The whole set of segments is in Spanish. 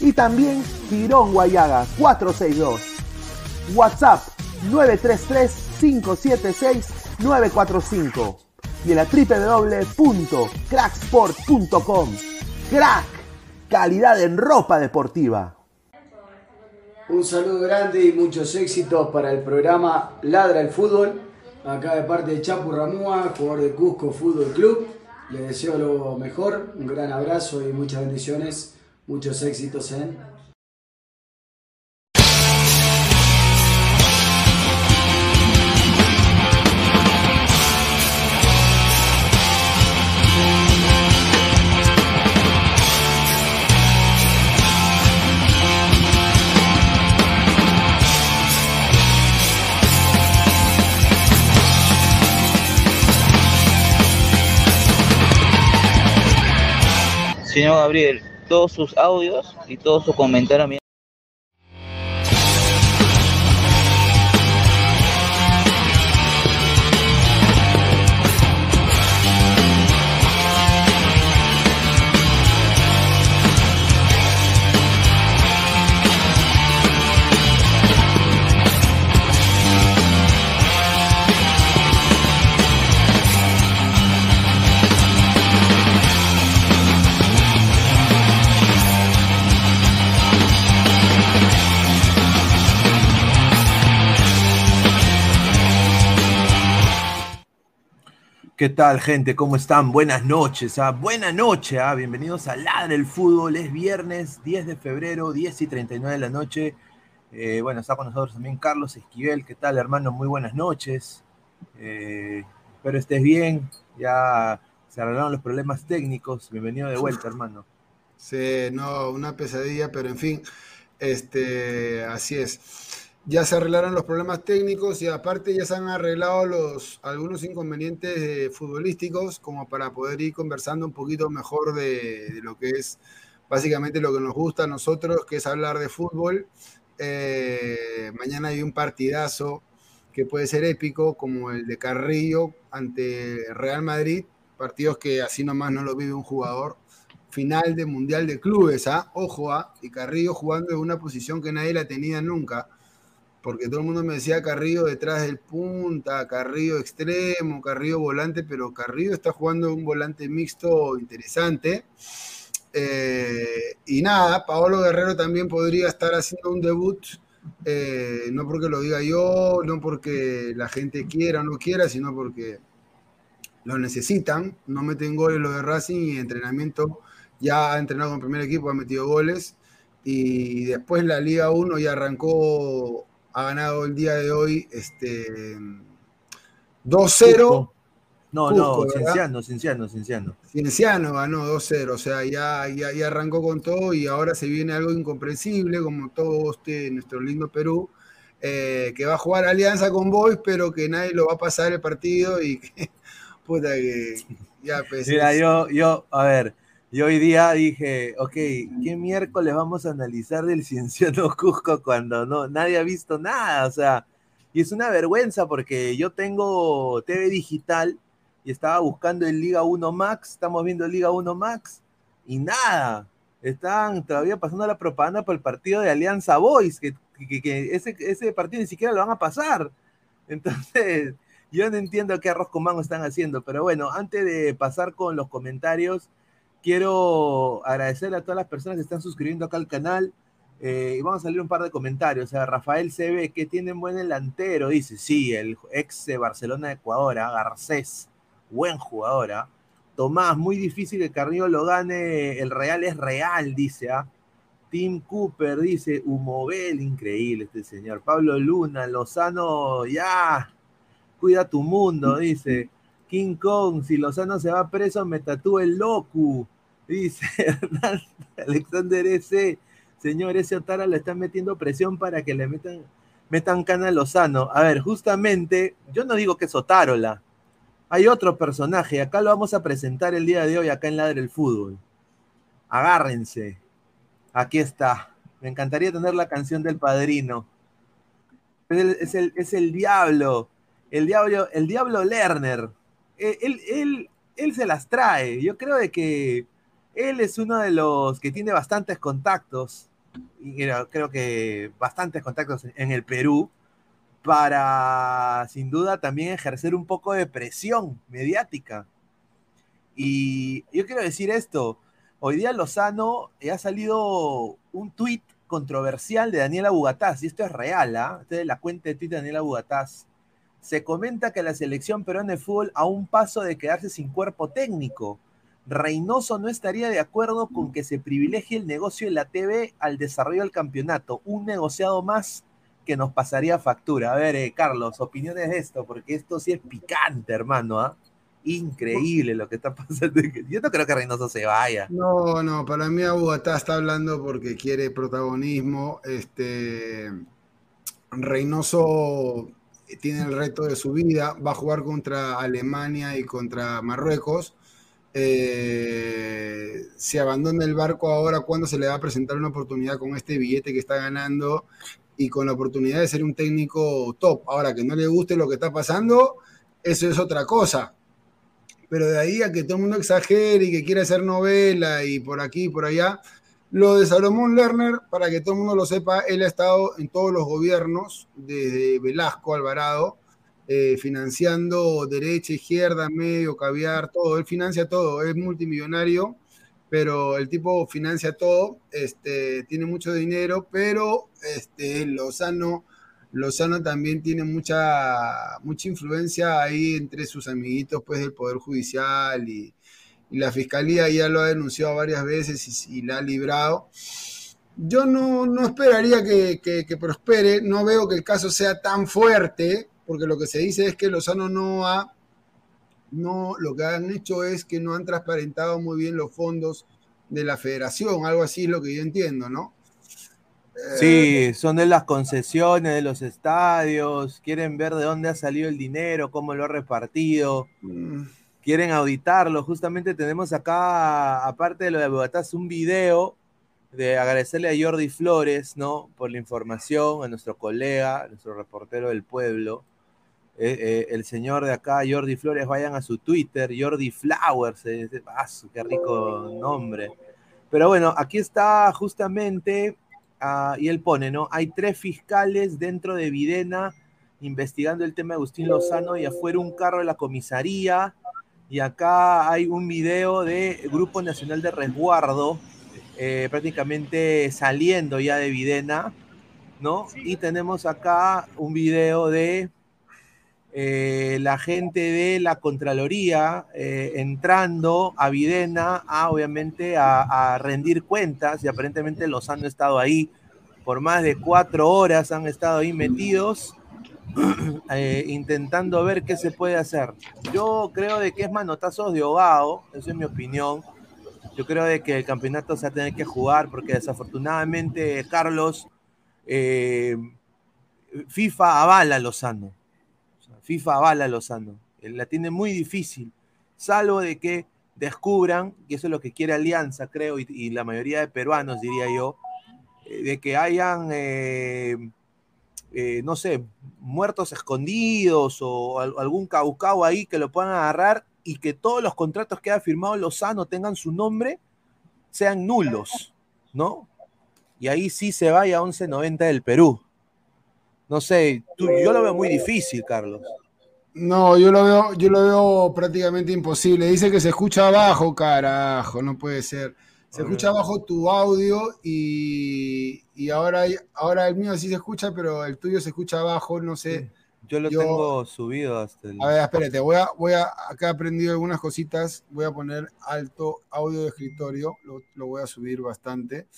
y también Girón Guayaga 462. WhatsApp 933-576-945 y en la www.cracksport.com. Crack, calidad en ropa deportiva. Un saludo grande y muchos éxitos para el programa Ladra el Fútbol. Acá de parte de Chapu Ramúa, jugador de Cusco Fútbol Club. Le deseo lo mejor, un gran abrazo y muchas bendiciones, muchos éxitos en Señor Gabriel, todos sus audios y todos sus comentarios. ¿Qué tal, gente? ¿Cómo están? Buenas noches. ¿ah? Buena noche. ¿ah? Bienvenidos a Ladre el Fútbol. Es viernes 10 de febrero, 10 y 39 de la noche. Eh, bueno, está con nosotros también Carlos Esquivel. ¿Qué tal, hermano? Muy buenas noches. Eh, espero estés bien. Ya se arreglaron los problemas técnicos. Bienvenido de vuelta, hermano. Sí, no, una pesadilla, pero en fin, este, así es ya se arreglaron los problemas técnicos y aparte ya se han arreglado los, algunos inconvenientes eh, futbolísticos como para poder ir conversando un poquito mejor de, lo que es básicamente lo que nos gusta a nosotros, que es hablar de fútbol. Eh, mañana hay un partidazo que puede ser épico como el de Carrillo ante Real Madrid, partidos que así nomás no lo vive un jugador. Final de Mundial de Clubes, ¿ah? ojo, ¿ah? y Carrillo jugando en una posición que nadie la tenía nunca porque todo el mundo me decía Carrillo detrás del punta, Carrillo extremo, Carrillo volante, pero Carrillo está jugando un volante mixto interesante. Eh, y nada, Paolo Guerrero también podría estar haciendo un debut, eh, no porque lo diga yo, no porque la gente quiera o no quiera, sino porque lo necesitan. No meten goles los de Racing y entrenamiento ya ha entrenado con primer equipo, ha metido goles. Y después la Liga 1 ya arrancó ha ganado el día de hoy este 2-0. No, no, Cienciano, Cienciano, Cienciano. Cienciano ganó 2-0, o sea, ya, ya, arrancó con todo y ahora se viene algo incomprensible, como todo este, nuestro lindo Perú, eh, que va a jugar alianza con Boys, pero que nadie lo va a pasar el partido y que, puta que, ya pues, Mira, yo, yo, a ver, y hoy día dije, ok, ¿qué miércoles vamos a analizar del Cienciano Cusco cuando no, nadie ha visto nada? O sea, y es una vergüenza porque yo tengo TV digital y estaba buscando el Liga 1 Max, estamos viendo el Liga 1 Max y nada. Están todavía pasando la propaganda por el partido de Alianza Boys, que, ese, ese partido ni siquiera lo van a pasar. Entonces, yo no entiendo qué arroz con mango están haciendo, pero bueno, antes de pasar con los comentarios, quiero agradecer a todas las personas que están suscribiendo acá al canal. Eh, y vamos a salir un par de comentarios. O sea, Rafael CB, que tiene buen delantero, dice, sí, el ex de Barcelona de Ecuador, ¿ah? Garcés, buen jugador. ¿ah? Tomás, muy difícil que Carrillo lo gane, el Real es real, dice. ¿ah? Tim Cooper dice, Humobel, increíble este señor. Pablo Luna, Lozano, ya, cuida tu mundo, dice. King Kong, si Lozano se va preso, me tatúe el locu. Dice Alexander S. Señor, ese Otara le están metiendo presión para que le metan, metan cana a Lozano. A ver, justamente, yo no digo que es Otárola. Hay otro personaje, acá lo vamos a presentar el día de hoy, acá en Ladre el Fútbol. Agárrense. Aquí está. Me encantaría tener la canción del padrino. Es el, es el, diablo. El diablo, el diablo Lerner. Eh, él, él, él, se las trae. Yo creo de que él es uno de los que tiene bastantes contactos. Y creo que bastantes contactos en el Perú para, sin duda, también ejercer un poco de presión mediática. Y yo quiero decir esto, hoy día Lozano ha salido un tuit controversial de Daniela Bugatás, y esto es real, ¿ah? Esta es la cuenta de Twitter de Daniela Bugatás. Se comenta que la selección peruana de fútbol a un paso de quedarse sin cuerpo técnico. Reynoso no estaría de acuerdo con que se privilegie el negocio de la TV al desarrollo del campeonato. Un negociado más que nos pasaría factura. A ver, eh, Carlos, opiniones de esto, porque esto sí es picante, hermano, ¿ah? Increíble lo que está pasando. Yo no creo que Reynoso se vaya. No, no, para mí Aguatá está hablando porque quiere protagonismo. Este Reynoso tiene el reto de su vida, va a jugar contra Alemania y contra Marruecos. Eh, se abandona el barco ahora cuando se le va a presentar una oportunidad con este billete que está ganando y con la oportunidad de ser un técnico top. Ahora, que no le guste lo que está pasando, eso es otra cosa. Pero de ahí a que todo el mundo exagere y que quiera hacer novela y por aquí y por allá, lo de Salomón Lerner, para que todo el mundo lo sepa, él ha estado en todos los gobiernos, desde Velasco, Alvarado, eh, financiando derecha, izquierda, medio, caviar, todo. Él financia todo, es multimillonario pero el tipo financia todo, este, tiene mucho dinero, pero este, Lozano, Lozano también tiene mucha, mucha influencia ahí entre sus amiguitos pues, del Poder Judicial y, la Fiscalía ya lo ha denunciado varias veces y, la ha librado. Yo no, no esperaría que, que, prospere, no veo que el caso sea tan fuerte, porque lo que se dice es que Lozano no ha no, lo que han hecho es que no han transparentado muy bien los fondos de la federación, algo así es lo que yo entiendo, ¿no? Sí, son de las concesiones de los estadios, quieren ver de dónde ha salido el dinero, cómo lo ha repartido, mm. quieren auditarlo. Justamente tenemos acá, aparte de lo de Bogotá, un video de agradecerle a Jordi Flores, ¿no? Por la información, a nuestro colega, nuestro reportero del pueblo, eh, eh, el señor de acá, Jordi Flores, vayan a su Twitter, Jordi Flowers, eh, ah, qué rico nombre. Pero bueno, aquí está justamente, ah, y él pone, ¿no? Hay tres fiscales dentro de Videna investigando el tema de Agustín Lozano y afuera un carro de la comisaría. Y acá hay un video de Grupo Nacional de Resguardo, prácticamente saliendo ya de Videna, ¿no? Y tenemos acá un video de eh, la gente de la Contraloría eh, entrando a Videna a, obviamente, a, rendir cuentas y aparentemente los han estado ahí por más de cuatro horas, han estado ahí metidos eh, intentando ver qué se puede hacer. Yo creo de que es manotazos de ahogado, eso es mi opinión. Yo creo de que el campeonato se va a tener que jugar porque desafortunadamente Carlos FIFA avala a Lozano FIFA avala a Lozano. La tiene muy difícil, salvo de que descubran, y eso es lo que quiere Alianza, creo, y, la mayoría de peruanos, diría yo, eh, de que hayan, eh, eh, no sé, muertos escondidos o algún caucao ahí que lo puedan agarrar y que todos los contratos que ha firmado Lozano tengan su nombre, sean nulos, ¿no? Y ahí sí se vaya a 11.90 del Perú. No sé, yo lo veo muy difícil, Carlos. No, yo lo veo, yo lo veo prácticamente imposible. Dice que se escucha abajo, carajo, no puede ser. Se escucha abajo tu audio y, ahora, ahora el mío sí se escucha, pero el tuyo se escucha abajo, no sé. Yo lo tengo subido hasta el... A ver, espérate, voy a, voy a, acá he aprendido algunas cositas, voy a poner alto audio de escritorio, lo, lo voy a subir bastante.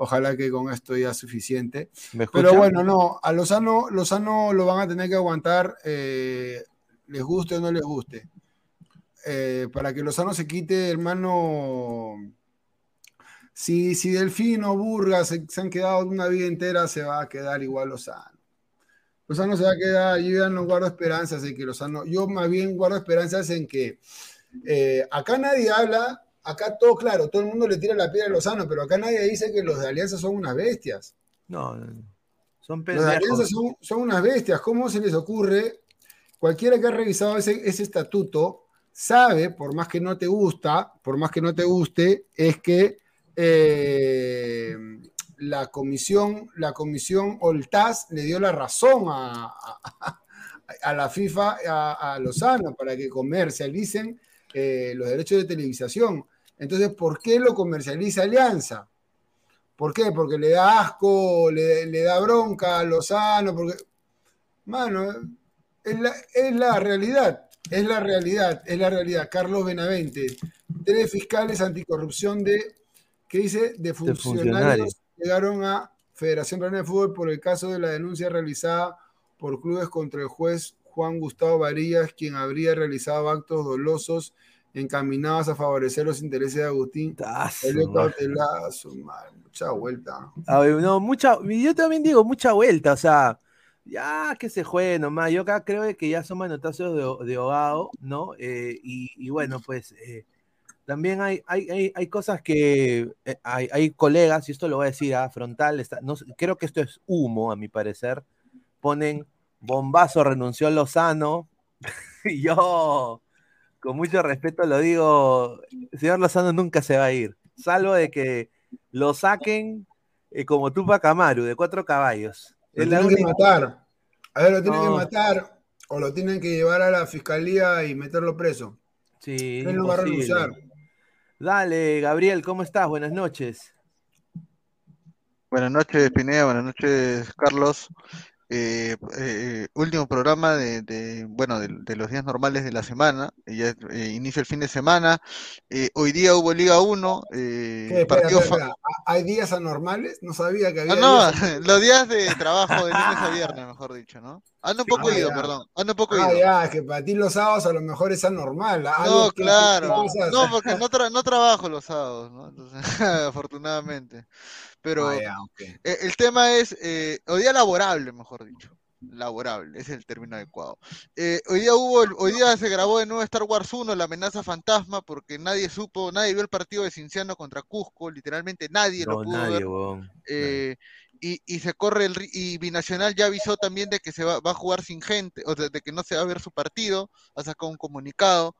Ojalá que con esto ya es suficiente. Pero bueno, no, a Lozano, Lozano lo van a tener que aguantar, eh, les guste o no les guste. Eh, para que Lozano se quite, hermano, si, si Delfino, Burgas se, se han quedado una vida entera, se va a quedar igual Lozano. Lozano se va a quedar, yo ya no guardo esperanzas en que Lozano, yo más bien guardo esperanzas en que eh, acá nadie habla, acá todo claro, todo el mundo le tira la piedra a Lozano, pero acá nadie dice que los de Alianza son unas bestias. No. Son Los de Alianza pendejos. son, son unas bestias. ¿Cómo se les ocurre? Cualquiera que ha revisado ese, ese estatuto sabe, por más que no te gusta, por más que no te guste, es que eh, la comisión, la comisión Oltaz le dio la razón a, a- a la FIFA, a, a Lozano, para que comercialicen eh, los derechos de televisación. Entonces, ¿por qué lo comercializa Alianza? ¿Por qué? Porque le da asco, le, le da bronca a Lozano, porque, mano, es la, es la realidad, es la realidad, es la realidad. Carlos Benavente, tres fiscales anticorrupción de, ¿qué dice? De funcionarios, funcionarios. llegaron a Federación Peruana de Fútbol por el caso de la denuncia realizada por clubes contra el juez Juan Gustavo Varillas, quien habría realizado actos dolosos encaminados a favorecer los intereses de Agustín. Ah. Cautelazo, mucha vuelta. A ver, no, mucha, yo también digo mucha vuelta, o sea, ya que se juegue nomás. Yo acá creo que ya son manotazos de, de ahogado, ¿no? Eh, y, y bueno, pues eh, también hay, hay, hay, hay cosas que eh, hay, hay colegas, y esto lo voy a decir a frontal, está, no, creo que esto es humo, a mi parecer. Ponen bombazo, renunció Lozano, y yo, con mucho respeto, lo digo: señor Lozano nunca se va a ir, salvo de que lo saquen eh, como Tupac Amaru, de cuatro caballos. Lo Es la tienen que matar. A ver, lo tienen que matar o lo tienen que llevar a la fiscalía y meterlo preso. Sí, Él no va a renunciar. Dale, Gabriel, ¿cómo estás? Buenas noches. Buenas noches, Pineda. Buenas noches, Carlos. Eh, eh, último programa de, de, bueno, de, de los días normales de la semana. Ya eh, inicia el fin de semana. Eh, hoy día hubo Liga 1. Eh. Espera, partido espera. ¿Hay días anormales? No sabía que había Ah, no, días los días de trabajo de lunes a viernes, mejor dicho, ¿no? Ando un poco Ah, ido, ya. perdón. Ando un poco Ah, ido. ya, que para ti los sábados a lo mejor es anormal. algo No, claro. No, porque no, tra- no trabajo los sábados, ¿no? Entonces, afortunadamente. Pero Ah. Eh, El tema es, eh, hoy día laborable, mejor dicho. Laborable, ese es el término adecuado. Eh, hoy día hubo, hoy día se grabó de nuevo Star Wars 1, la amenaza fantasma, porque nadie supo, nadie vio el partido de Cinciano contra Cusco, literalmente nadie lo No, pudo nadie, ver. Eh, y, y se corre el y Binacional ya avisó también de que se va, va a jugar sin gente, o sea, de que no se va a ver su partido, ha sacado un comunicado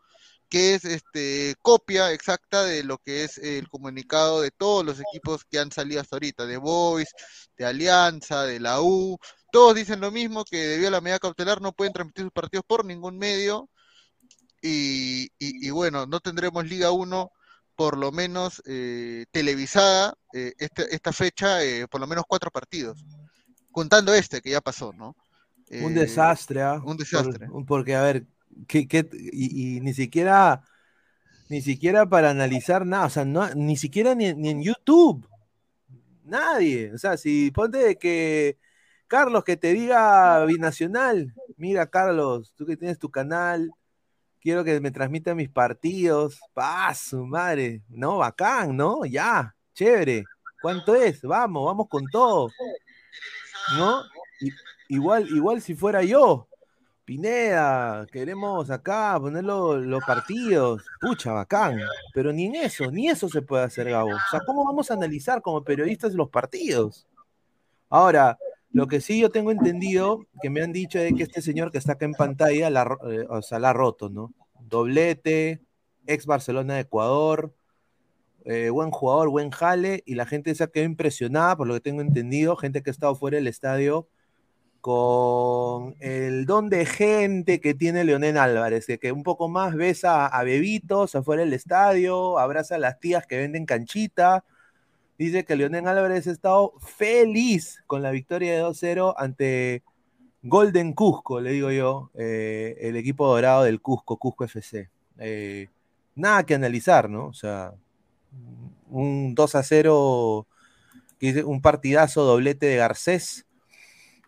que es este copia exacta de lo que es el comunicado de todos los equipos que han salido hasta ahorita, de Boys, de Alianza, de la U, todos dicen lo mismo, que debido a la medida cautelar no pueden transmitir sus partidos por ningún medio, y, y- y bueno, no tendremos Liga 1 por lo menos eh, televisada eh, este- esta fecha, eh, por lo menos cuatro partidos, contando este que ya pasó, ¿no? Un desastre, ¿ah? un desastre. Por- porque, a ver, ¿qué, y, ni siquiera, ni siquiera para analizar nada, o sea, no, ni siquiera ni, en YouTube. Nadie. O sea, si ponte de que Carlos que te diga binacional, mira Carlos, tú que tienes tu canal, quiero que me transmita mis partidos. ¡Pah, su madre! No, bacán, ¿no? Ya, chévere. ¿Cuánto es? Vamos, vamos con todo. ¿No? Igual, igual si fuera yo, Pineda, queremos acá poner lo- los partidos. Pucha, bacán. Pero ni en eso, ni eso se puede hacer, Gabo. O sea, ¿cómo vamos a analizar como periodistas los partidos? Ahora, lo que sí yo tengo entendido, que me han dicho es que este señor que está acá en pantalla, la, eh, o sea, la ha roto, ¿no? Doblete, ex Barcelona de Ecuador, eh, buen jugador, buen jale, y la gente se ha quedado impresionada, por lo que tengo entendido, gente que ha estado fuera del estadio, con el don de gente que tiene Leonel Álvarez, que un poco más ves a, bebitos afuera del estadio, abraza a las tías que venden canchita. Dice que Leonel Álvarez ha estado feliz con la victoria de 2-0 ante Golden Cusco, le digo yo, eh, el equipo dorado del Cusco, Cusco FC. Eh, nada que analizar, ¿no? O sea, un 2 a 0, que dice, un partidazo doblete de Garcés,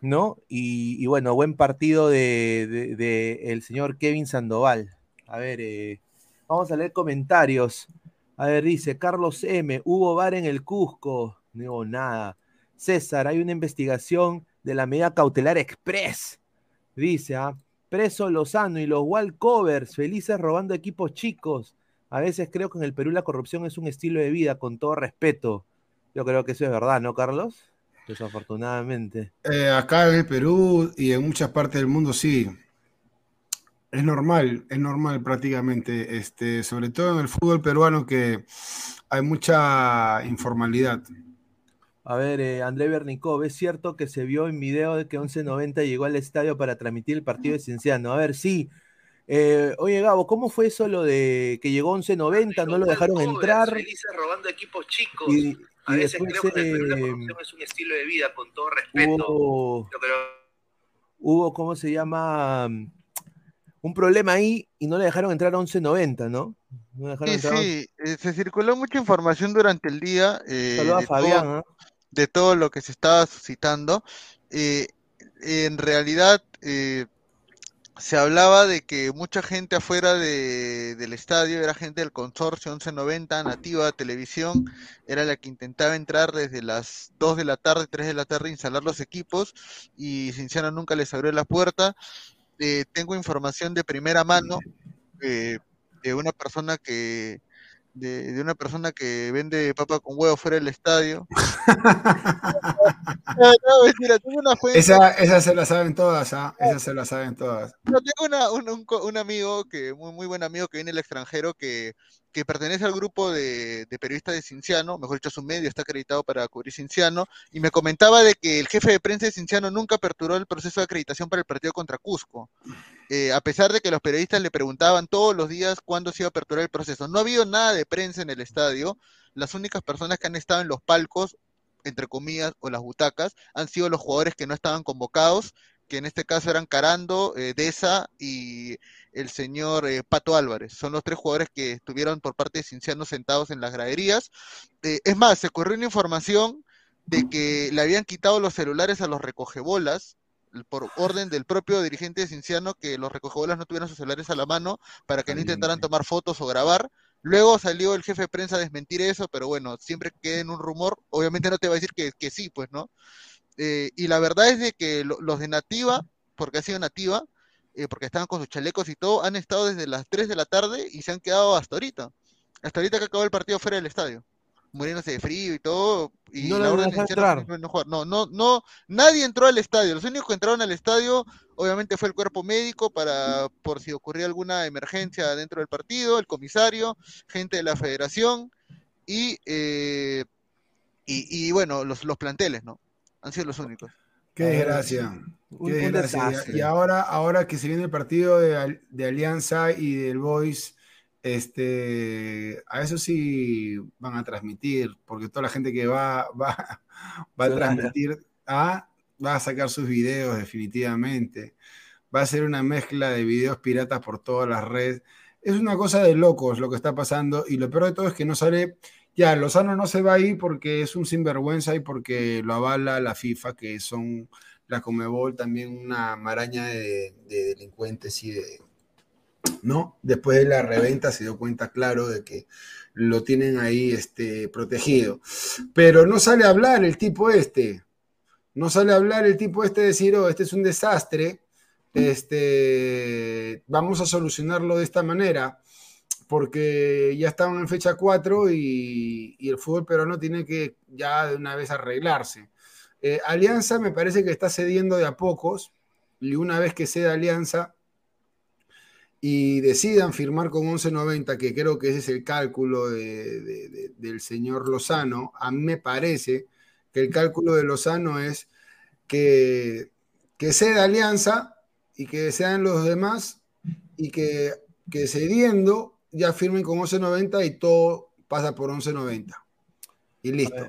¿no? Y, bueno, buen partido de, el señor Kevin Sandoval. A ver, eh, vamos a leer comentarios. A ver, dice Carlos M. Hubo bar en el Cusco. No, nada. César, hay una investigación de la medida cautelar express. Dice, ¿ah? Preso Lozano y los Covers, felices robando equipos chicos. A veces creo que en el Perú la corrupción es un estilo de vida, con todo respeto. Yo creo que eso es verdad, ¿no, Carlos? Desafortunadamente. Eh, acá en el Perú y en muchas partes del mundo sí. Es normal, es normal prácticamente, este, sobre todo en el fútbol peruano que hay mucha informalidad. A ver, eh, André Bernicov, ¿es cierto que se vio en video de que 1190 llegó al estadio para transmitir el partido de Cienciano? A ver, sí. Eh, oye, Gabo, ¿cómo fue eso lo de que llegó 1190, no lo dejaron entrar? robando equipos chicos. Y, a veces creo que la es un estilo de vida, con todo respeto. Hubo, hubo ¿cómo se llama? Un problema ahí y no le dejaron entrar a 1190, ¿no? sí, sí, eh, se circuló mucha información durante el día. Eh, a Fabián. ¿ah? de todo lo que se estaba suscitando. Eh, en realidad eh, se hablaba de que mucha gente afuera del estadio era gente del consorcio 1190, nativa televisión, era la que intentaba entrar desde las 2 de la tarde, 3 de la tarde, instalar los equipos y Cinciano nunca les abrió la puerta. Eh, tengo información de primera mano de una persona que, de, una persona que vende papa con huevo fuera del estadio. Esa, esa, se la saben todas, ¿ah? Esa se la saben todas. Tengo un, un, amigo, que muy, muy buen amigo que viene del extranjero, que, que pertenece al grupo de, periodistas de Cinciano, mejor dicho, su medio está acreditado para cubrir Cinciano, y me comentaba de que el jefe de prensa de Cinciano nunca aperturó el proceso de acreditación para el partido contra Cusco. Eh, a pesar de que los periodistas le preguntaban todos los días cuándo se iba a aperturar el proceso. No ha habido nada de prensa en el estadio. Las únicas personas que han estado en los palcos, entre comillas, o las butacas, han sido los jugadores que no estaban convocados, que en este caso eran Carando, eh, Deza y el señor eh, Pato Álvarez. Son los tres jugadores que estuvieron por parte de Cinciano sentados en las graderías. es más, se corrió una información de que le habían quitado los celulares a los recogebolas por orden del propio dirigente de Cinciano que los recogebolas no tuvieran sus celulares a la mano para que no intentaran tomar fotos o grabar. Luego salió el jefe de prensa a desmentir eso, pero bueno, siempre queda en un rumor. Obviamente no te va a decir que, que sí, pues, ¿no? Eh, y la verdad es de que los de Nativa, porque ha sido Nativa, eh, porque estaban con sus chalecos y todo, han estado desde las 3 de la tarde y se han quedado hasta ahorita. Hasta ahorita que acabó el partido fuera del estadio muriéndose de frío y todo. Y no la orden entrar. No, no, no, nadie entró al estadio. Los únicos que entraron al estadio, obviamente, fue el cuerpo médico para, por si ocurría alguna emergencia dentro del partido, el comisario, gente de la federación y, eh, y, bueno, los, los planteles, ¿no? Han sido los únicos. Qué desgracia. Qué desgracia. Y ahora, ahora que se viene el partido de, de Alianza y del Boys este, a eso sí van a transmitir, porque toda la gente que va, va, va a transmitir, ah, va a sacar sus videos definitivamente. Va a ser una mezcla de videos piratas por todas las redes. Es una cosa de locos lo que está pasando y lo peor de todo es que no sale, ya, Lozano no se va ahí porque es un sinvergüenza y porque lo avala la FIFA, que son la Comebol también una maraña de delincuentes y de, ¿no? Después de la reventa se dio cuenta, claro, de que lo tienen ahí este, protegido. Pero no sale a hablar el tipo este. No sale a hablar el tipo este de decir, oh, este es un desastre, este, vamos a solucionarlo de esta manera, porque ya estaban en fecha 4 y, el fútbol peruano tiene que ya de una vez arreglarse. Eh, Alianza me parece que está cediendo de a pocos, y una vez que ceda Alianza, y decidan firmar con 11.90, que creo que ese es el cálculo del señor Lozano, a mí me parece que el cálculo de Lozano es que, que ceda alianza y que sean los demás y que, que cediendo ya firmen con 11.90 y todo pasa por 11.90. Y listo.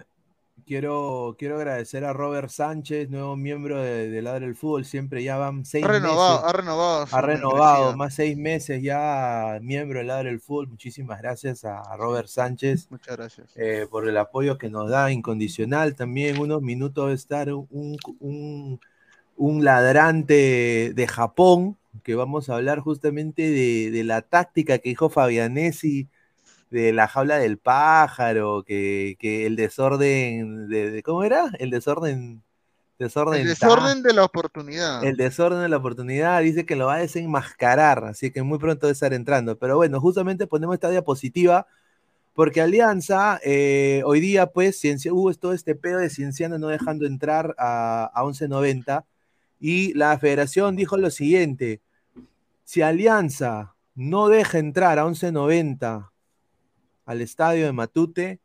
Quiero, quiero agradecer a Robert Sánchez, nuevo miembro de, de Ladre el Fútbol. Siempre ya van seis ha renovado, meses. Ha renovado. Ha renovado, más seis meses ya miembro de Ladre el Fútbol. Muchísimas gracias a Robert Sánchez. Muchas gracias. Eh, por el apoyo que nos da incondicional. También unos minutos de estar un, un, un ladrante de Japón, que vamos a hablar justamente de, de la táctica que dijo Fabianesi de la jaula del pájaro, que, que el desorden de, ¿cómo era? El desorden desorden el desorden de la oportunidad. El desorden de la oportunidad dice que lo va a desenmascarar, así que muy pronto debe estar entrando. Pero bueno, justamente ponemos esta diapositiva porque Alianza eh, hoy día pues ciencia, hubo todo este pedo de Cienciano no dejando entrar a, a 1190 y la federación dijo lo siguiente, si Alianza no deja entrar a 1190 al estadio de Matute,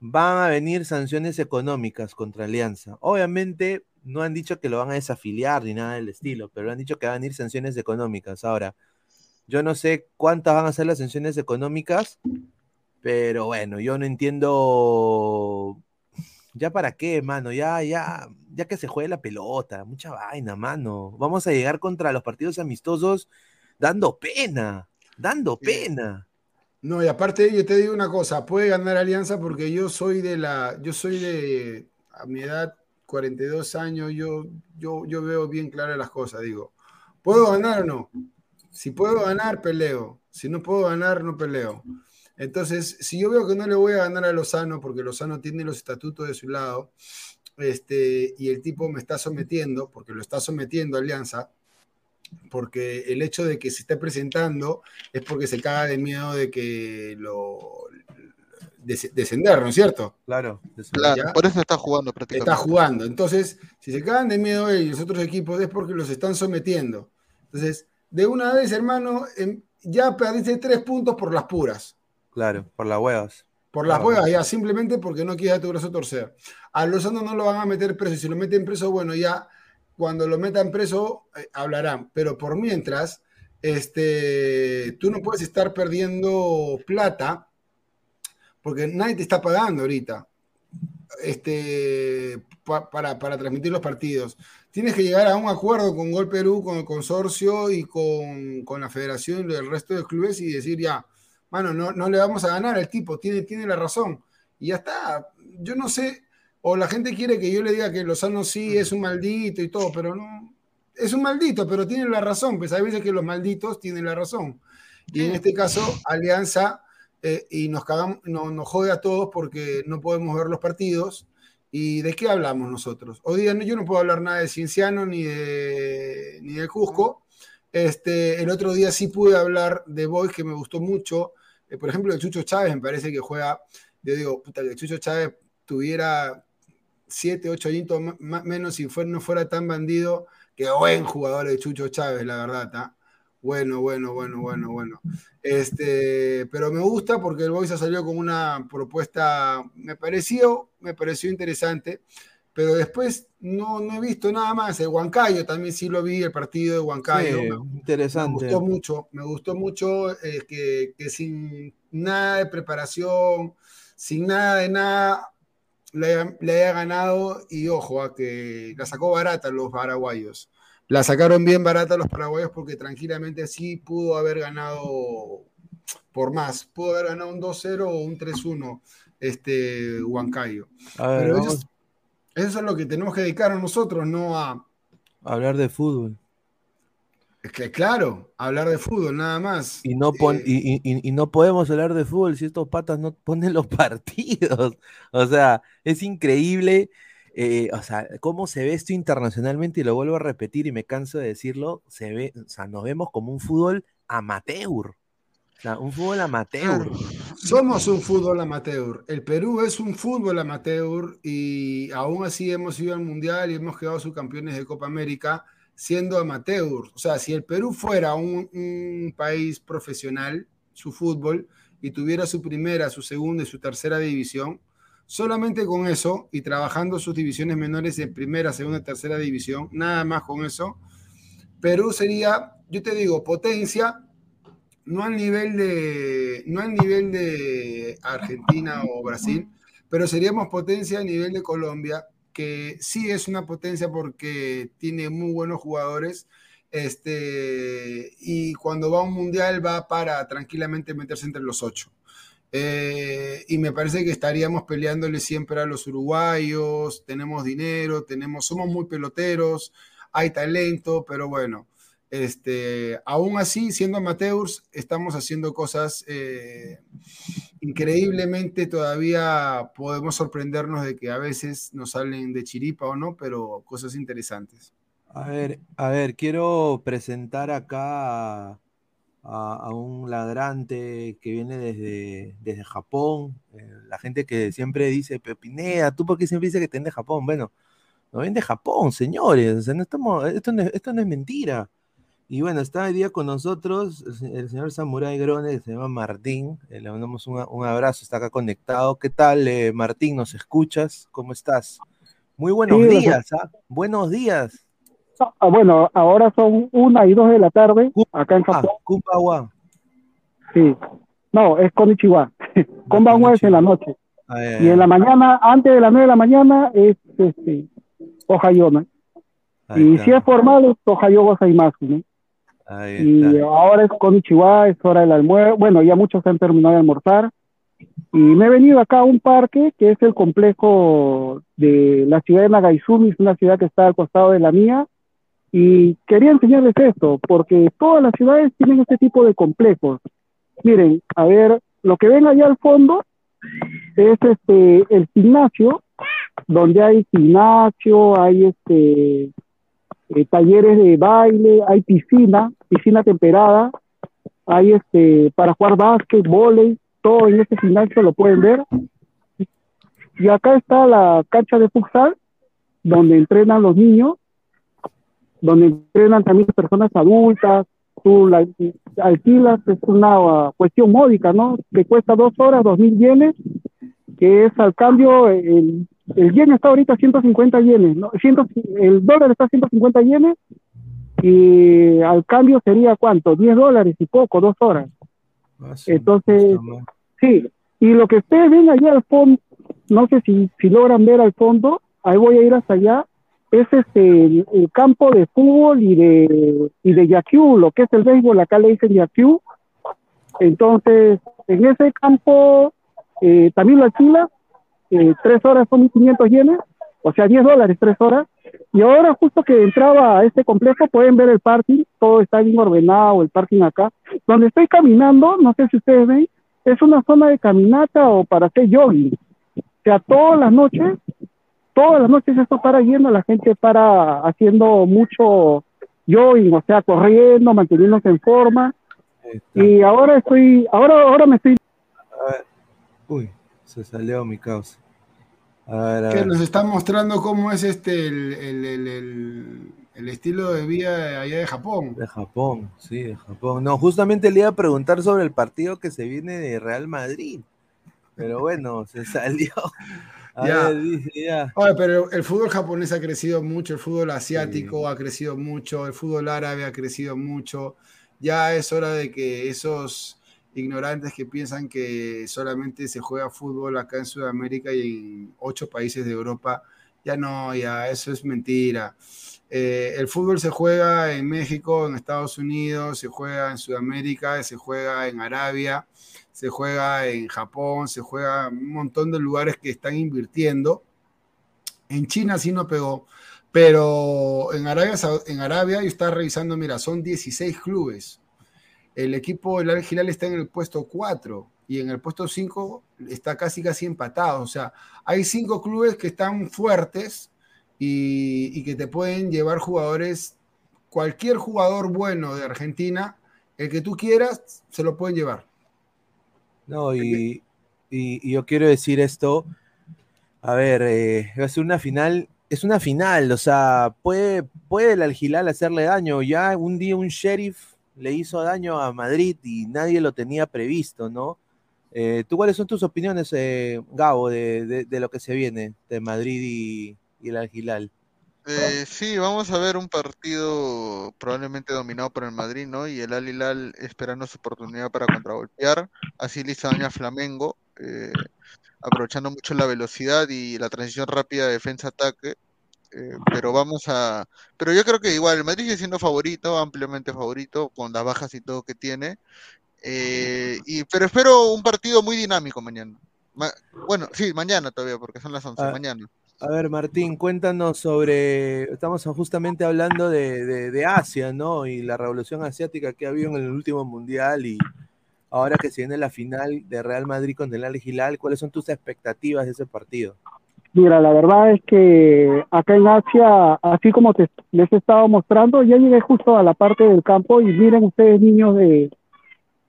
van a venir sanciones económicas contra Alianza. Obviamente no han dicho que lo van a desafiliar ni nada del estilo, pero han dicho que van a venir sanciones económicas. Ahora, yo no sé cuántas van a ser las sanciones económicas, pero bueno, yo no entiendo ya para qué, mano, ya, ya, ya que se juegue la pelota, mucha vaina, mano. Vamos a llegar contra los partidos amistosos dando pena, dando pena. No, y aparte yo te digo una cosa, puede ganar Alianza porque yo soy de la, yo soy de, a mi edad, 42 años, yo, yo, yo veo bien claras las cosas, digo, ¿puedo ganar o no? Si puedo ganar, peleo. Si no puedo ganar, no peleo. Entonces, si yo veo que no le voy a ganar a Lozano, porque Lozano tiene los estatutos de su lado, este, y el tipo me está sometiendo, porque lo está sometiendo a Alianza, porque el hecho de que se esté presentando es porque se caga de miedo de que lo descender, ¿no es cierto? Claro, claro por eso está jugando prácticamente. Está jugando. Entonces, si se cagan de miedo ellos, otros equipos, es porque los están sometiendo. Entonces, de una vez, hermano, em, ya perdiste tres puntos por las puras. Claro, por las huevas. Por las huevas, ya, simplemente porque no quieres a tu brazo torcer. A Lozano no lo van a meter preso. Si lo meten preso, bueno, ya cuando lo metan preso eh, hablarán, pero por mientras, este, tú no puedes estar perdiendo plata porque nadie te está pagando ahorita este, para, transmitir los partidos. Tienes que llegar a un acuerdo con Gol Perú, con el consorcio y con, la federación y el resto de clubes y decir ya, mano, no, no le vamos a ganar, el tipo tiene, tiene la razón. Y ya está. Yo no sé, o la gente quiere que yo le diga que Lozano sí es un maldito y todo, pero no. Es un maldito, pero tiene la razón. Pues hay veces que los malditos tienen la razón. Y en este caso, Alianza, eh, y nos, cagamos, nos jode a todos porque no podemos ver los partidos. ¿Y de qué hablamos nosotros? Hoy día yo no puedo hablar nada de Cienciano ni de, ni de Cusco. Este, el otro día sí pude hablar de Boy, que me gustó mucho. Eh, por ejemplo, de Chucho Chávez, me parece que juega. Yo digo, puta, que Chucho Chávez tuviera 7, 8 añitos menos si no fuera tan bandido. Que buen jugador de Chucho Chávez, la verdad. ¿tá? Bueno, bueno, bueno, bueno, bueno. Este, pero me gusta porque el Boys salió con una propuesta, me pareció, me pareció interesante, pero después no, no he visto nada más. El Huancayo también sí lo vi, el partido de Huancayo. interesante. Me gustó mucho, me gustó mucho eh, que, que sin nada de preparación, sin nada de nada, le, haya ganado y ojo, a que la sacó barata los paraguayos. La sacaron bien barata los paraguayos porque tranquilamente sí pudo haber ganado por más. Pudo haber ganado un 2-0 o un 3-1 este Huancayo. Pero eso, es lo que tenemos que dedicar a nosotros, no a... Hablar de fútbol. Es que claro, hablar de fútbol, nada más. Y no, pon, eh, y, no podemos hablar de fútbol si estos patas no ponen los partidos. O sea, es increíble. Eh, o sea, cómo se ve esto internacionalmente, y lo vuelvo a repetir y me canso de decirlo, se ve, o sea, nos vemos como un fútbol amateur. Un fútbol amateur. Somos un fútbol amateur. El Perú es un fútbol amateur y aún así hemos ido al Mundial y hemos quedado subcampeones de Copa América siendo amateur. O sea, si el Perú fuera un, país profesional, su fútbol, y tuviera su primera, su segunda y su tercera división, solamente con eso y trabajando sus divisiones menores en primera, segunda y tercera división, nada más con eso, Perú sería, yo te digo, potencia, no al nivel de, no al nivel de Argentina o Brasil, pero seríamos potencia a nivel de Colombia, que sí es una potencia porque tiene muy buenos jugadores. Este, y cuando va a un mundial va para tranquilamente meterse entre los ocho. Eh, y me parece que estaríamos peleándole siempre a los uruguayos, tenemos dinero, tenemos, somos muy peloteros, hay talento, pero bueno, Este, aún así, siendo amateurs, estamos haciendo cosas eh, increíblemente, todavía podemos sorprendernos de que a veces nos salen de chiripa o no, pero cosas interesantes. A ver, a ver, quiero presentar acá a, un ladrante que viene desde, desde Japón, eh, la gente que siempre dice, Pepinea, ¿tú por qué siempre dices que te de Japón? Bueno, no viene de Japón, señores, esto no es mentira. Y bueno, está hoy día con nosotros el señor Samurai Grone, que se llama Martín. Eh, le mandamos un, abrazo, está acá conectado. ¿Qué tal, eh, Martín? ¿Nos escuchas? ¿Cómo estás? Muy buenos días, ¿ah? Buenos días. Ah, bueno, ahora son una y dos de la tarde acá en Japón. Kumbawa. Sí. No, es Konichiwa. Kumbawa es en la noche. Ah, y en la mañana, antes de las nueve de la mañana, es este, Ohayo, Y si es formal, es Ohayo Gozaimasu, ¿no? Y ahora es con Ichiwa, es hora del almuerzo. Bueno, ya muchos han terminado de almorzar. Y me he venido acá a un parque que es el complejo de la ciudad de Nagaizumi, es una ciudad que está al costado de la mía. Y quería enseñarles esto, porque todas las ciudades tienen este tipo de complejos. Miren, a ver, lo que ven allá al fondo es este el gimnasio, donde hay gimnasio, hay este eh, talleres de baile, hay piscina, piscina temperada, hay este para jugar básquet, volei, todo en este gimnasio lo pueden ver. Y acá está la cancha de futsal, donde entrenan los niños, donde entrenan también personas adultas, tú la alquilas, es una cuestión módica, ¿no? Que cuesta dos horas, dos mil yenes, que es al cambio el el yen está ahorita a 150 yenes, ¿no? el dólar está a 150 yenes y al cambio sería cuánto, 10 dólares y poco, dos horas. Ah, Entonces, sí, y lo que ustedes ven allá al fondo, no sé si, si logran ver al fondo, ahí voy a ir hasta allá, es este el, campo de fútbol y de y de lo que es el béisbol, acá le dicen yaquiu. Entonces, en ese campo eh, también lo alquila eh, tres horas son 1.500 yenes, o sea, 10 dólares tres horas. Y ahora justo que entraba a este complejo pueden ver el parking, todo está bien ordenado, el parking acá. Donde estoy caminando, no sé si ustedes ven, es una zona de caminata o para hacer jogging. O sea, todas las noches, todas las noches esto para yendo, la gente para haciendo mucho jogging, o sea, corriendo, manteniéndose en forma. Y ahora estoy, ahora, ahora me estoy... Uy, se salió mi causa. Que nos está mostrando cómo es este el, estilo de vida allá de Japón. De Japón, sí, de Japón. No, justamente le iba a preguntar sobre el partido que se viene de Real Madrid. Pero bueno, se salió. ya. pero el fútbol japonés ha crecido mucho, el fútbol asiático ha crecido mucho, el fútbol árabe ha crecido mucho. Ya es hora de que esos ignorantes que piensan que solamente se juega fútbol acá en Sudamérica y en ocho países de Europa. Ya no, ya eso es mentira. Eh, el fútbol se juega en México, en Estados Unidos, se juega en Sudamérica, se juega en Arabia, se juega en Japón, se juega en un montón de lugares que están invirtiendo. En China sí no pegó, pero en Arabia, en Arabia yo estaba revisando, mira, son 16 clubes el equipo del Al está en el puesto 4 y en el puesto 5 está casi casi empatado. O sea, hay cinco clubes que están fuertes y, que te pueden llevar jugadores, cualquier jugador bueno de Argentina, el que tú quieras, se lo pueden llevar. No, y, yo quiero decir esto, a ver, eh, va a ser una final, es una final, o sea, puede, puede el Al hacerle daño. Ya un día un sheriff le hizo daño a Madrid y nadie lo tenía previsto, ¿no? Eh, ¿Tú cuáles son tus opiniones, eh, Gabo, de, lo que se viene de Madrid y, el Algilal? Eh, sí, vamos a ver un partido probablemente dominado por el Madrid, ¿no? Y el Al esperando su oportunidad para contragolpear. Así le hizo daño a Flamengo, aprovechando mucho la velocidad y la transición rápida de defensa-ataque. Eh, pero vamos a. Pero yo creo que igual el Madrid sigue siendo favorito, ampliamente favorito, con las bajas y todo que tiene. Eh, y, pero espero un partido muy dinámico mañana. bueno, sí, mañana todavía, porque son las 11, mañana. A ver, Martín, cuéntanos sobre. Estamos justamente hablando de, Asia, ¿no? Y la revolución asiática que ha habido en el último mundial y ahora que se viene la final de Real Madrid con el Al Hilal, ¿cuáles son tus expectativas de ese partido? Mira, la verdad es que acá en Asia, así como les he estado mostrando, ya llegué justo a la parte del campo y miren ustedes niños de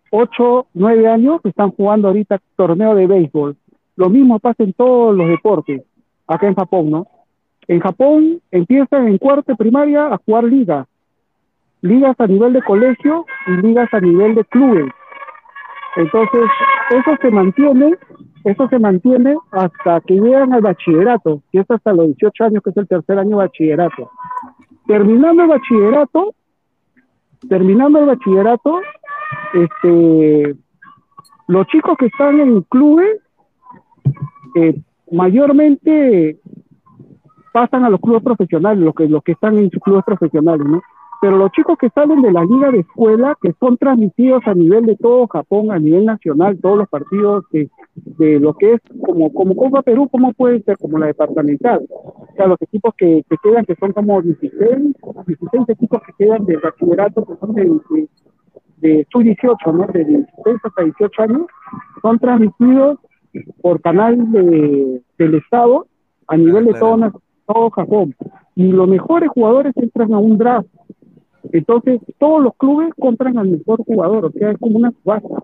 8, 9 años que están jugando ahorita torneo de béisbol. Lo mismo pasa en todos los deportes, acá en Japón, ¿no? En Japón empiezan en cuarto primaria a jugar ligas, ligas a nivel de colegio y ligas a nivel de clubes. Entonces, eso se mantiene eso se mantiene hasta que llegan al bachillerato, que es hasta los 18 años, que es el tercer año de bachillerato. Terminando el bachillerato, terminando el bachillerato, este, los chicos que están en clubes, eh, mayormente pasan a los clubes profesionales, los que, los que están en sus clubes profesionales, ¿no? pero los chicos que salen de la liga de escuela, que son transmitidos a nivel de todo Japón, a nivel nacional, todos los partidos de, de lo que es como, como Copa Perú, como puede ser como la departamental. O sea, los equipos que, que quedan, que son como 16, 16 equipos que quedan de bachillerato, que son de, de, de sub-18, ¿no? De 16 hasta 18 años, son transmitidos por canal de, del Estado a nivel de todo, todo Japón. Y los mejores jugadores entran a un draft entonces, todos los clubes compran al mejor jugador, o sea, es como una subasta.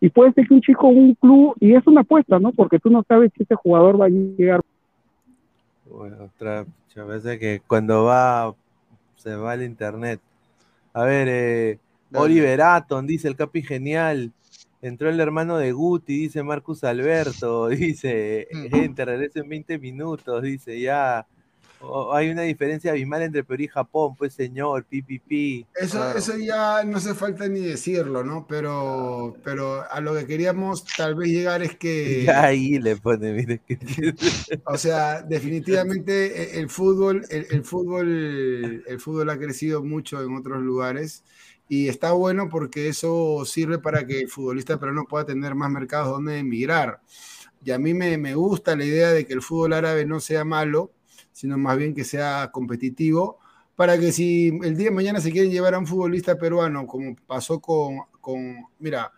Y puede ser que un chico, un club, y es una apuesta, ¿no? Porque tú no sabes si ese jugador va a llegar. Bueno, otra veces que cuando va, se va al internet. A ver, eh, Oliver Aton, dice el Capi Genial. Entró el hermano de Guti, dice Marcus Alberto, dice, gente, regresa en 20 minutos, dice, ya hay una diferencia abismal entre Perú y Japón, pues señor, pipipi. Eso, eso ya no hace falta ni decirlo, ¿no? Pero, pero a lo que queríamos tal vez llegar es que. Ya ahí le pone, mire. o sea, definitivamente e, el fútbol, el, fútbol, el fútbol ha crecido mucho en otros lugares. Y está bueno porque eso sirve para que el futbolista peruano pueda tener más mercados donde emigrar. Y a mí me, me gusta la idea de que el fútbol árabe no sea malo, sino más bien que sea competitivo, para que si el día de mañana se quieren llevar a un futbolista peruano, como pasó con, con mira,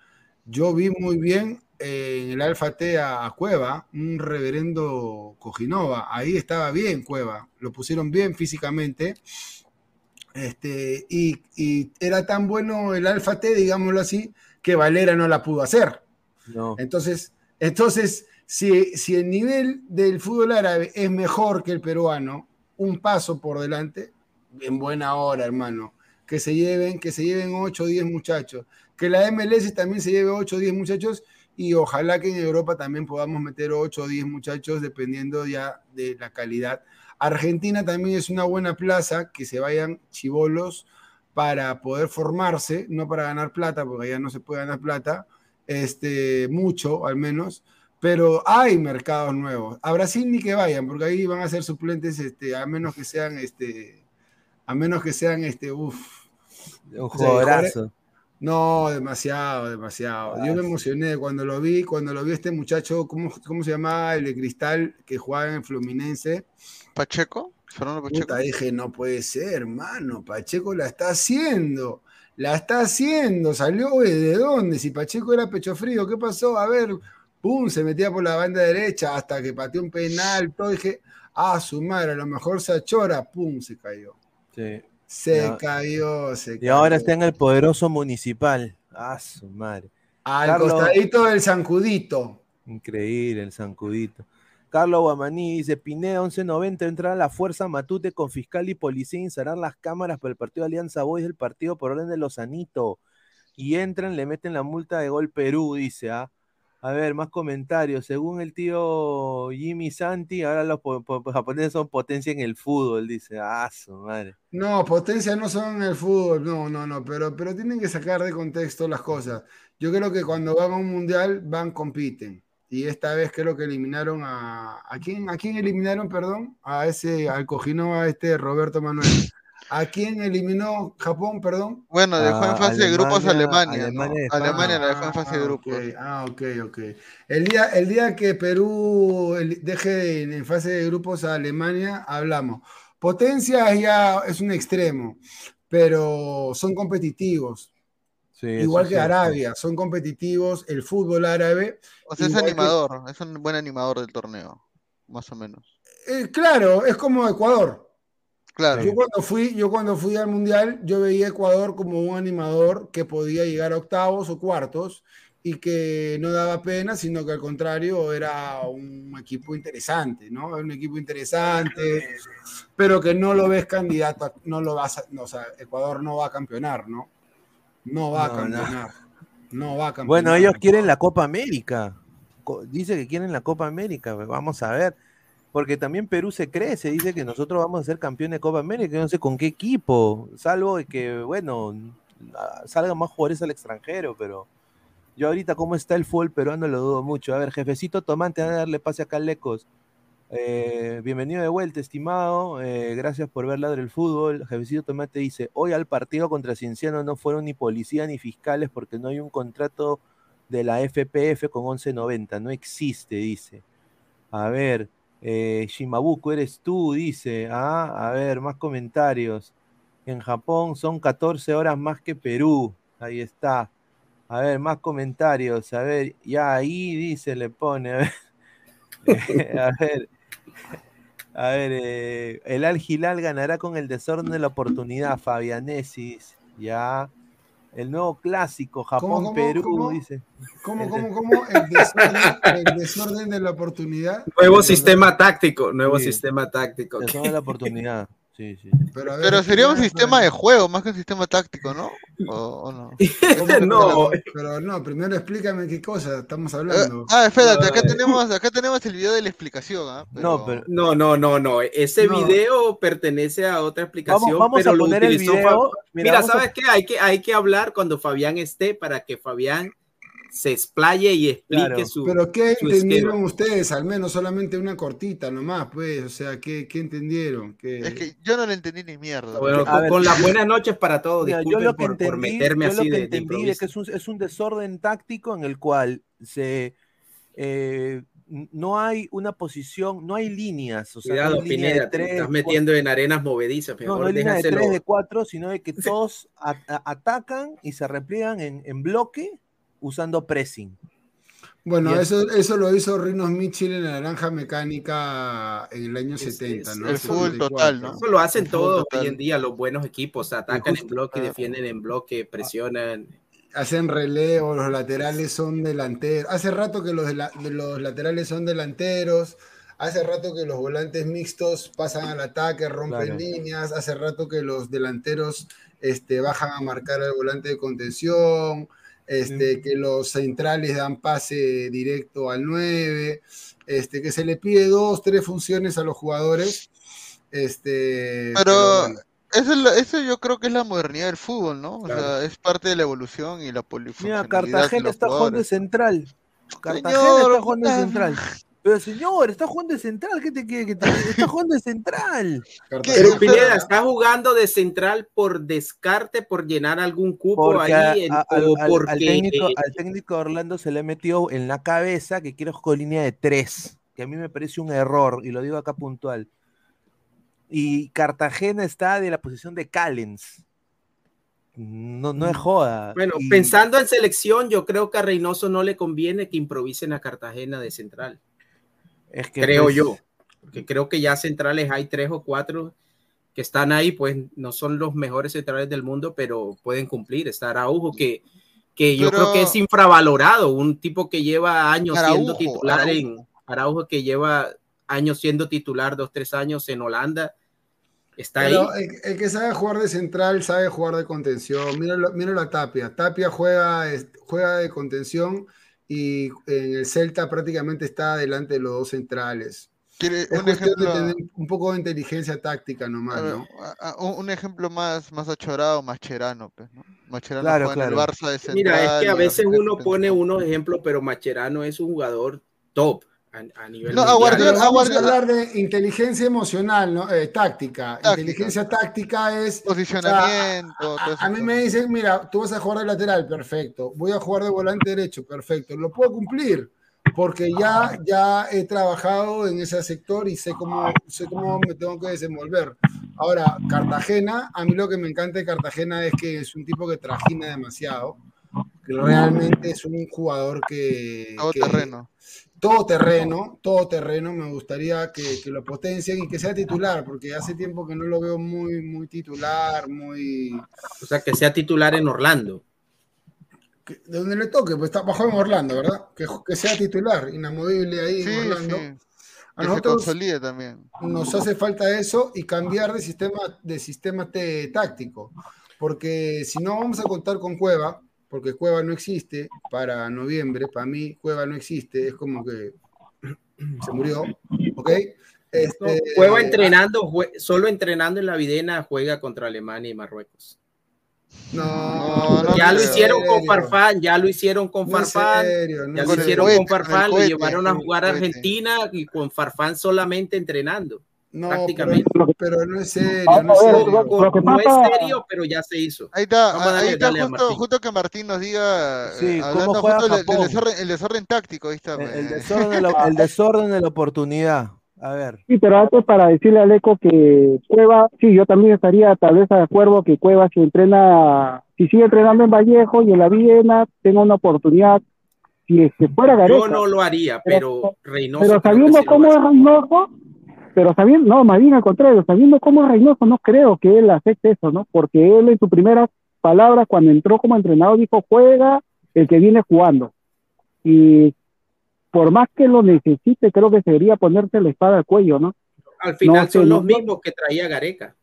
yo vi muy bien en el Alfa T a, Cueva, un reverendo Cojinova, ahí estaba bien Cueva, lo pusieron bien físicamente, este, y, y, era tan bueno el Alfa T, digámoslo así, que Valera no la pudo hacer. No. Entonces, entonces si, el nivel del fútbol árabe es mejor que el peruano, un paso por delante, en buena hora, hermano. Que se lleven, que se lleven 8 o 10 muchachos. Que la MLS también se lleve 8 o 10 muchachos y ojalá que en Europa también podamos meter 8 o 10 muchachos dependiendo ya de la calidad. Argentina también es una buena plaza, que se vayan chivolos para poder formarse, no para ganar plata, porque allá no se puede ganar plata, este, mucho al menos, pero hay mercados nuevos. A Brasil ni que vayan, porque ahí van a ser suplentes, este, a menos que sean, este, a menos que sean, este, uff. Un jugadorazo. No, demasiado, demasiado. Yo me emocioné cuando lo vi, cuando lo vi este muchacho, ¿cómo, cómo se llamaba? El de Cristal, que jugaba en Fluminense. ¿Pacheco? Fernando Pacheco. dije, no puede ser, hermano, Pacheco la está haciendo. La está haciendo, salió de dónde, si Pacheco era pecho frío, ¿qué pasó? A ver, pum, se metía por la banda derecha hasta que pateó un penal, todo, dije, ah, su madre, a lo mejor se achora, pum, se cayó. Sí. Se cayó, se cayó. Y ahora está en el poderoso municipal. Ah, su madre. Al costadito del zancudito. Increíble el zancudito. Carlos Guamaní dice, Pineda 1190 entrar a la fuerza Matute con fiscal y policía instalar las cámaras para el partido de Alianza Boys del partido por orden de los Lozanito. Y entran, le meten la multa de gol Perú, dice, ¿ah? A ver, más comentarios. Según el tío Jimmy Santi, ahora los japoneses son potencia en el fútbol, dice. Ah, su madre. No, potencia no son en el fútbol, no, no, no, pero, pero tienen que sacar de contexto las cosas. Yo creo que cuando van a un mundial, van, compiten. Y esta vez creo que eliminaron a. ¿A quién, a quién eliminaron, perdón? A ese, al cojino, a este Roberto Manuel. ¿A quién eliminó Japón, perdón? Bueno, dejó en fase de grupos a Alemania. Alemania, la dejó en fase de ah, grupos. Ah, ok, ok. El día, el día que Perú deje en fase de grupos a Alemania, hablamos. Potencia ya es un extremo, pero son competitivos. Igual que Arabia, son competitivos, el fútbol árabe. O sea, es animador, es un buen animador del torneo, más o menos. Eh, claro, es como Ecuador. Claro. Yo cuando fui, yo cuando fui al mundial, yo veía a Ecuador como un animador que podía llegar a octavos o cuartos y que no daba pena, sino que al contrario era un equipo interesante, ¿no? Un equipo interesante, pero que no lo ves candidato, no lo vas, a, o sea, Ecuador no va a campeonar, ¿no? No va a campeonar. No. va a campeonar. Bueno, ellos quieren la Copa América. Dice que quieren la Copa América. Vamos a ver. Porque también Perú se cree, se dice que nosotros vamos a ser campeones de Copa América, no sé con qué equipo, salvo que, bueno, salgan más jugadores al extranjero, pero yo ahorita cómo está el fútbol peruano lo dudo mucho. A ver, jefecito Tomante, a darle pase acá a Lecos. Eh, bienvenido de vuelta, estimado. Eh, gracias por ver Ladre el Fútbol. Jefecito Tomate dice: Hoy al partido contra Cienciano no fueron ni policías ni fiscales porque no hay un contrato de la FPF con 1190. No existe, dice. A ver, eh, Shimabuku, eres tú, dice. Ah, a ver, más comentarios. En Japón son 14 horas más que Perú. Ahí está. A ver, más comentarios. A ver, ya ahí dice, le pone. A ver, a ver, a ver eh, el Al Gilal ganará con el desorden de la oportunidad. Fabianesis, ya. El nuevo clásico, Japón-Perú, dice. ¿Cómo, cómo, cómo? El desorden, de la oportunidad. Nuevo sistema táctico, nuevo sistema táctico. El desorden de la oportunidad. Sí, sí. Pero, sería un sistema de juego más que un sistema táctico, ¿no? ¿O, no? no. Pero, no, primero explícame qué cosa estamos hablando. Eh, ah, espérate, acá tenemos, acá tenemos el video de la explicación. ¿ah? No, pero... no, no, no, no. Ese video pertenece a otra explicación. Vamos, pero a poner el video. Mira, ¿sabes qué? Hay que, hay que hablar cuando Fabián esté para que Fabián se explaye y explique su. Pero ¿qué entendieron ustedes? Al menos solamente una cortita nomás, pues. O sea, ¿qué, qué entendieron? Es que yo no le entendí ni mierda. Bueno, con, las buenas noches para todos. yo lo que entendí, por meterme así lo que entendí es que es un, es un, desorden táctico en el cual se. Eh, no hay una posición, no hay líneas. O sea, Cuidado, Pineda, tres, estás metiendo en arenas movedizas. no, no hay línea de tres, de cuatro, sino de que todos atacan y se repliegan en, en bloque usando pressing. Bueno, eso, eso lo hizo Rinos Mitchell en la Naranja Mecánica en el año 70, ¿no? El fútbol total, ¿no? Eso lo hacen todos hoy en día los buenos equipos, atacan en bloque, defienden en bloque, presionan. Hacen relevo, los laterales son delanteros. Hace rato que los, los laterales son delanteros, hace rato que los volantes mixtos pasan al ataque, rompen líneas, hace rato que los delanteros este, bajan a marcar el volante de contención este, que los centrales dan pase directo al 9, este, que se le pide dos, tres funciones a los jugadores. Este, pero, Eso, eso, yo creo que es la modernidad del fútbol, ¿no? O sea, es parte de la evolución y la polifuncionalidad. Mira, Cartagena está jugando de central. Cartagena está jugando de central. Pero señor, está jugando de central, ¿qué te quiere que te está jugando de central? Pero Pineda está jugando de central por descarte, por llenar algún cupo ahí o porque... al, técnico, al técnico Orlando se le metió en la cabeza que quiere jugar línea de tres, que a mí me parece un error, y lo digo acá puntual. Y Cartagena está de la posición de Callens. No, no es joda. Bueno, pensando en selección, yo creo que a Reynoso no le conviene que improvisen a Cartagena de central creo pues, yo. Que creo que ya centrales hay tres o cuatro que están ahí, pues no son los mejores centrales del mundo, pero pueden cumplir. Está Araujo, que, que yo creo que es infravalorado, un tipo que lleva años siendo titular en Araujo, que lleva años siendo titular, dos, tres años en Holanda. Está ahí. El, que sabe jugar de central sabe jugar de contención. Mira, mira la Tapia. Tapia juega, juega de contención y en el Celta prácticamente está delante de los dos centrales. Es un, ejemplo, de tener un poco de inteligencia táctica nomás, ¿no? Un ejemplo más, más achorado, Macherano, pues, ¿no? Macherano claro, claro. el Barça de Central, Mira, es que a veces uno pone unos ejemplos, pero Macherano es un jugador top a, nivel no, vamos a hablar de inteligencia emocional, ¿no? Eh, táctica. Inteligencia táctica es posicionamiento. a, mí me dicen, mira, tú vas a jugar de lateral, perfecto. Voy a jugar de volante derecho, perfecto. Lo puedo cumplir porque ya, ya he trabajado en ese sector y sé cómo, sé cómo me tengo que desenvolver. Ahora, Cartagena, a mí lo que me encanta de Cartagena es que es un tipo que trajina demasiado, realmente es un jugador que... Todo terreno. Todo terreno, todo terreno, me gustaría que, que, lo potencien y que sea titular, porque hace tiempo que no lo veo muy, muy titular, muy... O sea, que sea titular en Orlando de donde le toque, pues está bajo en Orlando, ¿verdad? Que, que sea titular, inamovible ahí en Orlando. A nosotros también. nos hace falta eso y cambiar de sistema, de sistema táctico. Porque si no vamos a contar con Cueva, porque Cueva no existe para noviembre, para mí Cueva no existe, es como que se murió, ¿ok? Este, Cueva entrenando, solo entrenando en la Videna juega contra Alemania y Marruecos. No, ya lo hicieron con Farfán, ya lo hicieron con Farfán, ya lo hicieron con Farfán, lo llevaron a jugar a Argentina y con Farfán solamente entrenando. No, prácticamente. Pero, no es serio, no es serio. No es serio, pero ya se hizo. Ahí está, ahí está justo, justo, que Martín nos diga, sí, hablando justo del, desorden, el desorden táctico. Ahí está, el, el, desorden de la, el desorden de la oportunidad. A ver. Sí, pero antes para decirle al Eco que Cueva, sí, yo también estaría tal vez de acuerdo que Cueva si entrena, si sigue entrenando en Vallejo y en la Viena, tenga una oportunidad. Si es que fuera Gareca. Yo no lo haría, pero, Reynoso. Pero sabiendo cómo es Reynoso, pero sabiendo, no, más bien al contrario, sabiendo cómo es Reynoso, no creo que él acepte eso, ¿no? Porque él en sus primeras palabras, cuando entró como entrenador, dijo: juega el que viene jugando. Y por más que lo necesite, creo que debería ponerse la espada al cuello, ¿no? Al final son los mismos que traía Gareca.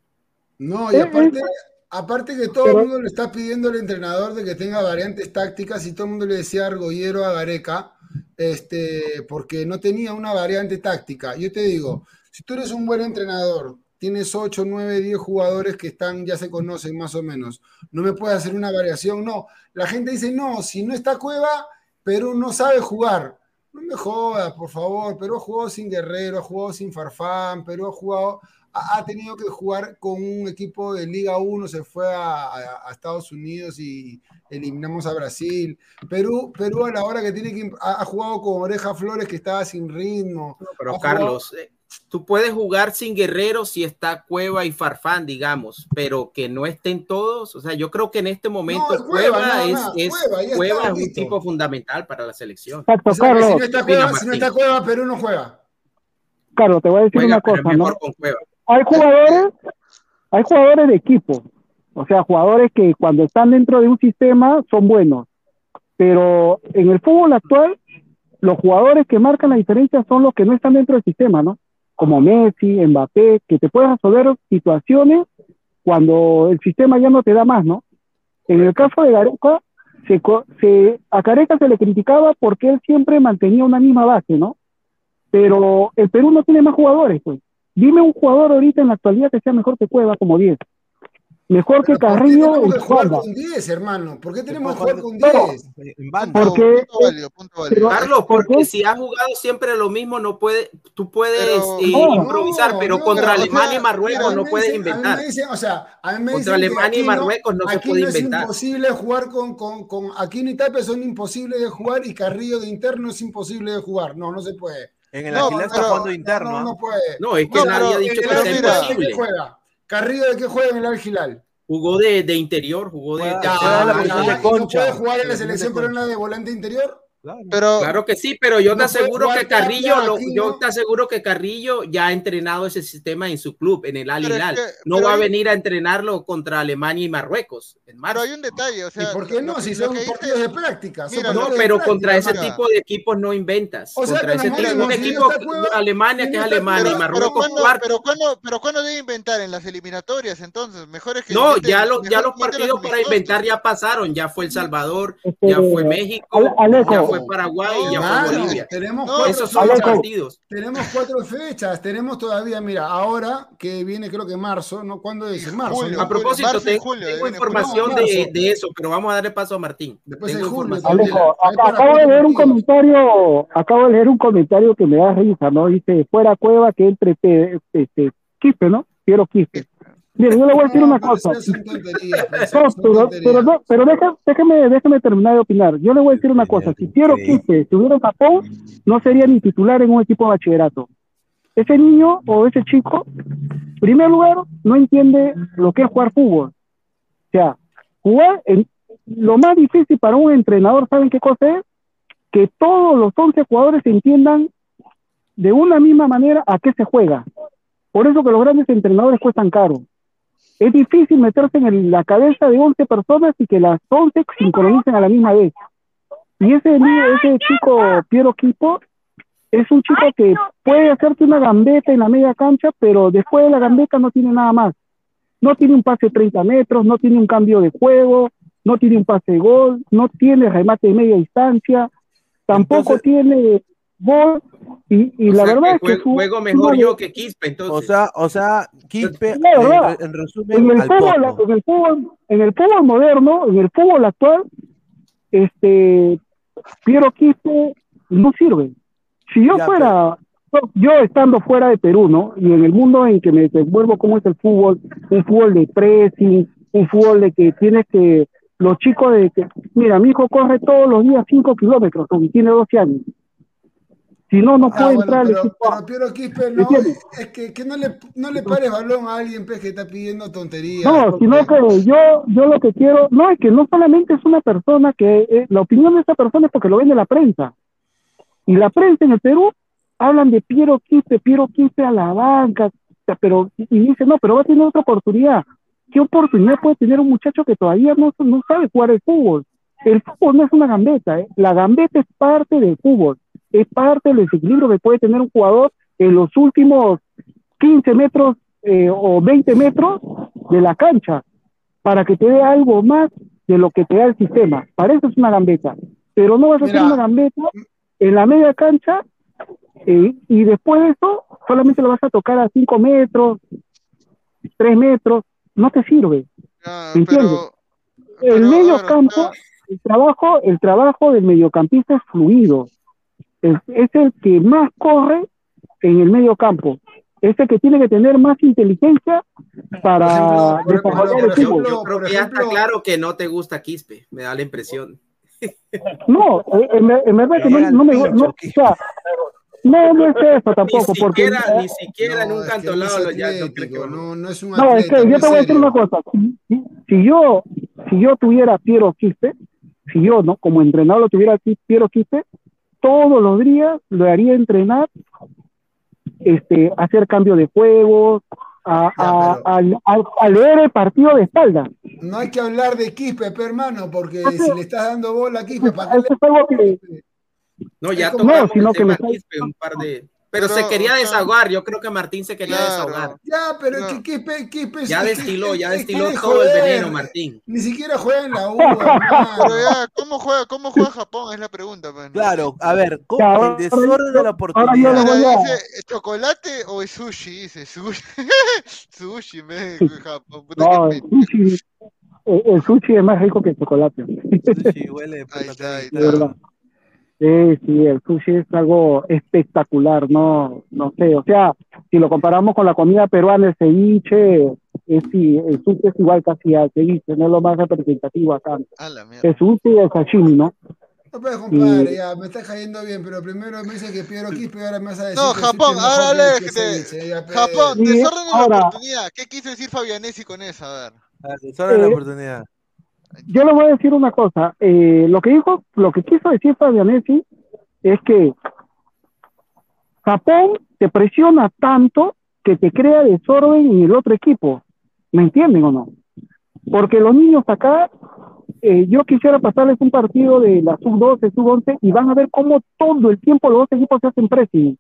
No, y aparte, aparte que todo el mundo le está pidiendo al entrenador de que tenga variantes tácticas y todo el mundo le decía argollero a Gareca, este, porque no tenía una variante táctica. Yo te digo, si tú eres un buen entrenador, tienes 8, 9, 10 jugadores que están, ya se conocen más o menos, no me puedes hacer una variación, no. La gente dice, no, si no está Cueva, Perú no sabe jugar. No me jodas, por favor. Perú ha jugado sin Guerrero, ha jugado sin Farfán, Perú ha jugado, ha, tenido que jugar con un equipo de Liga 1, se fue a, Estados Unidos y eliminamos a Brasil. Perú, Perú a la hora que tiene que ha, jugado con Oreja Flores que estaba sin ritmo. pero Carlos, eh, tú puedes jugar sin Guerrero si está Cueva y Farfán, digamos, pero que no estén todos. O sea, yo creo que en este momento Cueva, es, Cueva, es un tipo fundamental para la selección. si no está Cueva, si no está Cueva, Perú no juega. Claro, te voy a decir una cosa, ¿no? Hay jugadores, hay jugadores de equipo, o sea, jugadores que cuando están dentro de un sistema son buenos, pero en el fútbol actual los jugadores que marcan la diferencia son los que no están dentro del sistema, ¿no? Como Messi, Mbappé, que te pueden resolver situaciones cuando el sistema ya no te da más, ¿no? En el caso de Gareca, se, a Gareca se le criticaba porque él siempre mantenía una misma base, ¿no? Pero el Perú no tiene más jugadores, pues. Dime un jugador ahorita en la actualidad que sea mejor que Cueva como 10. Mejor que Carrillo ¿por qué tenemos que jugar con 10, hermano? ¿Por qué tenemos que jugar con 10? Porque, Carlos, porque si has jugado siempre lo mismo, no puede, tú puedes eh, improvisar, pero contra Alemania y Marruecos no puedes inventar. o sea, a mí me contra Alemania y Marruecos no, se puede inventar. Es imposible jugar con, con, con Aquino y Tapia son imposibles de jugar y Carrillo de interno es imposible de jugar. No, no se puede. En el no, está jugando interno. No, ¿ah? no, puede. No, es que nadie ha dicho que sea imposible. Carrillo de qué juega en el Algilal. Jugó de, de interior, jugó de. Ah, la de concha. ¿Puede jugar en la selección peruana de volante interior? Claro. Pero, claro que sí, pero yo te aseguro que Carrillo, yo te aseguro que Carrillo ya ha entrenado ese sistema en su club, en el Al Hilal. no va a venir a entrenarlo contra Alemania y Marruecos. En pero hay un detalle, o sea, ¿Y por qué no? Si son partidos de práctica. no, pero contra ese tipo de equipos no inventas. O sea, contra ese tipo de equipos, Alemania que es Alemania y Marruecos pero, ¿cuándo, pero ¿cuándo debe inventar en las eliminatorias entonces? Mejor es que no, ya los ya los partidos para inventar ya pasaron, ya fue El Salvador, ya fue México, ya fue Paraguay y ya fue Bolivia. Tenemos Esos son los partidos. Tenemos cuatro fechas, tenemos todavía, mira, ahora que viene creo que marzo, ¿no? ¿Cuándo es? Marzo. a propósito, tengo, información de, de, eso, pero vamos a darle paso a Martín. Después de julio. acabo de leer un comentario, acabo de leer un comentario que me da risa, ¿no? Dice, fuera cueva que entre este, Quispe, ¿no? Quiero Quispe. Mire, yo le voy a decir una cosa. pero, pero, no, pero déjeme, déjeme terminar de opinar. Yo le voy a decir una cosa. Si Piero Quispe estuviera en Japón, no sería ni titular en un equipo de bachillerato. Ese niño o ese chico, en primer lugar, no entiende lo que es jugar fútbol. O sea, jugar en, lo más difícil para un entrenador, ¿saben qué cosa es? Que todos los 11 jugadores entiendan de una misma manera a qué se juega. Por eso que los grandes entrenadores cuestan caro. Es difícil meterse en la cabeza de 11 personas y que las 11 sincronicen a la misma vez. Y ese, ese chico Piero Quipo es un chico que puede hacerte una gambeta en la media cancha, pero después de la gambeta no tiene nada más. No tiene un pase de 30 metros, no tiene un cambio de juego, no tiene un pase de gol, no tiene remate de media distancia, tampoco tiene y, la verdad es que juego mejor yo que Quispe entonces. O sea, o sea, Quispe en, resumen en el, fútbol, en el fútbol, en el fútbol moderno, en el fútbol actual, este Piero Quispe no sirve. Si yo fuera yo estando fuera de Perú, ¿no? Y en el mundo en que me desenvuelvo cómo es el fútbol, un fútbol de pressing, un fútbol de que tienes que los chicos de que, mira, mi hijo corre todos los días 5 kilómetros, y tiene 12 años. Si no, no ah, puede entrar pero, Pero Piero Quispe, no, es que, que, no, le, no le pares balón a alguien pues, que está pidiendo tonterías. No, sino que yo, yo lo que quiero, no, es que no solamente es una persona que, eh, la opinión de esa persona es porque lo vende la prensa. Y la prensa en el Perú hablan de Piero Quispe, Piero Quispe a la banca, pero, y dice, no, pero va a tener otra oportunidad. ¿Qué oportunidad puede tener un muchacho que todavía no, no sabe jugar el fútbol? El fútbol no es una gambeta, ¿eh? la gambeta es parte del fútbol, es parte del desequilibrio que puede tener un jugador en los últimos 15 metros eh, o 20 metros de la cancha, para que te dé algo más de lo que te da el sistema. Para eso es una gambeta, pero no vas a hacer una gambeta en la media cancha eh, y después de eso solamente lo vas a tocar a 5 metros, 3 metros, no te sirve. ¿Entiendes? el medio campo, el trabajo, el trabajo del mediocampista es fluido. Es, el que más corre en el medio campo. Es el que tiene que tener más inteligencia para desarrollar el Yo creo que ya está claro que no te gusta Quispe, me da la impresión. No, en, verdad que no, me gusta. No, no es eso tampoco. Ni porque, siquiera, ni siquiera en un canto lado ya no, no, es un No, es que yo te voy a decir una cosa. Si, yo, si yo tuviera Piero Quispe, si yo, ¿no? Como entrenador lo tuviera Piero Quispe, todos los días lo haría entrenar, este, hacer cambio de juegos, a, a, a, leer el partido de espalda. No hay que hablar de Quispe, hermano, porque si le estás dando bola a Quispe, ¿para qué le... que, no, ya no, sino que me... un par de... Pero, se quería desahogar, yo creo que Martín se quería desahogar. Ya, pero no. ¿qué, qué, qué, Ya destiló, ya destiló todo el veneno, Martín. Ni siquiera juega en la U. pero ya, ¿cómo juega, ¿cómo juega Japón? Es la pregunta. Man. Pues, claro, a ver, ¿cómo el desorden de la oportunidad? Dice, ¿chocolate o es sushi? Dice, sushi. sushi, me Japón. no, el sushi, el sushi es más rico que el chocolate. El sushi huele ahí está, ahí está. Sí, sí, el sushi es algo espectacular, no, no sé, o sea, si lo comparamos con la comida peruana, el ceviche, es, sí, el sushi es igual casi al ceviche, no es lo más representativo acá. el sushi y el sashimi, ¿no? No puedes compadre, ya, me estás cayendo bien, pero primero me dice que Piero Quispe ahora me vas a decir No, Japón, ahora aléjate. Japón, desorden de la oportunidad. ¿Qué quiso decir Fabianesi con eso? A ver. Desorden de la eh, oportunidad yo le voy a decir una cosa. Eh, lo que dijo, lo que quiso decir Fabianesi es que Japón te presiona tanto que te crea desorden en el otro equipo. ¿Me entienden o no? Porque los niños acá, eh, yo quisiera pasarles un partido de la sub-12, sub-11 y van a ver cómo todo el tiempo los dos equipos se hacen pressing.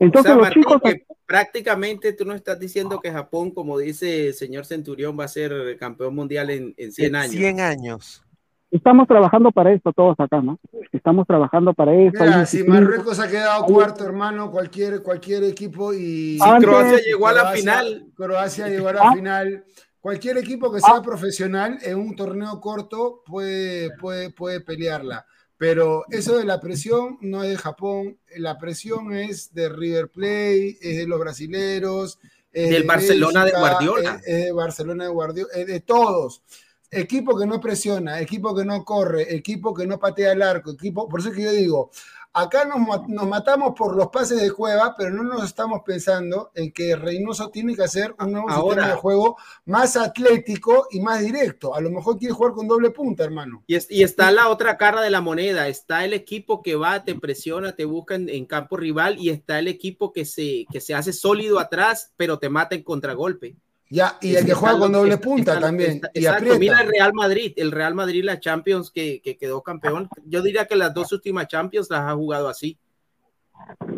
Entonces los chicos... prácticamente tú no estás diciendo que Japón, como dice el señor Centurión, va a ser campeón mundial en, en 100 años. 100 años. estamos trabajando para esto todos acá, ¿no? Estamos trabajando para esto. Mira, si Marruecos ha quedado cuarto, hermano, cualquier, cualquier equipo y... Croacia llegó a la final. Croacia llegó a la ah. final. Cualquier equipo que sea ah. profesional en un torneo corto puede, puede, puede pelearla. Pero eso de la presión no es de Japón, la presión es de River Plate, es de los brasileros. del Barcelona de Guardiola. Es, de Barcelona de Guardiola, es de todos. Equipo que no presiona, equipo que no corre, equipo que no patea el arco, equipo, por eso es que yo digo, Acá nos, nos, matamos por los pases de cueva, pero no nos estamos pensando en que Reynoso tiene que hacer un nuevo sistema de juego más atlético y más directo. A lo mejor quiere jugar con doble punta, hermano. Y, y está la otra cara de la moneda. Está el equipo que va, te presiona, te busca en, campo rival y está el equipo que se, que se hace sólido atrás, pero te mata en contragolpe. Ya, y el que juega con doble punta también. exacto, mira el Real Madrid, el Real Madrid, la Champions que, quedó campeón. Yo diría que las dos últimas Champions las ha jugado así.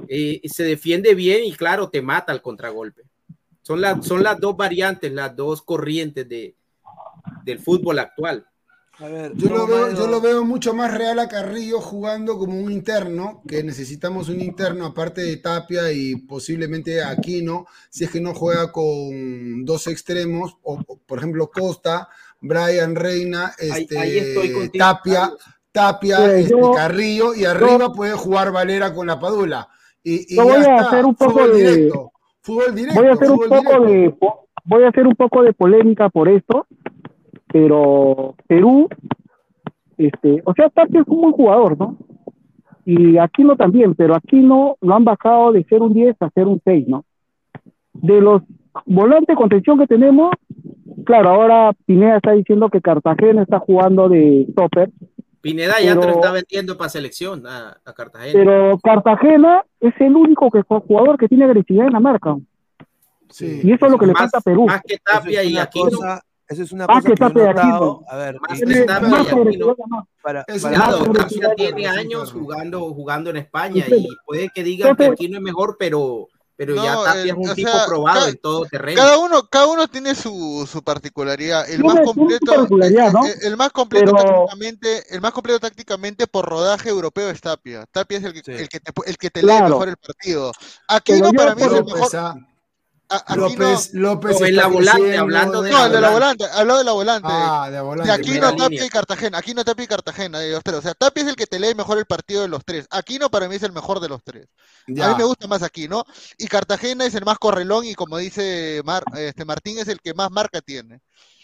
Eh, se defiende bien y claro, te mata el contragolpe. Son, las son las dos variantes, las dos corrientes de, del fútbol actual yo, lo veo, yo lo veo mucho más real a Carrillo jugando como un interno, que necesitamos un interno aparte de Tapia y posiblemente Aquino, si es que no juega con dos extremos, o por ejemplo Costa, Brian Reina, este, Tapia, Tapia, este, Carrillo, y arriba puede jugar Valera con la Padula. Y, voy a hacer un poco de directo, fútbol directo, voy a hacer un poco de voy a hacer un poco de polémica por esto pero Perú, este, o sea, Tapia es un buen jugador, ¿no? Y Aquino también, pero Aquino lo han bajado de ser un 10 a ser un 6, ¿no? De los volantes de contención que tenemos, claro, ahora Pineda está diciendo que Cartagena está jugando de topper. Pineda ya te lo está vendiendo para selección a, Cartagena. Pero Cartagena es el único que, jugador que tiene agresividad en la marca. Sí. Y eso es lo que le falta a Perú. Más que Tapia y Aquino. Eso es una ah, cosa que, que he notado. A ver, más está para, para, tiene años jugando, jugando en España y puede que digan que aquí no es mejor, pero pero ya Tapia es un tipo probado en todo terreno. Cada uno, cada uno tiene su, su particularidad. El más completo, el, más completo tácticamente, el más completo tácticamente por rodaje europeo es Tapia. Tapia es el que, el que te, el que te lee mejor el partido. Aquí no para mí es el mejor. López, López. O la volante, hablando de. No, el de la volante, habló de la volante. Ah, de volante. aquí no Tapia y Cartagena, aquí no Tapia y Cartagena, de los tres. O sea, Tapia es el que te lee mejor el partido de los tres. Aquí no para mí es el mejor de los tres. A mí me gusta más aquí, ¿no? Y Cartagena es el más correlón y como dice este Martín es el que más marca tiene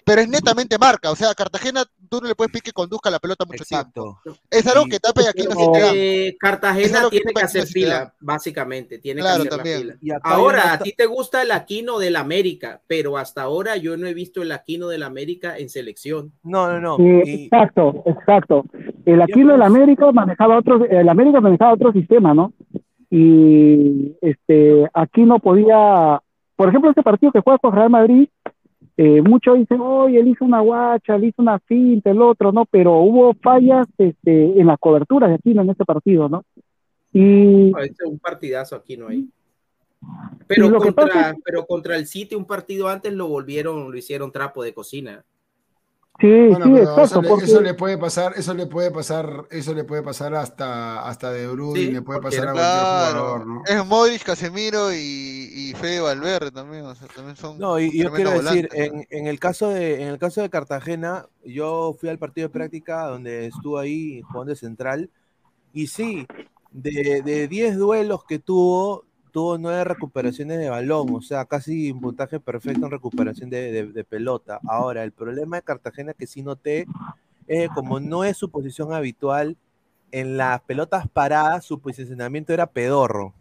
pero es netamente marca. O sea, a Cartagena tú no le puedes pedir que conduzca la pelota mucho tiempo. Es algo que Tapia y aquí no se Cartagena tiene que, hacer fila, básicamente. Tiene que hacer también. Ahora, a ti te gusta el Aquino del América, pero hasta ahora yo no he visto el Aquino del América en selección. No, no, no. Exacto, exacto. El Aquino del América manejaba otro, el América manejaba otro sistema, ¿no? Y este, aquí no podía, por ejemplo, este partido que juega con Real Madrid, eh, muchos dicen, oye, él hizo una guacha, él hizo una finta, el otro, ¿no? Pero hubo fallas este, en las coberturas de Aquino en este partido, ¿no? Y... Parece un partidazo aquí, ¿no hay? Pero contra, pero contra el City un partido antes lo volvieron, lo hicieron trapo de cocina. Sí, sí, exacto. Eso, le, puede pasar, eso le puede pasar, eso le puede pasar hasta, hasta De Bruyne, le puede pasar a cualquier jugador, ¿no? Es Modric, Casemiro y, y Fede Valverde también, o sea, también son. No, y, yo quiero decir, en, en, el caso de, en el caso de Cartagena, yo fui al partido de práctica donde estuvo ahí jugando de central, y sí, de 10 duelos que tuvo, tuvo nueve recuperaciones de balón, o sea, casi un puntaje perfecto en recuperación de, pelota. Ahora, el problema de Cartagena que sí noté es que como no es su posición habitual, en las pelotas paradas su posicionamiento era pedorro.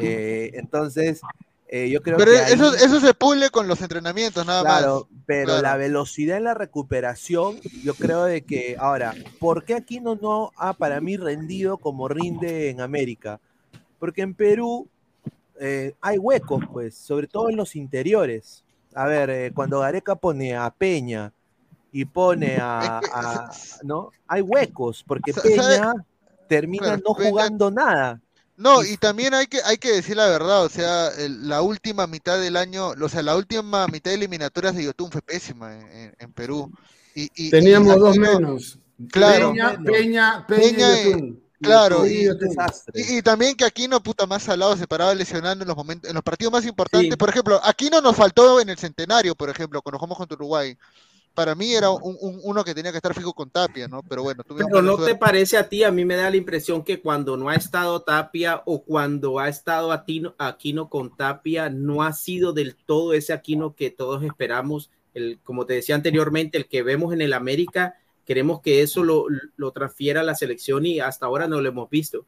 Eh, entonces, eh, yo creo pero que. Eso, eso se pule con los entrenamientos, nada más. Claro, pero la velocidad en la recuperación, yo creo de que. Ahora, ¿por qué aquí no, no ha para mí rendido como rinde en América? Porque en Perú eh, hay huecos, pues, sobre todo en los interiores. A ver, eh, cuando Gareca pone a Peña y pone a, ¿no? Hay huecos, porque Peña termina no jugando nada. No, y también hay que, hay que decir la verdad, o sea, la última mitad del año, o sea, la última mitad de eliminatorias de Yotun fue pésima en, Perú. Y, Teníamos dos menos. Claro. Peña, Peña, Peña, Claro, y, y, también que Aquino, puta, más al lado se paraba lesionando en los momentos, en los partidos más importantes. Por ejemplo, Aquino nos faltó en el centenario, por ejemplo, cuando jugamos contra Uruguay. Para mí era un, uno que tenía que estar fijo con Tapia, ¿no? Pero bueno, Pero no te parece a ti, a mí me da la impresión que cuando no ha estado Tapia o cuando ha estado Aquino con Tapia, no ha sido del todo ese Aquino que todos esperamos. El, como te decía anteriormente, el que vemos en el América queremos que eso lo, lo transfiera a la selección y hasta ahora no lo hemos visto.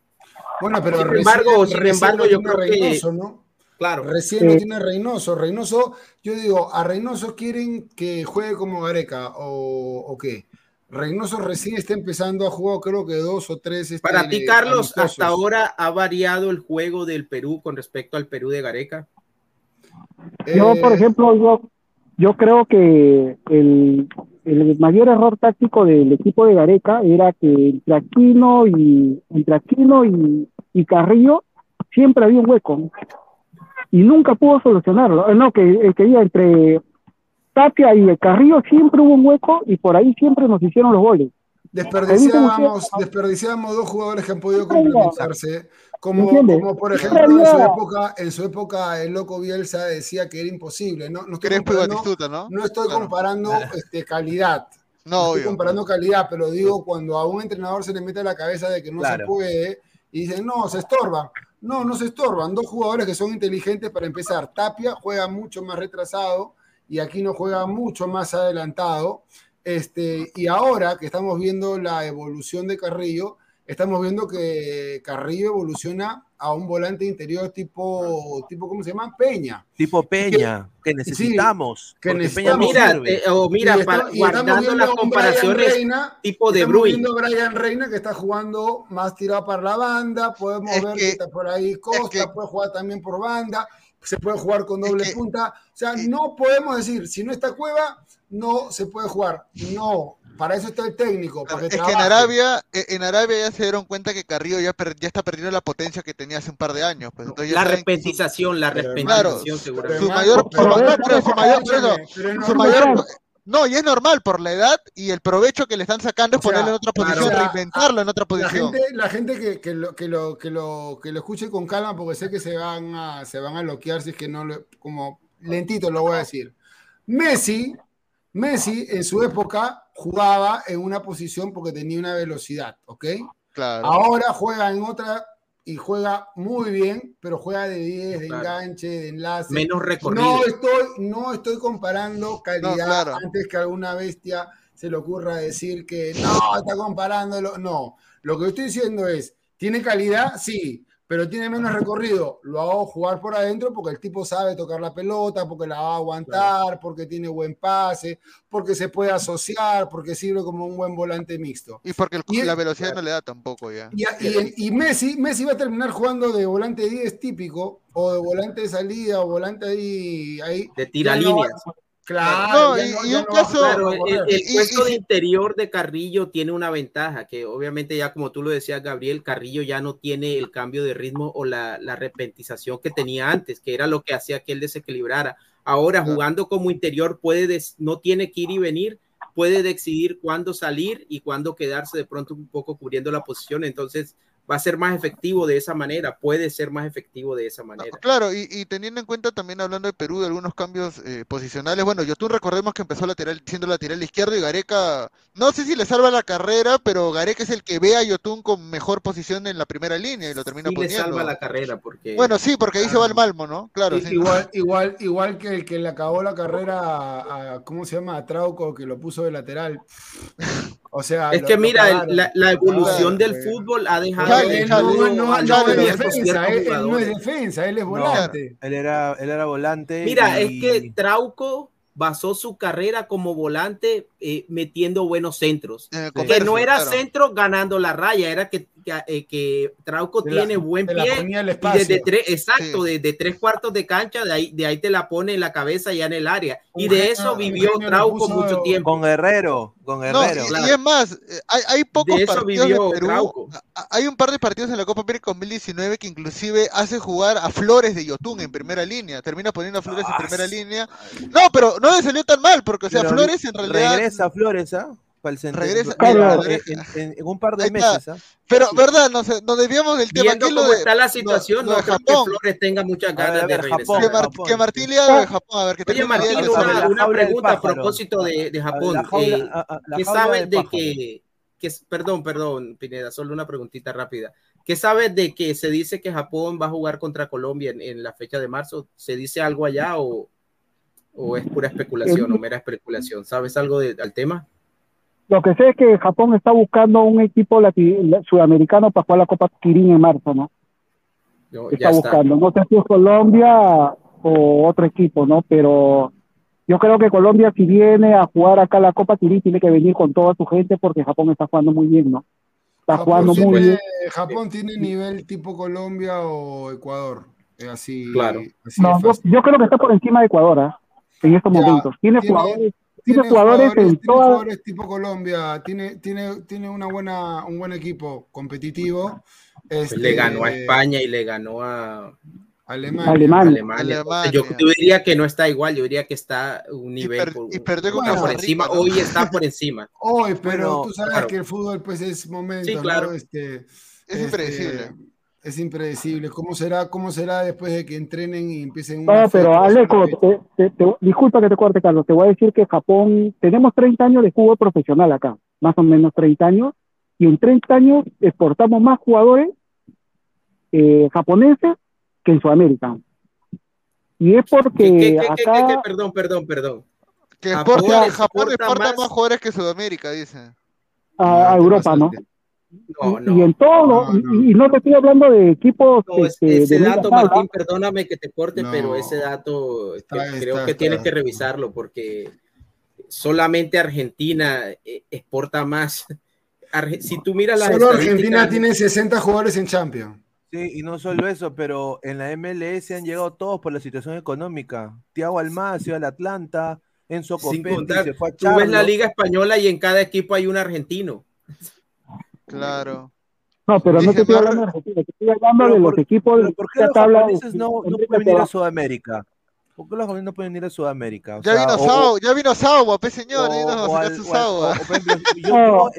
Bueno, pero sin embargo, sin embargo yo creo que... ¿no? Claro. Recién lo tiene Reynoso. Reynoso, yo digo, ¿a Reynoso quieren que juegue como Gareca o, o qué? Reynoso recién está empezando a jugar, creo que dos o tres. Este, Para ti, Carlos, hasta ahora ha variado el juego del Perú con respecto al Perú de Gareca. Yo, por eh, ejemplo, yo, yo creo que el, el mayor error táctico del equipo de Gareca era que entre Aquino y, entre Aquino y, y Carrillo siempre había un hueco y nunca pudo solucionarlo. Eh, no, que, eh, que entre Tapia y Carrillo siempre hubo un hueco y por ahí siempre nos hicieron los goles. Desperdiciamos, desperdiciamos dos jugadores que han podido complementarse. Como, como por ejemplo en su, época, en su época el loco Bielsa decía que era imposible. No, no estoy comparando, ¿no? no estoy comparando este, calidad. No, estoy comparando calidad, pero digo cuando a un entrenador se le mete a la cabeza de que no se puede y dicen, no, se estorban. No, no se estorban. Dos jugadores que son inteligentes para empezar. Tapia juega mucho más retrasado y aquí no juega mucho más adelantado. Este, y ahora que estamos viendo la evolución de Carrillo, estamos viendo que Carrillo evoluciona a un volante interior tipo, tipo ¿cómo se llama? Peña. Tipo Peña, que, necesitamos. que necesitamos. Mira, eh, o mira, guardando las comparaciones tipo de Bruyne. viendo Brian Reina que está jugando más tirado para la banda, podemos ver que, está por ahí Costa, puede jugar también por banda, se puede jugar con doble punta. O sea, no podemos decir, si no está Cueva, no se puede jugar. No, para eso está el técnico. es que en Arabia, eh, en Arabia ya se dieron cuenta que Carrillo ya, ya está perdiendo la potencia que tenía hace un par de años. Pues, la repetización, la repetización, seguramente. Su mayor, su mayor, no, y es normal por la edad y el provecho que le están sacando es ponerlo en otra posición, reinventarlo en otra posición. La gente, que, que, lo, que, lo, que, lo, que lo escuche con calma, porque sé que se van a, se van a bloquear si es que no, lo, como lentito lo voy a decir. Messi Messi en su época jugaba en una posición porque tenía una velocidad, ¿ok? Claro. Ahora juega en otra y juega muy bien, pero juega de 10, de enganche, de enlace. Menos recorrido. No estoy, no estoy comparando calidad antes que alguna bestia se le ocurra decir que no, está comparándolo. No, lo que estoy diciendo es, ¿tiene calidad? Sí pero tiene menos recorrido. Lo hago jugar por adentro porque el tipo sabe tocar la pelota, porque la va a aguantar, porque tiene buen pase, porque se puede asociar, porque sirve como un buen volante mixto. Y porque la velocidad no le da tampoco ya. Y, Messi, Messi va a terminar jugando de volante 10 típico, o de volante de salida, o volante ahí. ahí de tira líneas. Claro, y, un caso, el, puesto de interior de Carrillo tiene una ventaja, que obviamente ya como tú lo decías, Gabriel, Carrillo ya no tiene el cambio de ritmo o la, la repentización que tenía antes, que era lo que hacía que él desequilibrara. Ahora, jugando como interior, puede no tiene que ir y venir, puede decidir cuándo salir y cuándo quedarse de pronto un poco cubriendo la posición. Entonces, va a ser más efectivo de esa manera, puede ser más efectivo de esa manera. Claro, y, teniendo en cuenta también hablando de Perú, de algunos cambios eh, posicionales, bueno, tú recordemos que empezó lateral, siendo lateral izquierdo y Gareca, no sé si le salva la carrera, pero Gareca es el que ve a Yotun con mejor posición en la primera línea y lo termina sí poniendo. le salva la carrera porque... Bueno, sí, porque ahí se va el Malmo, ¿no? Claro. Igual, igual, igual que el que le acabó la carrera a, ¿cómo se llama? A Trauco, que lo puso de lateral. O sea, es que mira, la, evolución del fútbol ha dejado. no, no, es defensa, él, no es defensa, él es volante. él, era, él era volante. Mira, es que Trauco basó su carrera como volante eh, metiendo buenos centros. Eh, que no era centro ganando la raya, era que eh, que, Trauco tiene buen pie. desde tres, exacto, desde tres cuartos de cancha, de ahí, de ahí te la pone en la cabeza ya en el área. y de eso vivió Trauco mucho tiempo. Con Guerrero, con Guerrero. y, es más, eh, hay, hay pocos partidos de Perú. Hay un par de partidos en la Copa América 2019 que inclusive hace jugar a Flores de Yotun en primera línea. Termina poniendo a Flores en primera línea. No, pero no le salió tan mal, porque o sea, Flores en realidad. Regresa Flores, ¿ah? Para el centro. Regresa, claro, en, un par de meses. ¿ah? Pero, ¿verdad? Nos, nos desviamos del tema. Viendo cómo está la situación, no, creo que Flores tenga muchas ganas de regresar. que, Martín le haga de Japón. A ver, que Oye, Martín, una, una pregunta a propósito de, de Japón. Eh, ¿Qué sabes de que, que, perdón, perdón, Pineda, solo una preguntita rápida. ¿Qué sabes de que se dice que Japón va a jugar contra Colombia en, en la fecha de marzo? ¿Se dice algo allá o, o es pura especulación o mera especulación? ¿Sabes algo de, del tema? Lo que sé es que Japón está buscando un equipo sudamericano para jugar la Copa Kirin en marzo, ¿no? está buscando. No sé si es Colombia o otro equipo, ¿no? Pero yo creo que Colombia, si viene a jugar acá la Copa Kirin, tiene que venir con toda su gente porque Japón está jugando muy bien, ¿no? Está jugando muy bien. Japón tiene nivel tipo Colombia o Ecuador. Así, claro. no, yo, creo que está por encima de Ecuador, ¿eh? en estos momentos. Tiene, jugadores tiene jugadores, en jugadores tipo Colombia, tiene, tiene, tiene una buena, un buen equipo competitivo. Pues le ganó a este, España y le ganó a Alemania. Alemania. Yo, diría que no está igual, yo diría que está un nivel y, perdió con por encima. Hoy está por encima. Hoy, pero tú sabes que el fútbol pues es momento, sí, claro. Este, es este, impredecible es impredecible. ¿Cómo será, ¿Cómo será después de que entrenen y empiecen No, pero Aleco, disculpa que te corte, Carlos. Te voy a decir que Japón, tenemos 30 años de fútbol profesional acá, más o menos 30 años, y en 30 años exportamos más jugadores eh, japoneses que en Sudamérica. Y es porque acá... perdón, perdón, perdón. Que Japón, Japón exporta, más... jugadores que Sudamérica, dice. A, a Europa, ¿no? Y, en todo, Y, no te estoy hablando de equipos. Este, ese dato, Martín, perdóname que te corte, pero ese dato creo que tienes que revisarlo porque solamente Argentina eh, exporta más. si tú miras la. Solo Argentina tiene 60 jugadores en Champions. Sí, y no solo eso, pero en la MLS han llegado todos por la situación económica. Tiago Almazio al Atlanta, Enzo Copetti se fue a Tú ves la Liga Española y en cada equipo hay un argentino. Claro. No, pero no te estoy hablando de Argentina, te estoy hablando de los equipos de ¿Por qué los japoneses no, no pueden venir a Sudamérica? ¿Por qué los japoneses no pueden ir a Sudamérica? ya, vino Sao, ya vino Sao, pe señor,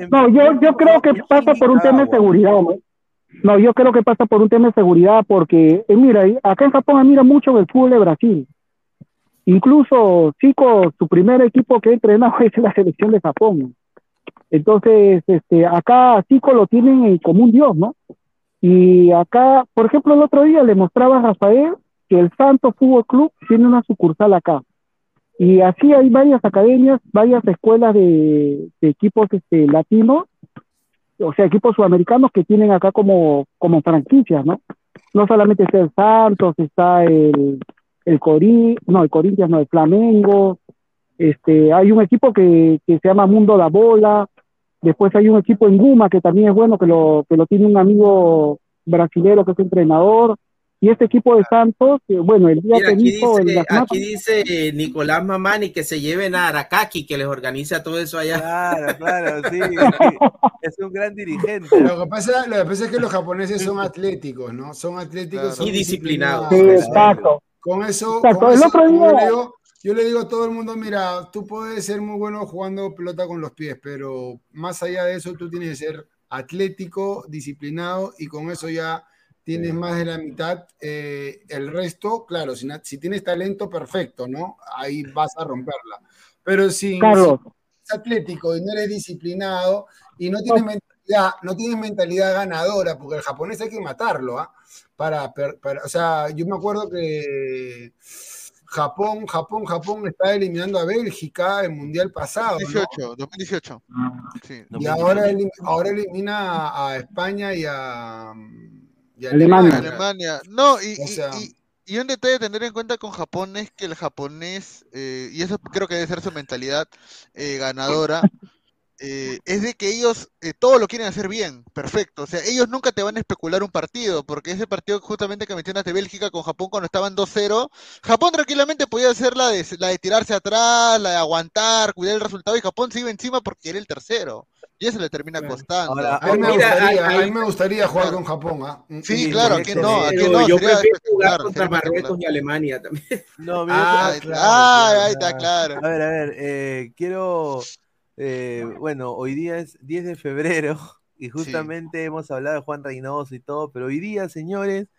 no, yo, yo creo que pasa por un tema de seguridad, ¿no? No, yo creo que pasa por un tema de seguridad porque, eh, mira, acá en Japón admira mucho el fútbol de Brasil. Incluso, chicos, su primer equipo que entrenado es la selección de Japón. Entonces, este, acá Tico lo tienen como un dios, ¿no? Y acá, por ejemplo, el otro día le mostraba a Rafael que el Santo Fútbol Club tiene una sucursal acá. Y así hay varias academias, varias escuelas de, equipos este, latinos, o sea, equipos sudamericanos que tienen acá como, como franquicias, ¿no? No solamente está el Santos, está el, el Cori, no, el Corinthians, no, el Flamengo, este, hay un equipo que, que se llama Mundo La Bola, Después hay un equipo en Guma que también es bueno, que lo, que lo tiene un amigo brasilero que es entrenador. Y este equipo de Santos, bueno, el día que aquí dice, aquí dice eh, Nicolás Mamani que se lleven a Arakaki, que les organiza todo eso allá. Claro, claro, sí. es un gran dirigente. Lo que, pasa, lo que pasa es que los japoneses son atléticos, ¿no? Son atléticos. y disciplinados. Sí, exacto. Con eso, con eso yo le digo a todo el mundo, mira, tú puedes ser muy bueno jugando pelota con los pies, pero más allá de eso, tú tienes que ser atlético, disciplinado y con eso ya tienes más de la mitad. Eh, el resto, claro, si, si, tienes talento, perfecto, ¿no? Ahí vas a romperla. Pero si, eres atlético y no eres disciplinado y no tienes mentalidad, no tienes mentalidad ganadora, porque el japonés hay que matarlo, ¿ah? Para, para, o sea, yo me acuerdo que Japón, Japón, Japón está eliminando a Bélgica en Mundial pasado. 2018, 2018. Y ahora, ahora elimina a España y a, Alemania. No, y, y, un detalle de tener en cuenta con Japón es que el japonés, eh, y eso creo que debe ser su mentalidad eh, ganadora, eh, es de que ellos eh, todo lo quieren hacer bien, perfecto. O sea, ellos nunca te van a especular un partido, porque ese partido justamente que mencionas de Bélgica con Japón cuando estaban 2-0, Japón tranquilamente podía hacer la de, la de tirarse atrás, la de aguantar, cuidar el resultado, y Japón se iba encima porque era el tercero. Y eso le termina costando. a, mí me gustaría, jugar con Japón. ¿ah? Sí, claro, ¿a quién no? ¿A quién no? Yo prefiero jugar contra Marruecos y Alemania también. No, ah, ah, ahí está, claro. A ver, a ver, eh, quiero Eh, bueno, hoy día es 10 de febrero y justamente hemos hablado de Juan Reynoso y todo, pero hoy día, señores,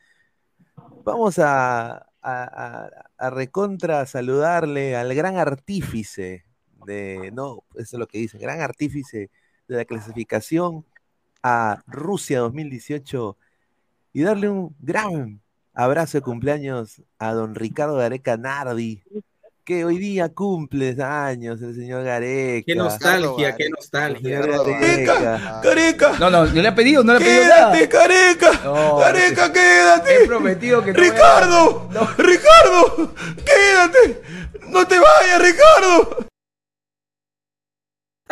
vamos a, a, recontra saludarle al gran artífice de, no, eso es lo que dice, gran artífice de la clasificación a Rusia 2018 y darle un gran abrazo de cumpleaños a don Ricardo Gareca Nardi, que hoy día cumple años el señor Gareca. Qué nostalgia, qué nostalgia. Gareca, Gareca. No, no, no le ha pedido, no le ha pedido nada. Quédate, Gareca. Gareca, quédate. He prometido que Ricardo, Ricardo, quédate. No te vayas, Ricardo.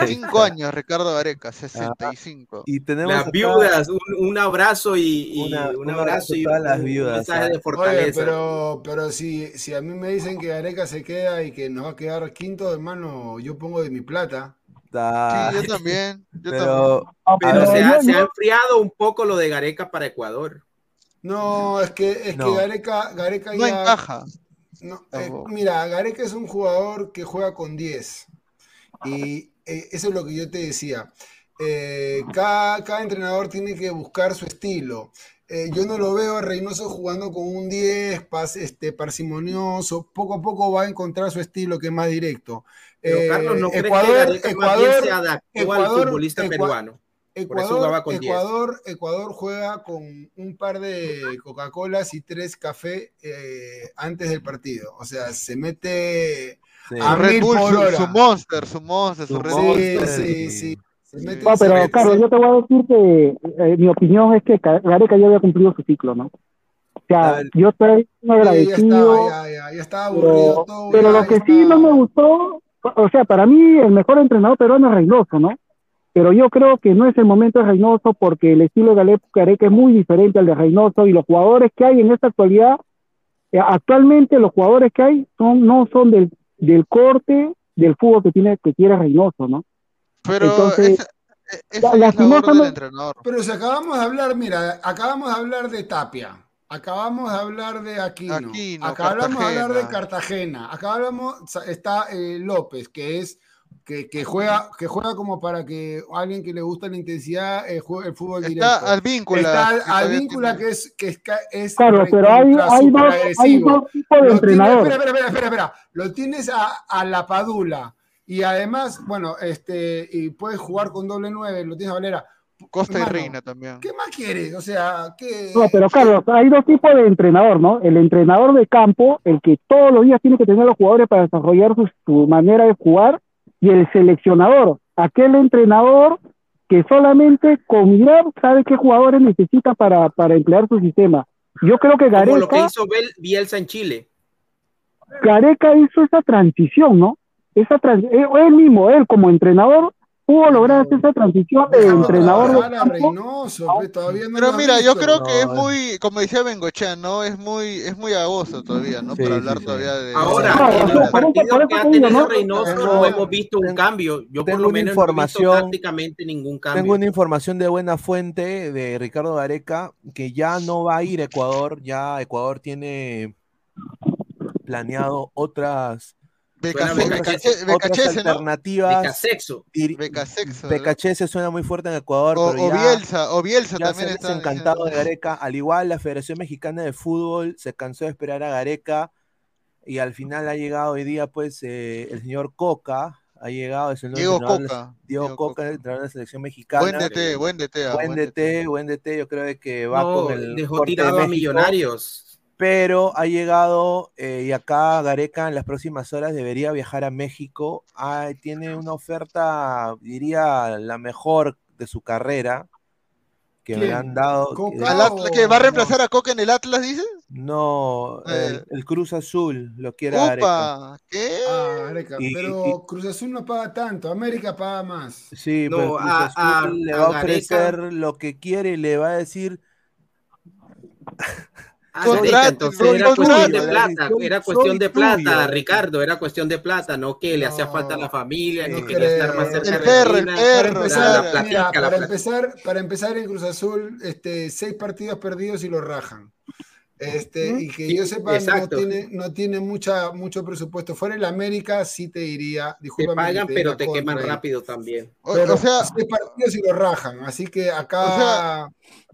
Cinco años, Ricardo Gareca, 65. y tenemos las viudas, un, abrazo y, un abrazo y todas las viudas. Un mensaje de fortaleza. pero pero si, si a mí me dicen que Gareca se queda y que nos va a quedar quinto, hermano, yo pongo de mi plata. Sí, yo también. Yo pero, pero se, ha, se, ha, enfriado un poco lo de Gareca para Ecuador. No, es que, es que Gareca, Gareca no ya. Encaja. No, eh, mira, Gareca es un jugador que juega con 10. Y eh, eso es lo que yo te decía. Eh, cada, entrenador tiene que buscar su estilo. Eh, yo no lo veo a Reynoso jugando con un 10, este, parsimonioso. Poco a poco va a encontrar su estilo que es más directo. Pero Carlos, ¿no Ecuador, que Ecuador, se adaptó al futbolista peruano? Ecuador, Ecuador, juega con un par de Coca-Colas y tres café antes del partido. O sea, se mete a Red Bull, su, monster, su monster, su, Red Bull. Sí, sí, No, pero Carlos, yo te voy a decir que eh, mi opinión es que Gareca ya había cumplido su ciclo, ¿no? O sea, yo estoy agradecido. Ya, ya, ya, estaba aburrido pero, todo. Pero lo que sí no me gustó, o sea, para mí el mejor entrenador peruano es Reynoso, ¿no? Pero yo creo que no es el momento de Reynoso porque el estilo de Gareca es muy diferente al de Reynoso y los jugadores que hay en esta actualidad, eh, actualmente los jugadores que hay son no son del del corte del fútbol que tiene que quiere Reynoso, ¿no? Pero Entonces, esa, es del entrenador. Pero si acabamos de hablar, mira, acabamos de hablar de Tapia, acabamos de hablar de Aquino, acabamos de hablar de Cartagena, acabamos, está eh, López, que es que, juega, que juega como para que alguien que le gusta la intensidad eh, juegue el fútbol está directo. Al vínculo. Está al vínculo que es, que es, Claro, pero hay, hay, dos, hay, dos, tipos de entrenadores. espera, espera, espera, espera, Lo tienes a, a, la Padula. Y además, bueno, este, y puedes jugar con doble nueve, lo tienes a Valera. Costa y Reina también. ¿Qué más quieres? O sea, ¿qué? No, pero Carlos, hay dos tipos de entrenador, ¿no? El entrenador de campo, el que todos los días tiene que tener a los jugadores para desarrollar su, su manera de jugar, y el seleccionador, aquel entrenador que solamente con mirar sabe qué jugadores necesita para, para emplear su sistema. Yo creo que Gareca... Como lo que hizo Bielsa en Chile. Gareca hizo esa transición, ¿no? Esa eh, él mismo, él como entrenador, pudo lograr esa transición de entrenador. pero mira, yo creo que es muy, como decía Bengochea, ¿no? Es muy, es muy agosto todavía, ¿no? Para hablar todavía de. Ahora, en los partidos que ha tenido Reynoso no hemos visto un cambio. Yo por lo menos información, no he visto prácticamente ningún cambio. Tengo una información de buena fuente de Ricardo Gareca que ya no va a ir a Ecuador, ya Ecuador tiene planeado otras Becachese, alternativas. Becasexo. Becachese suena muy fuerte en Ecuador. O, Bielsa, o Bielsa también está. encantado de Gareca. Al igual, la Federación Mexicana de Fútbol se cansó de esperar a Gareca y al final ha llegado hoy día, pues, eh, el señor Coca. Ha llegado, es el Diego Coca. Diego, Coca, entrenador de la selección mexicana. Buen DT, buen DT. Ah, buen DT, buen DT. Yo creo que va con el. Dejó tirado a Millonarios pero ha llegado eh, y acá Gareca en las próximas horas debería viajar a México. Ah, tiene una oferta, diría, la mejor de su carrera que me han dado. ¿Que va a reemplazar a Coca en el Atlas, dices? No, eh. el, Cruz Azul lo quiere Gareca. ¿Qué? Ah, pero Cruz Azul no paga tanto, América paga más. Sí, pero Cruz Azul le va a ofrecer lo que quiere y le va a decir Ah, entonces era cuestión de plata, era cuestión de plata, Ricardo, era cuestión de plata, no que le hacía falta a la familia, que quería estar más cerca el perro, el perro, para, empezar, para empezar en Cruz Azul, este, seis partidos perdidos y lo rajan. Este, y que yo sepa, no tiene, no tiene mucha, mucho presupuesto. Fuera el América, sí te diría. Te pagan, pero te queman rápido también. Pero, o sea, partidos y lo rajan. Así que acá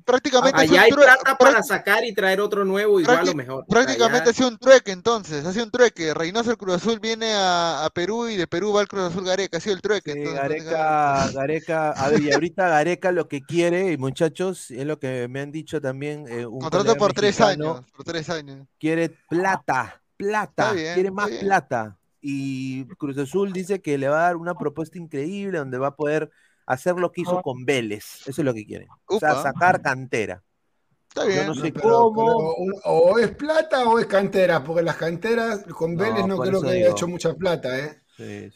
prácticamente Allá hay plata para sacar y traer otro nuevo, igual lo mejor. Prácticamente ha sido un trueque entonces, ha sido un trueque. Reynoso el Cruz Azul viene a, Perú y de Perú va el Cruz Azul Gareca, ha sido el trueque. Gareca, Gareca, a ver, y ahorita Gareca lo que quiere, y muchachos, es lo que me han dicho también. Eh, un Contrato por tres años, por tres años. Quiere plata, plata, quiere más plata. Y Cruz Azul dice que le va a dar una propuesta increíble donde va a poder hacer lo que hizo con Vélez. Eso es lo que quieren. O sea, sacar cantera. Está bien. no sé cómo. o es plata o es cantera, porque las canteras con Vélez no, creo que haya hecho mucha plata, ¿eh?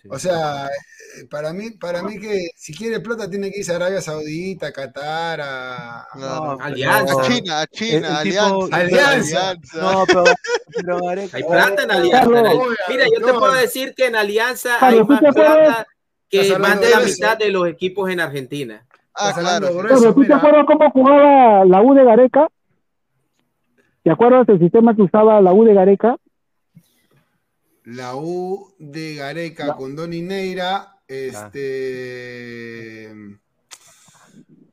O sea, eh, para mí, para mí que si quiere plata tiene que irse a Arabia Saudita, a Qatar, a, Alianza. China, a China, Alianza. Alianza. No, pero, hay plata en Alianza. Mira, yo te puedo decir que en Alianza hay más plata que más de la mitad de los equipos en Argentina. Ah, claro. Pero tú te acuerdas cómo jugaba la U de Gareca? ¿Te acuerdas del sistema que usaba la U de Gareca? La U de Gareca con Doni Neira, este.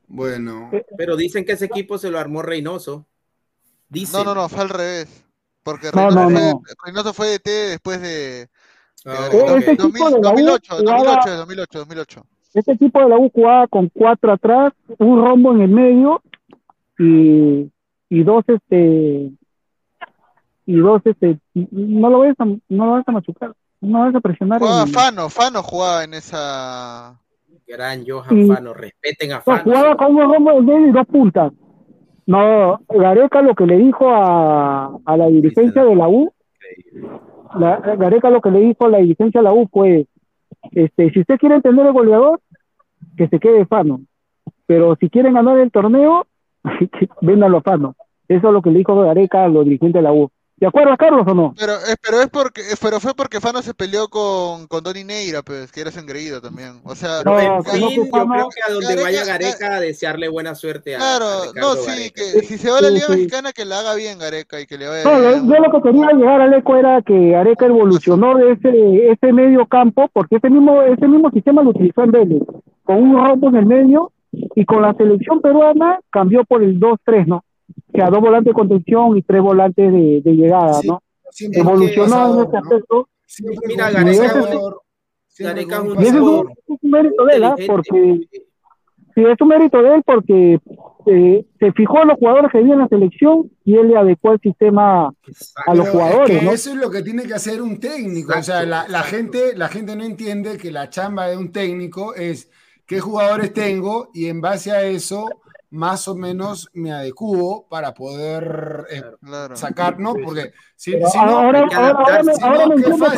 Bueno. Eh, Pero dicen que ese equipo se lo armó Reynoso. No, no, no, fue al revés. Porque Reynoso, Fue, Reynoso fue de T después de, Ah, este equipo de la U 2008, 2008, 2008, Este equipo de la U jugaba con cuatro atrás, un rombo en el medio y, y dos este y dos este no lo ves a, no lo vas a machucar, no lo vas a presionar. Jugaba Fano, Fano jugaba en esa gran Johan Fano, respeten a Fano. jugaba con un rombo en el medio y dos puntas. No, Gareca lo que le dijo a, a la dirigencia de la U la, Gareca lo que le dijo a la dirigencia a la U fue, este, si usted quiere entender el goleador, que se quede Fano. Pero si quieren ganar el torneo, véndanlo a Fano. Eso es lo que le dijo Gareca a los dirigentes de la U. ¿De acuerdo, Carlos, o no? Pero, eh, pero es porque, eh, pero fue porque Fano se peleó con, con Donny Neira, pues, que era engreído también. O sea, no, en fin, yo creo que a donde vaya Gareca, a desearle buena suerte a Claro, no, sí, que si se va a la Liga Mexicana, que la haga bien Gareca y que le vaya no, bien. Yo lo que quería llegar al eco era que Gareca evolucionó de ese, ese medio campo, porque ese mismo, ese mismo sistema lo utilizó en Vélez, con un rombo en el medio, y con la selección peruana cambió por el 2-3, ¿no? O sea, dos volantes de contención y tres volantes de, de llegada, ¿no? evolucionó en ese aspecto. Mira, Gareca, Gareca es un, mérito de él, ¿ah? porque sí, es un mérito de él porque eh, se fijó en los jugadores que había en la selección y él le adecuó el sistema a los jugadores. ¿no? Eso es lo que tiene que hacer un técnico. o sea, la, la, gente, la gente no entiende que la chamba de un técnico es qué jugadores tengo y en base a eso más o menos me adecuo para poder eh, sacar, ¿no? Porque si, no, ahora, ahora, me entiendo por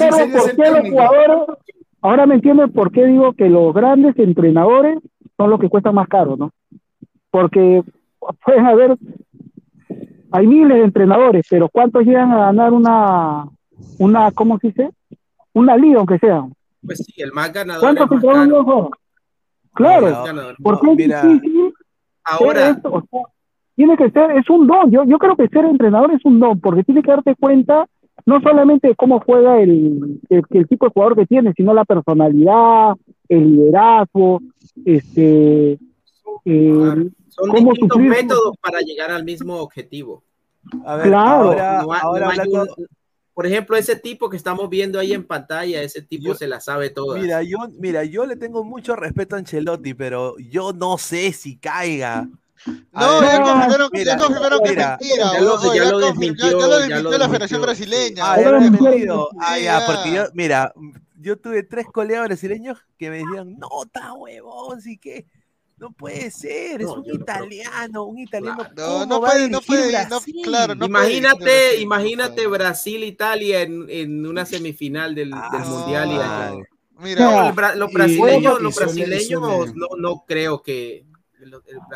qué los jugadores, ahora me entiendes por qué digo que los grandes entrenadores son los que cuestan más caro, ¿no? Porque pueden haber, hay miles de entrenadores, pero ¿cuántos llegan a ganar una, una, ¿cómo se dice? Una liga, aunque sea. Pues sí, el más ganador. ¿Cuántos? Claro, porque es difícil Ahora. tiene que ser, es un don. Yo, yo creo que ser entrenador es un don, porque tiene que darte cuenta no solamente de cómo juega el, el, tipo de jugador que tiene, sino la personalidad, el liderazgo, este. Son distintos métodos para llegar al mismo objetivo. A ver, claro. ahora, por ejemplo, ese tipo que estamos viendo ahí en pantalla, ese tipo se la sabe toda. Mira, yo, mira, yo le tengo mucho respeto a Ancelotti, pero yo no sé si caiga. No, ya confirmaron, que es mentira. Ya lo, ya lo desmintió, ya lo desmintió la Federación Brasileña. Ah, ya lo desmintió. Ah, ya, porque yo, mira, yo tuve tres colegas brasileños que me decían, no, está huevón, sí que no puede ser, es un italiano, un italiano. No, no puede, no puede, claro, imagínate, imagínate Brasil, Italia en, en una semifinal del, del ah, mundial. Y, Mira, los brasileños, los brasileños no, no creo que.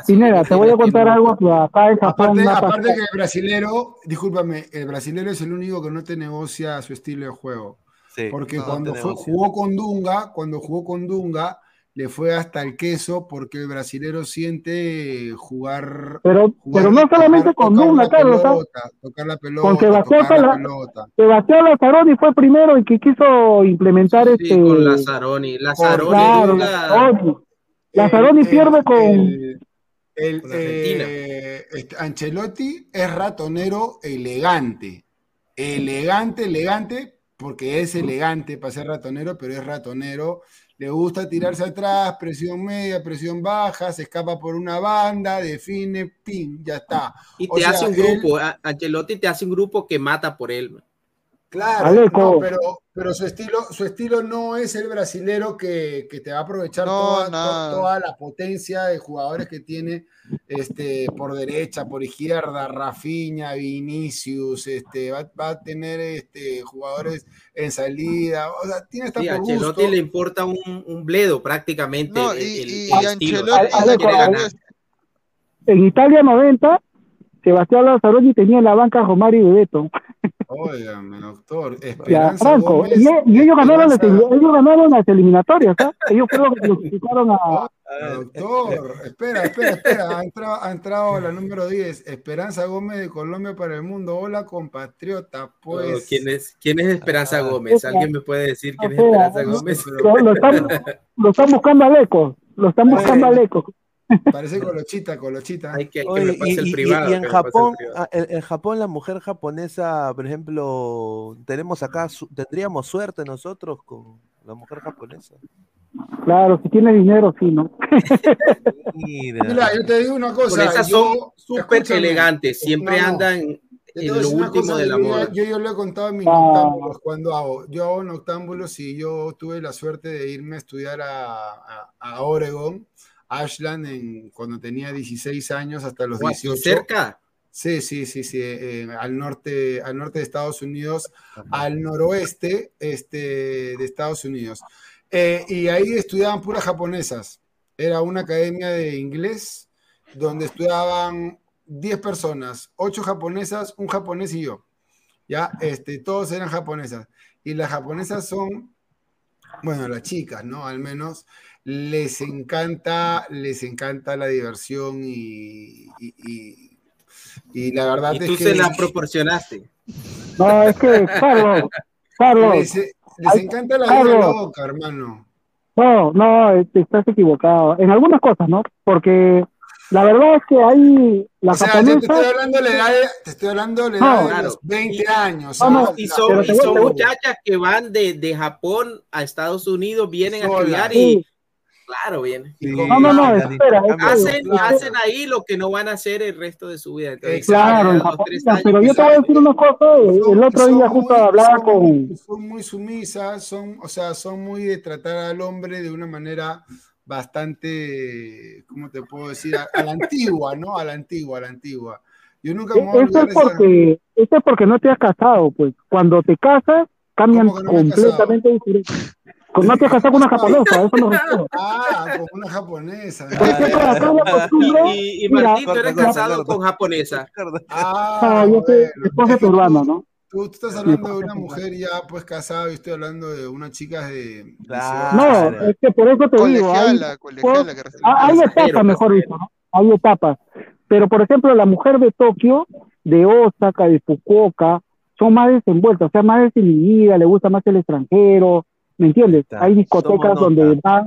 Pineda, te voy a contar algo acá en Aparte, aparte que el brasilero, discúlpame, el brasilero es el único que no te negocia su estilo de juego. porque cuando jugó con Dunga, cuando jugó con Dunga, le fue hasta el queso porque el brasilero siente jugar. Pero, pero no solamente con Luna, Carlos. Tocar la pelota. Con Sebastián, la, Sebastián Lazzaroni fue primero y que quiso implementar sí, este. Con Lazzaroni. Lazzaroni. Claro, pierde con. El, eh, este, Ancelotti es ratonero elegante. Elegante, elegante, porque es elegante para ser ratonero, pero es ratonero. Le gusta tirarse atrás, presión media, presión baja, se escapa por una banda, define, pin, ya está. Y te hace un grupo, Ancelotti te hace un grupo que mata por él. Claro, pero, pero su estilo, su estilo no es el brasilero que, te va a aprovechar toda, toda, la potencia de jugadores que tiene este, por derecha, por izquierda, Rafinha, Vinicius, este, va, a tener este, jugadores en salida. O sea, tiene esta sí, a Ancelotti le importa un, un, bledo prácticamente. No, y, y, Ancelotti en Italia 90 Sebastián Lazzaroni tenía en la banca a Romari y Bebeto. Óigame, doctor. Esperanza Franco, Gómez, y, ellos, ganaron las, ellos ganaron las eliminatorias, ¿ah? Ellos fueron los que clasificaron a. Doctor, espera, espera, espera. Ha entrado, ha entrado, la número 10, Esperanza Gómez de Colombia para el Mundo. Hola, compatriota. Pues. ¿quién, es, ¿Quién es Esperanza ah, Gómez? ¿Alguien me puede decir quién es Esperanza Gómez? Lo, lo, están, lo están buscando al eco. Lo están buscando al eco. Parece colochita, colochita. Hay que, Oye, y, el privado, y, en Japón, ah, en, Japón la mujer japonesa, por ejemplo, tenemos acá, tendríamos suerte nosotros con la mujer japonesa. Claro, si tiene dinero, sí, ¿no? Mira, yo te digo una cosa. esas son súper elegantes, siempre andan en lo último de la moda. Yo, yo, lo he contado en mis ah. noctámbulos cuando hago. Yo hago noctámbulos y yo tuve la suerte de irme a estudiar a, a, a Oregon Ashland en, cuando tenía 16 años hasta los 18. ¿Cerca? Sí, sí, sí, sí, eh, al, norte, al norte de Estados Unidos, al noroeste este, de Estados Unidos. Eh, y ahí estudiaban puras japonesas. Era una academia de inglés donde estudiaban 10 personas, 8 japonesas, un japonés y yo. Ya, este, todos eran japonesas. Y las japonesas son, bueno, las chicas, ¿no? Al menos les encanta, les encanta la diversión y, y, la verdad ¿Y tú se la proporcionaste. No, es que, Carlos, Carlos. Les, encanta la vida loca, hermano. No, no, estás equivocado. En algunas cosas, ¿no? Porque la verdad es que hay la o sea, te estoy hablando de la edad de, te estoy hablando de, la edad de los 20 años. No, y son, y son muchachas que van de, de, Japón a Estados Unidos, vienen a estudiar y, Claro, bien. no, no, no, espera. Hacen, hacen, ahí lo que no van a hacer el resto de su vida. claro, pero yo te voy a decir una cosa. El otro día justo hablaba con... Son muy sumisas, son, o sea, son muy de tratar al hombre de una manera bastante, ¿cómo te puedo decir? A, la antigua, ¿no? A la antigua, a la antigua. Yo nunca me voy a es porque, Eso es porque no te has casado, pues. Cuando te casas, cambian completamente diferente. Con no te casas con una japonesa, eso no Ah, con una japonesa. y, y Martín, tú eres casado con japonesa. Ah, yo soy esposa peruana, ¿no? Tú, estás hablando de una mujer ya pues casada y estoy hablando de una chica de... No, es que por eso te digo, hay, hay etapas, mejor dicho, ¿no? Hay etapas. Pero, por ejemplo, la mujer de Tokio, de Osaka, de Fukuoka, son más desenvueltas, o sea, más desinhibidas, le gusta más el extranjero, ¿Me entiendes? Hay discotecas donde van.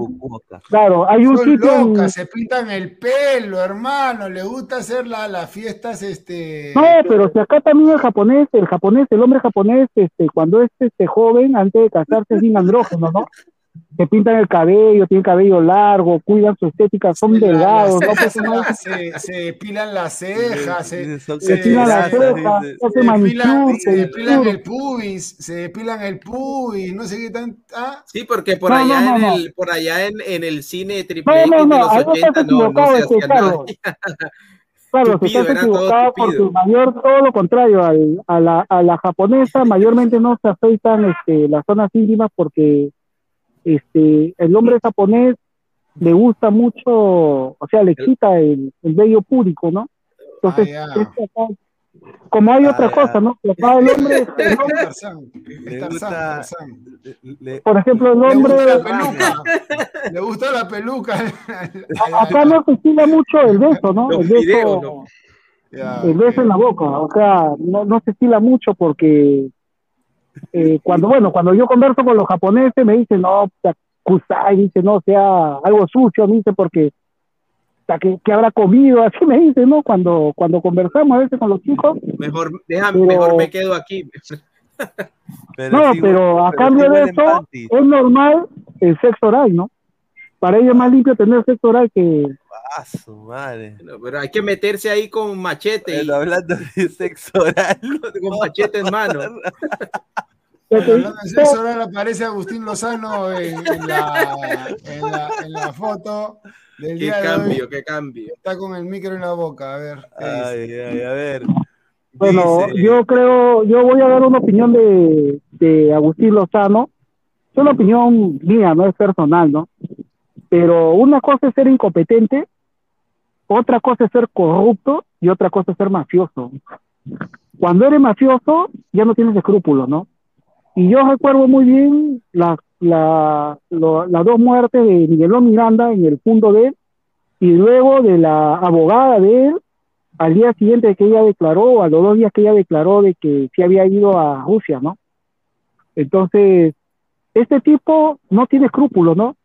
Claro, hay un sitio. Se pintan el pelo, hermano. Le gusta hacer la, las fiestas, este. No, pero si acá también el japonés, el japonés, el hombre japonés, este, cuando es este joven, antes de casarse, es sin andrógeno, ¿no? Se pintan el cabello, tienen cabello largo, cuidan su estética, son delgados. ¿no? Se, se, se, depilan las cejas, se, se, depilan las cejas, se, depilan, se depilan el pubis, se depilan el pubis, no sé qué tan... ¿ah? Sí, porque por allá, no, no, en, el, por allá en, en el cine triple X de los 80 no, no se hacía nada. Claro, se está equivocado porque mayor, todo lo contrario, al, a, la, a la japonesa mayormente no se afeitan este, las zonas íntimas porque este, el hombre japonés le gusta mucho, o sea, le quita el, el vello público, ¿no? Entonces, ah, como hay otra cosa, ¿no? el hombre, por ejemplo, el hombre le gusta la peluca. Acá no se estila mucho el beso, ¿no? El beso, el beso en la boca, o sea, no, no se estila mucho porque eh, cuando, bueno, cuando yo converso con los japoneses me dicen, no, kusai, dice, no, sea algo sucio, me dice, porque que, que, habrá comido, así me dice, ¿no? Cuando, cuando conversamos a veces con los chicos. Mejor, déjame, mejor me quedo aquí. no, pero a cambio de eso, es normal el sexo oral, ¿no? Para ella es más limpio tener sexo oral que. Ah, su madre. pero hay que meterse ahí con machete. y... hablando de sexo oral. con machete en mano. hablando de sexo oral aparece Agustín Lozano en, la, en, la, en la foto qué cambio, qué cambio. Está con el micro en la boca, a ver. Ay, ay, a ver. Bueno, yo creo, yo voy a dar una opinión de, de Agustín Lozano. Es una opinión mía, no es personal, ¿no? Pero una cosa es ser incompetente, otra cosa es ser corrupto y otra cosa es ser mafioso. Cuando eres mafioso, ya no tienes escrúpulos, ¿no? Y yo recuerdo muy bien las la, las dos muertes de Miguelón Miranda en el punto de él y luego de la abogada de él al día siguiente que ella declaró, a los dos días que ella declaró de que sí había ido a Rusia, ¿no? Entonces, este tipo no tiene escrúpulos, ¿no?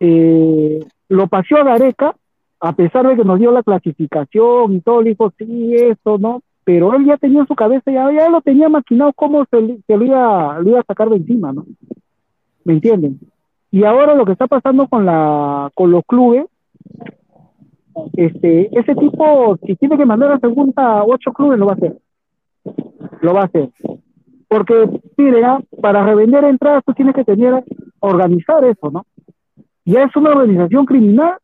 Eh, lo paseó a Gareca, a pesar de que nos dio la clasificación y todo, le dijo, sí, eso, ¿no? Pero él ya tenía en su cabeza, ya, ya lo tenía maquinado cómo se, lo, iba, lo iba a sacar de encima, ¿no? ¿me entienden? Y ahora lo que está pasando con la con los clubes, este, ese tipo, si tiene que mandar a segunda ocho clubes, lo va a hacer. Lo va a hacer. Porque, mire, para revender entradas tú tienes que tener, organizar eso, ¿no? Ya es una organización criminal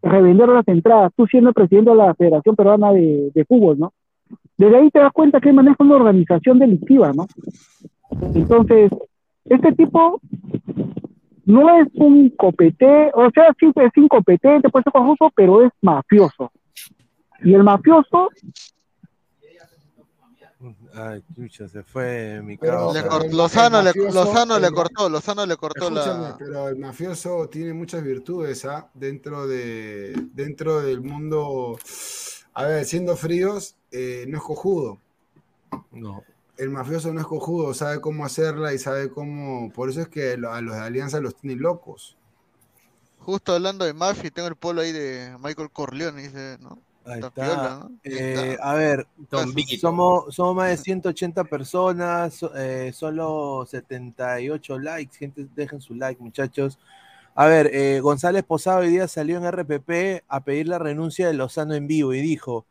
revender las entradas, tú siendo presidente de la Federación Peruana de, de Fútbol, ¿no? Desde ahí te das cuenta que maneja una organización delictiva, ¿no? Entonces, este tipo no es un copete, o sea, sí es incompetente, puede ser confuso, pero es mafioso. Y el mafioso. Ay, chucha, se fue mi Lozano, le, Lozano le cortó, Lozano le cortó la. Pero el mafioso tiene muchas virtudes ¿ah? dentro, de, dentro del mundo. A ver, siendo fríos, eh, no es cojudo. No el mafioso no es cojudo, sabe cómo hacerla y sabe cómo. Por eso es que a los de Alianza los tienen locos. Justo hablando de mafia, tengo el polo ahí de Michael Corleone, dice, ¿no? Ahí está. Eh, a ver, somos, somos más de 180 personas, eh, solo 78 likes. Gente, dejen su like, muchachos. A ver, eh, González Posado hoy día salió en RPP a pedir la renuncia de Lozano en vivo y dijo: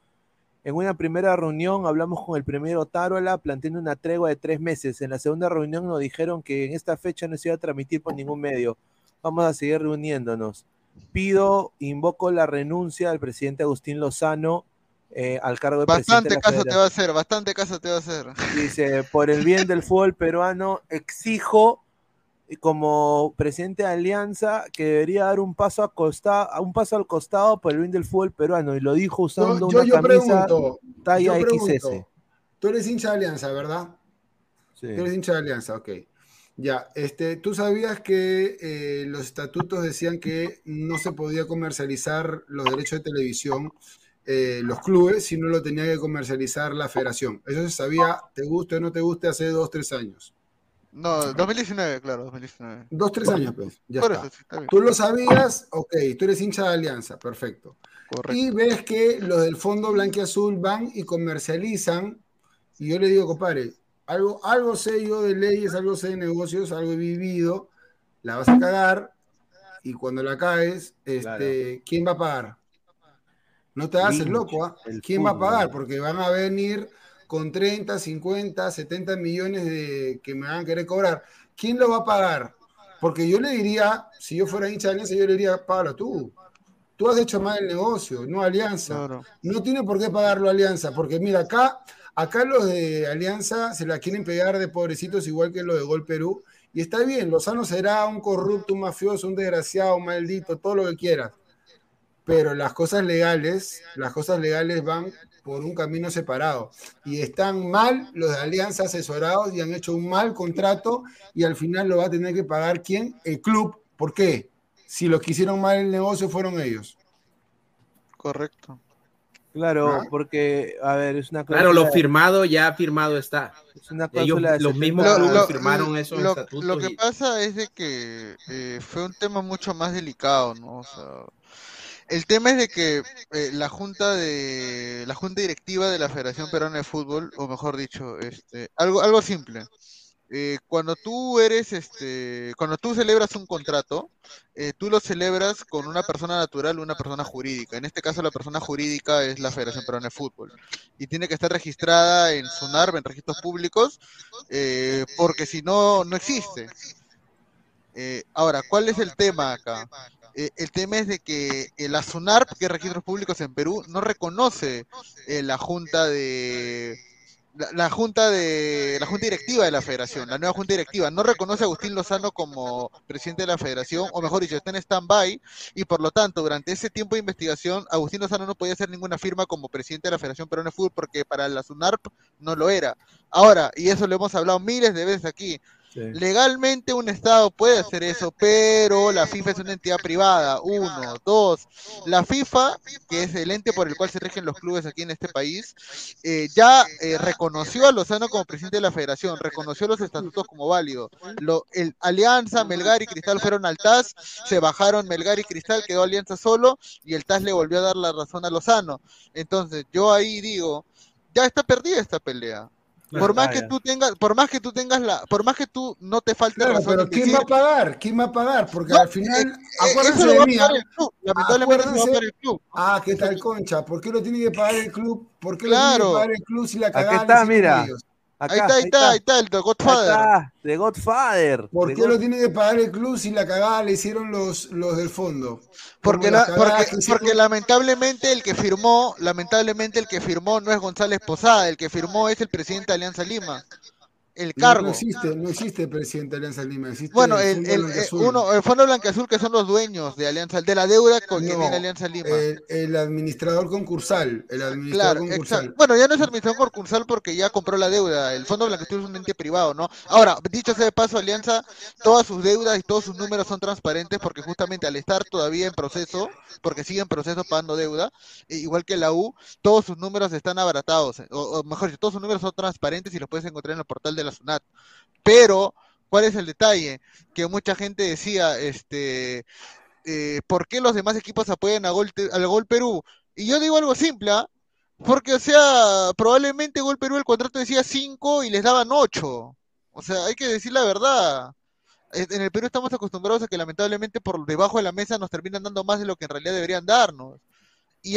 en una primera reunión hablamos con el primero Tarola planteando una tregua de tres meses. En la segunda reunión nos dijeron que en esta fecha no se iba a transmitir por ningún medio. Vamos a seguir reuniéndonos. Pido, invoco la renuncia del presidente Agustín Lozano eh, al cargo de bastante presidente. Bastante caso te va a hacer, bastante caso te va a hacer. Dice, por el bien del fútbol peruano, exijo como presidente de Alianza que debería dar un paso, a costa, un paso al costado por el bien del fútbol peruano y lo dijo usando una camisa talla XS. Tú eres hincha de Alianza, ¿verdad? Sí. Tú eres hincha de Alianza, ok. Ya, este, ¿tú sabías que eh, los estatutos decían que no se podía comercializar los derechos de televisión eh, los clubes si no lo tenía que comercializar la federación? Eso se sabía, te guste o no te guste, hace dos, tres años. No, 2019, claro, 2019. Dos, tres años, pues. Ya está. Tú lo sabías, ok, tú eres hincha de Alianza, perfecto. Correcto. Y ves que los del Fondo Blanquiazul van y comercializan, y yo le digo, compadre, algo, algo sé yo de leyes, algo sé de negocios, algo he vivido, la vas a cagar, y cuando la caes, este, ¿quién va a pagar? No te haces loco, ¿ah? ¿Quién va a pagar? Porque van a venir con 30, 50, 70 millones de que me van a querer cobrar. ¿Quién lo va a pagar? Porque yo le diría, si yo fuera hincha de Alianza, yo le diría, págalo tú. Tú has hecho mal el negocio, no Alianza. No tiene por qué pagarlo Alianza, porque mira, acá, acá los de Alianza se la quieren pegar de pobrecitos igual que los de Gol Perú. Y está bien, Lozano será un corrupto, un mafioso, un desgraciado, un maldito, todo lo que quieras. pero las cosas legales, las cosas legales van por un camino separado. Y están mal los de Alianza asesorados y han hecho un mal contrato y al final lo va a tener que pagar quién? El club. ¿Por qué? Si los que hicieron mal el negocio fueron ellos. Correcto. Claro, porque, a ver, es una Claro, lo firmado ya firmado está. Es una Ellos, los mismos lo, firmaron eso. Lo, que pasa es de que eh, fue un tema mucho más delicado, ¿no? O sea, el tema es de que eh, la junta de la junta directiva de la Federación Peruana de Fútbol, o mejor dicho, este, algo algo simple. Eh, cuando tú eres, este, cuando tú celebras un contrato, eh, tú lo celebras con una persona natural una persona jurídica. En este caso, la persona jurídica es la Federación Peruana de Fútbol y tiene que estar registrada en SUNARB, en registros públicos, eh, porque si no, no existe. ahora, ¿cuál es el tema acá? el tema es de que la SUNARP, que es registros públicos en Perú, no reconoce la junta de la, junta de la junta directiva de la federación, la nueva junta directiva, no reconoce a Agustín Lozano como presidente de la federación, o mejor dicho, está en stand-by, y por lo tanto, durante ese tiempo de investigación, Agustín Lozano no podía hacer ninguna firma como presidente de la Federación Peruana de Fútbol porque para la SUNARP no lo era. Ahora, y eso lo hemos hablado miles de veces aquí, Legalmente un Estado puede hacer eso, pero la FIFA es una entidad privada. Uno, dos. La FIFA, que es el ente por el cual se rigen los clubes aquí en este país, eh, ya eh, reconoció a Lozano como presidente de la federación, reconoció los estatutos como válidos. Lo, el Alianza, Melgar y Cristal fueron al TAS, se bajaron Melgar y Cristal, quedó Alianza solo y el TAS le volvió a dar la razón a Lozano. Entonces, yo ahí digo, ya está perdida esta pelea. Por más que tú tengas, por más que tú tengas la, por más que tú no te falte claro, razón pero ¿quién va a pagar? ¿Quién va a pagar? Porque al final, eh, eh, acuérdense de mí. Lamentablemente no va a pagar el club. Ah, ¿qué tal concha? ¿Por qué lo tiene que pagar el club? ¿Por qué claro. lo tiene que pagar el club si la cagaron? Aquí está, mira ahí está, ahí está, ahí está, el The Godfather. The Godfather. ¿Por qué lo tiene que pagar el club si la cagada le hicieron los, los del fondo? Porque, porque, lamentablemente el que firmó, lamentablemente el que firmó no es González Posada, el que firmó es el presidente de Alianza Lima el cargo. No, existe, no existe presidente de Alianza Lima. Existe bueno, el, el, el, uno, el Fondo Blanqueazul, que son los dueños de Alianza, de la deuda con no, Alianza Lima. El, administrador concursal. El administrador concursal. Bueno, ya no es administrador concursal porque ya compró la deuda. El Fondo Blanqueazul es un ente privado, ¿no? Ahora, dicho sea de paso, Alianza, todas sus deudas y todos sus números son transparentes porque justamente al estar todavía en proceso, porque sigue en proceso pagando deuda, e igual que la U, todos sus números están abaratados. O, o mejor dicho, todos sus números son transparentes y los puedes encontrar en el portal de la SUNAT. Pero, ¿cuál es el detalle? Que mucha gente decía, este, eh, ¿por qué los demás equipos apoyan a Gol, al Gol Perú? Y yo digo algo simple, ¿ah? porque, o sea, probablemente Gol Perú el contrato decía 5 y les daban 8. O sea, hay que decir la verdad. En el Perú estamos acostumbrados a que lamentablemente por debajo de la mesa nos terminan dando más de lo que en realidad deberían darnos.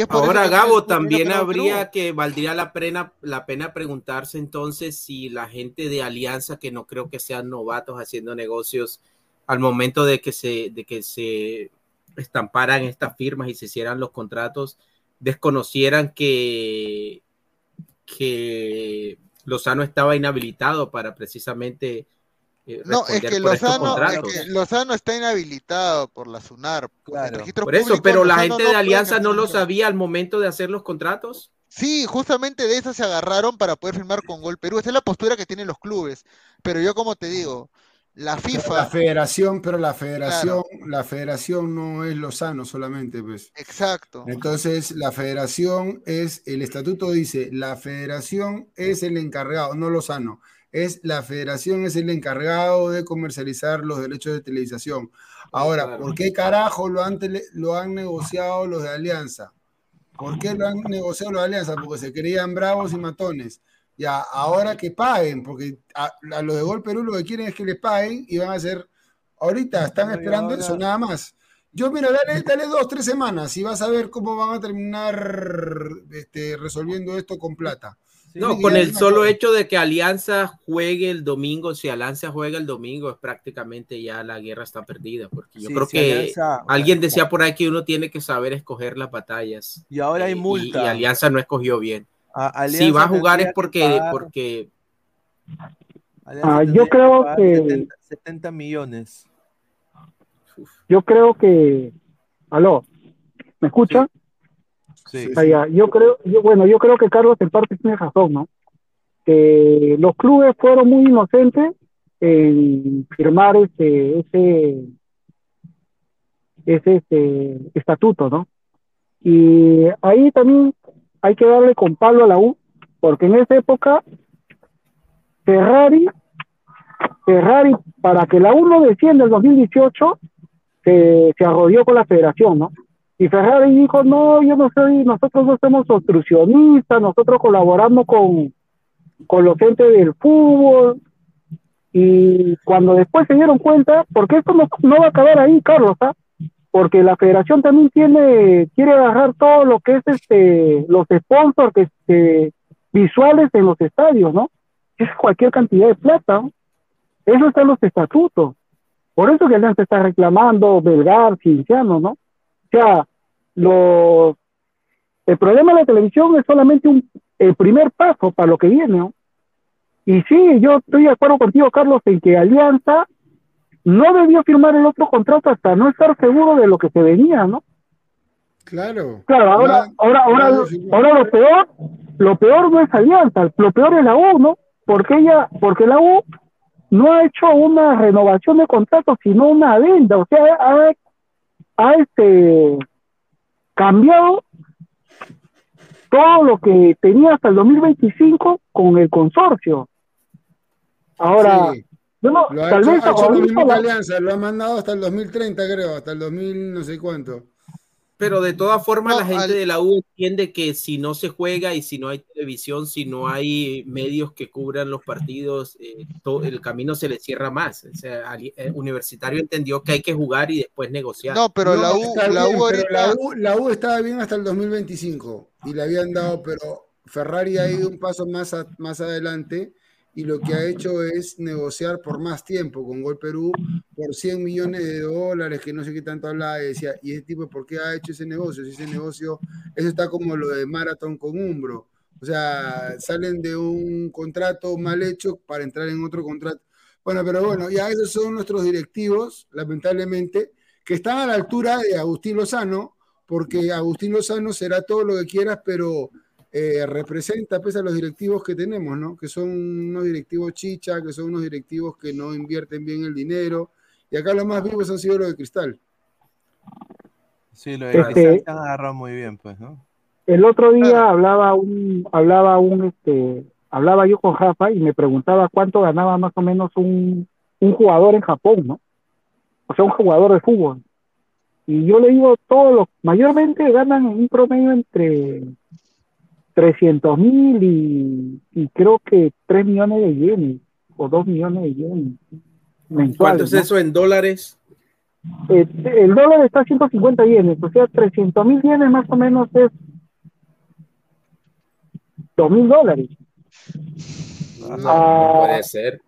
Ahora, Gabo, también habría que, valdría la pena, la pena preguntarse entonces si la gente de Alianza, que no creo que sean novatos haciendo negocios, al momento de que se, de que se estamparan estas firmas y se hicieran los contratos, desconocieran que, que Lozano estaba inhabilitado para precisamente eh, no, es que, Lozano, está inhabilitado por la SUNAR. por eso, pero la gente de Alianza no lo sabía al momento de hacer los contratos. Sí, justamente de eso se agarraron para poder firmar con Gol Perú. Esa es la postura que tienen los clubes. Pero yo, como te digo, la FIFA. la federación, pero la federación, la federación no es Lozano solamente, pues. Exacto. Entonces, la federación es, el estatuto dice, la federación es el encargado, no Lozano es la federación, es el encargado de comercializar los derechos de televisación. Ahora, ¿por qué carajo lo han, lo han negociado los de Alianza? ¿Por qué lo han negociado los de Alianza? Porque se creían bravos y matones. Ya, ahora que paguen, porque a, los de Gol Perú lo que quieren es que les paguen y van a hacer, ahorita están esperando eso nada más. Yo, mira, dale, dale dos, tres semanas y vas a ver cómo van a terminar este, resolviendo esto con plata. No, con el solo hecho de que Alianza juegue el domingo, si Alianza juega el domingo, es prácticamente ya la guerra está perdida, porque yo creo que alguien decía por ahí que uno tiene que saber escoger las batallas. Y ahora hay multa. Y, Alianza no escogió bien. si va a jugar es porque... porque ah, yo creo que... 70, millones. Yo creo que... Aló. ¿Me escuchan? Sí. Yo creo, yo, bueno, yo creo que Carlos en parte tiene razón, ¿no? Que los clubes fueron muy inocentes en firmar ese, ese, ese, este, estatuto, ¿no? Y ahí también hay que darle con palo a la U, porque en esa época Ferrari, Ferrari, para que la U no descienda el 2018, se, se arrodió con la federación, ¿no? Y Ferrari dijo, no, yo no soy, nosotros no somos obstruccionistas, nosotros colaboramos con, con los entes del fútbol. Y cuando después se dieron cuenta, porque esto no, no va a acabar ahí, Carlos, ¿ah? porque la federación también tiene, quiere agarrar todo lo que es este, los sponsors visuales en los estadios, ¿no? Es cualquier cantidad de plata, ¿no? Eso está en los estatutos. Por eso que Alianza está reclamando Belgar, Cinciano, ¿no? O sea, los, el problema de la televisión es solamente un, el primer paso para lo que viene, ¿no? Y sí, yo estoy de acuerdo contigo, Carlos, en que Alianza no debió firmar el otro contrato hasta no estar seguro de lo que se venía, ¿no? Claro. Claro, ahora, ahora, ahora, ahora lo peor, lo peor no es Alianza, lo peor es la U, ¿no? Porque ella, porque la U no ha hecho una renovación de contrato, sino una adenda, o sea, ha, ha este cambiado todo lo que tenía hasta el 2025 con el consorcio. Ahora, no, lo ha tal hecho, vez ha hecho la misma alianza, lo ha mandado hasta el 2030, creo, hasta el 2000 no sé cuánto. Pero de todas formas, la gente de la U entiende que si no se juega y si no hay televisión, si no hay medios que cubran los partidos, eh, todo, el camino se le cierra más. O sea, el eh, universitario entendió que hay que jugar y después negociar. No, pero la U, la, U la, U, estaba bien hasta el 2025 y le habían dado, pero Ferrari ha ido un paso más, más adelante y lo que ha hecho es negociar por más tiempo con Gol Perú por 100 millones de dólares, que no sé qué tanto hablaba, y decía, ¿y ese tipo por qué ha hecho ese negocio? Si ese negocio, eso está como lo de Marathon con Umbro. O sea, salen de un contrato mal hecho para entrar en otro contrato. Bueno, pero bueno, ya esos son nuestros directivos, lamentablemente, que están a la altura de Agustín Lozano, porque Agustín Lozano será todo lo que quieras, pero eh, representa pues, a los directivos que tenemos, ¿no? Que son unos directivos chicha, que son unos directivos que no invierten bien el dinero. Y acá los más vivos han sido los de Cristal. Sí, lo de este, Cristal se han agarrado muy bien, pues, ¿no? El otro día hablaba un, hablaba un, este, hablaba yo con Rafa y me preguntaba cuánto ganaba más o menos un, un jugador en Japón, ¿no? O sea, un jugador de fútbol. Y yo le digo, todos los, mayormente ganan en un promedio entre 300 mil y, creo que 3 millones de yenes o 2 millones de yenes. ¿Cuánto es eso en dólares? Eh, el dólar está a 150 yenes, o sea, 300 mil yenes más o menos es 2 mil dólares. No, ah, puede ser.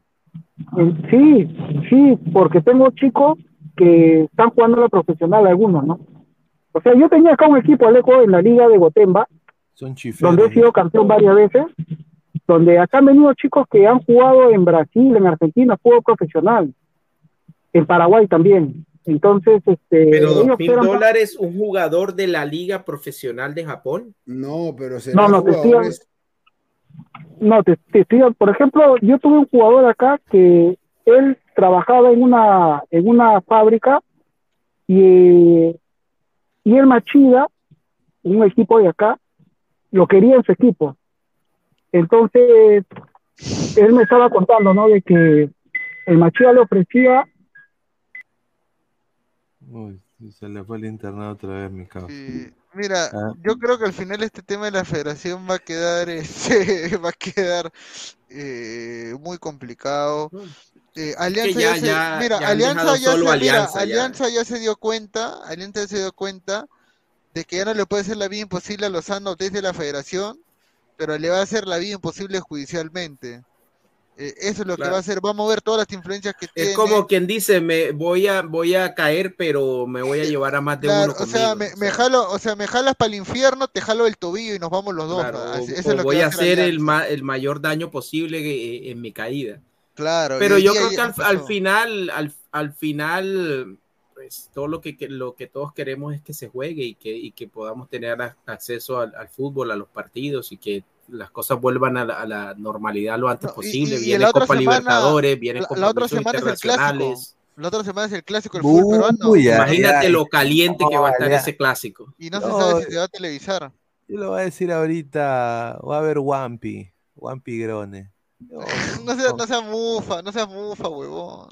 Sí, sí, porque tengo chicos que están jugando a la profesional, algunos, ¿no? O sea, yo tenía acá un equipo, Aleco, en la liga de Gotemba, donde he sido campeón varias veces, donde acá han venido chicos que han jugado en Brasil, en Argentina, juego profesional, en Paraguay también. Entonces, este. Pero dos mil dólares un jugador de la liga profesional de Japón. No, pero no, no, te estoy, no, te, por ejemplo, yo tuve un jugador acá que él trabajaba en una, en una fábrica y, y el Machida, un equipo de acá, lo quería en su equipo. Entonces, él me estaba contando, ¿no? De que el Machida le ofrecía. Uy, se le fue el internado otra vez, mi cabrón. mira, ah. yo creo que al final este tema de la federación va a quedar, este, va a quedar eh, muy complicado. Eh, Alianza ya, se, mira, Alianza ya se, Alianza ya se dio cuenta, Alianza ya se dio cuenta de que ya no le puede hacer la vida imposible a Lozano desde la federación, pero le va a hacer la vida imposible judicialmente. Eh, eso es lo que va a hacer, va a mover todas las influencias que tiene. Es como quien dice, me voy a voy a caer, pero me voy a llevar a más de uno. O sea, me, jalo, o sea, me jalas para el infierno, te jalo el tobillo y nos vamos los dos. voy a hacer el, el mayor daño posible eh, en mi caída. Claro. Pero yo creo que al, final, al, al final pues todo lo que, lo que todos queremos es que se juegue y que, y que podamos tener acceso al, fútbol, a los partidos y que las cosas vuelvan a la, normalidad lo antes posible. viene Copa Libertadores, viene Copa la otra semana es el clásico. La otra semana es el clásico del fútbol peruano. Imagínate lo caliente que va a estar ese clásico. Y no, se sabe si se va a televisar. Yo lo voy a decir ahorita, va a haber Wampi, Wampi Grone. no, sea, no sea mufa, no sea mufa, huevón.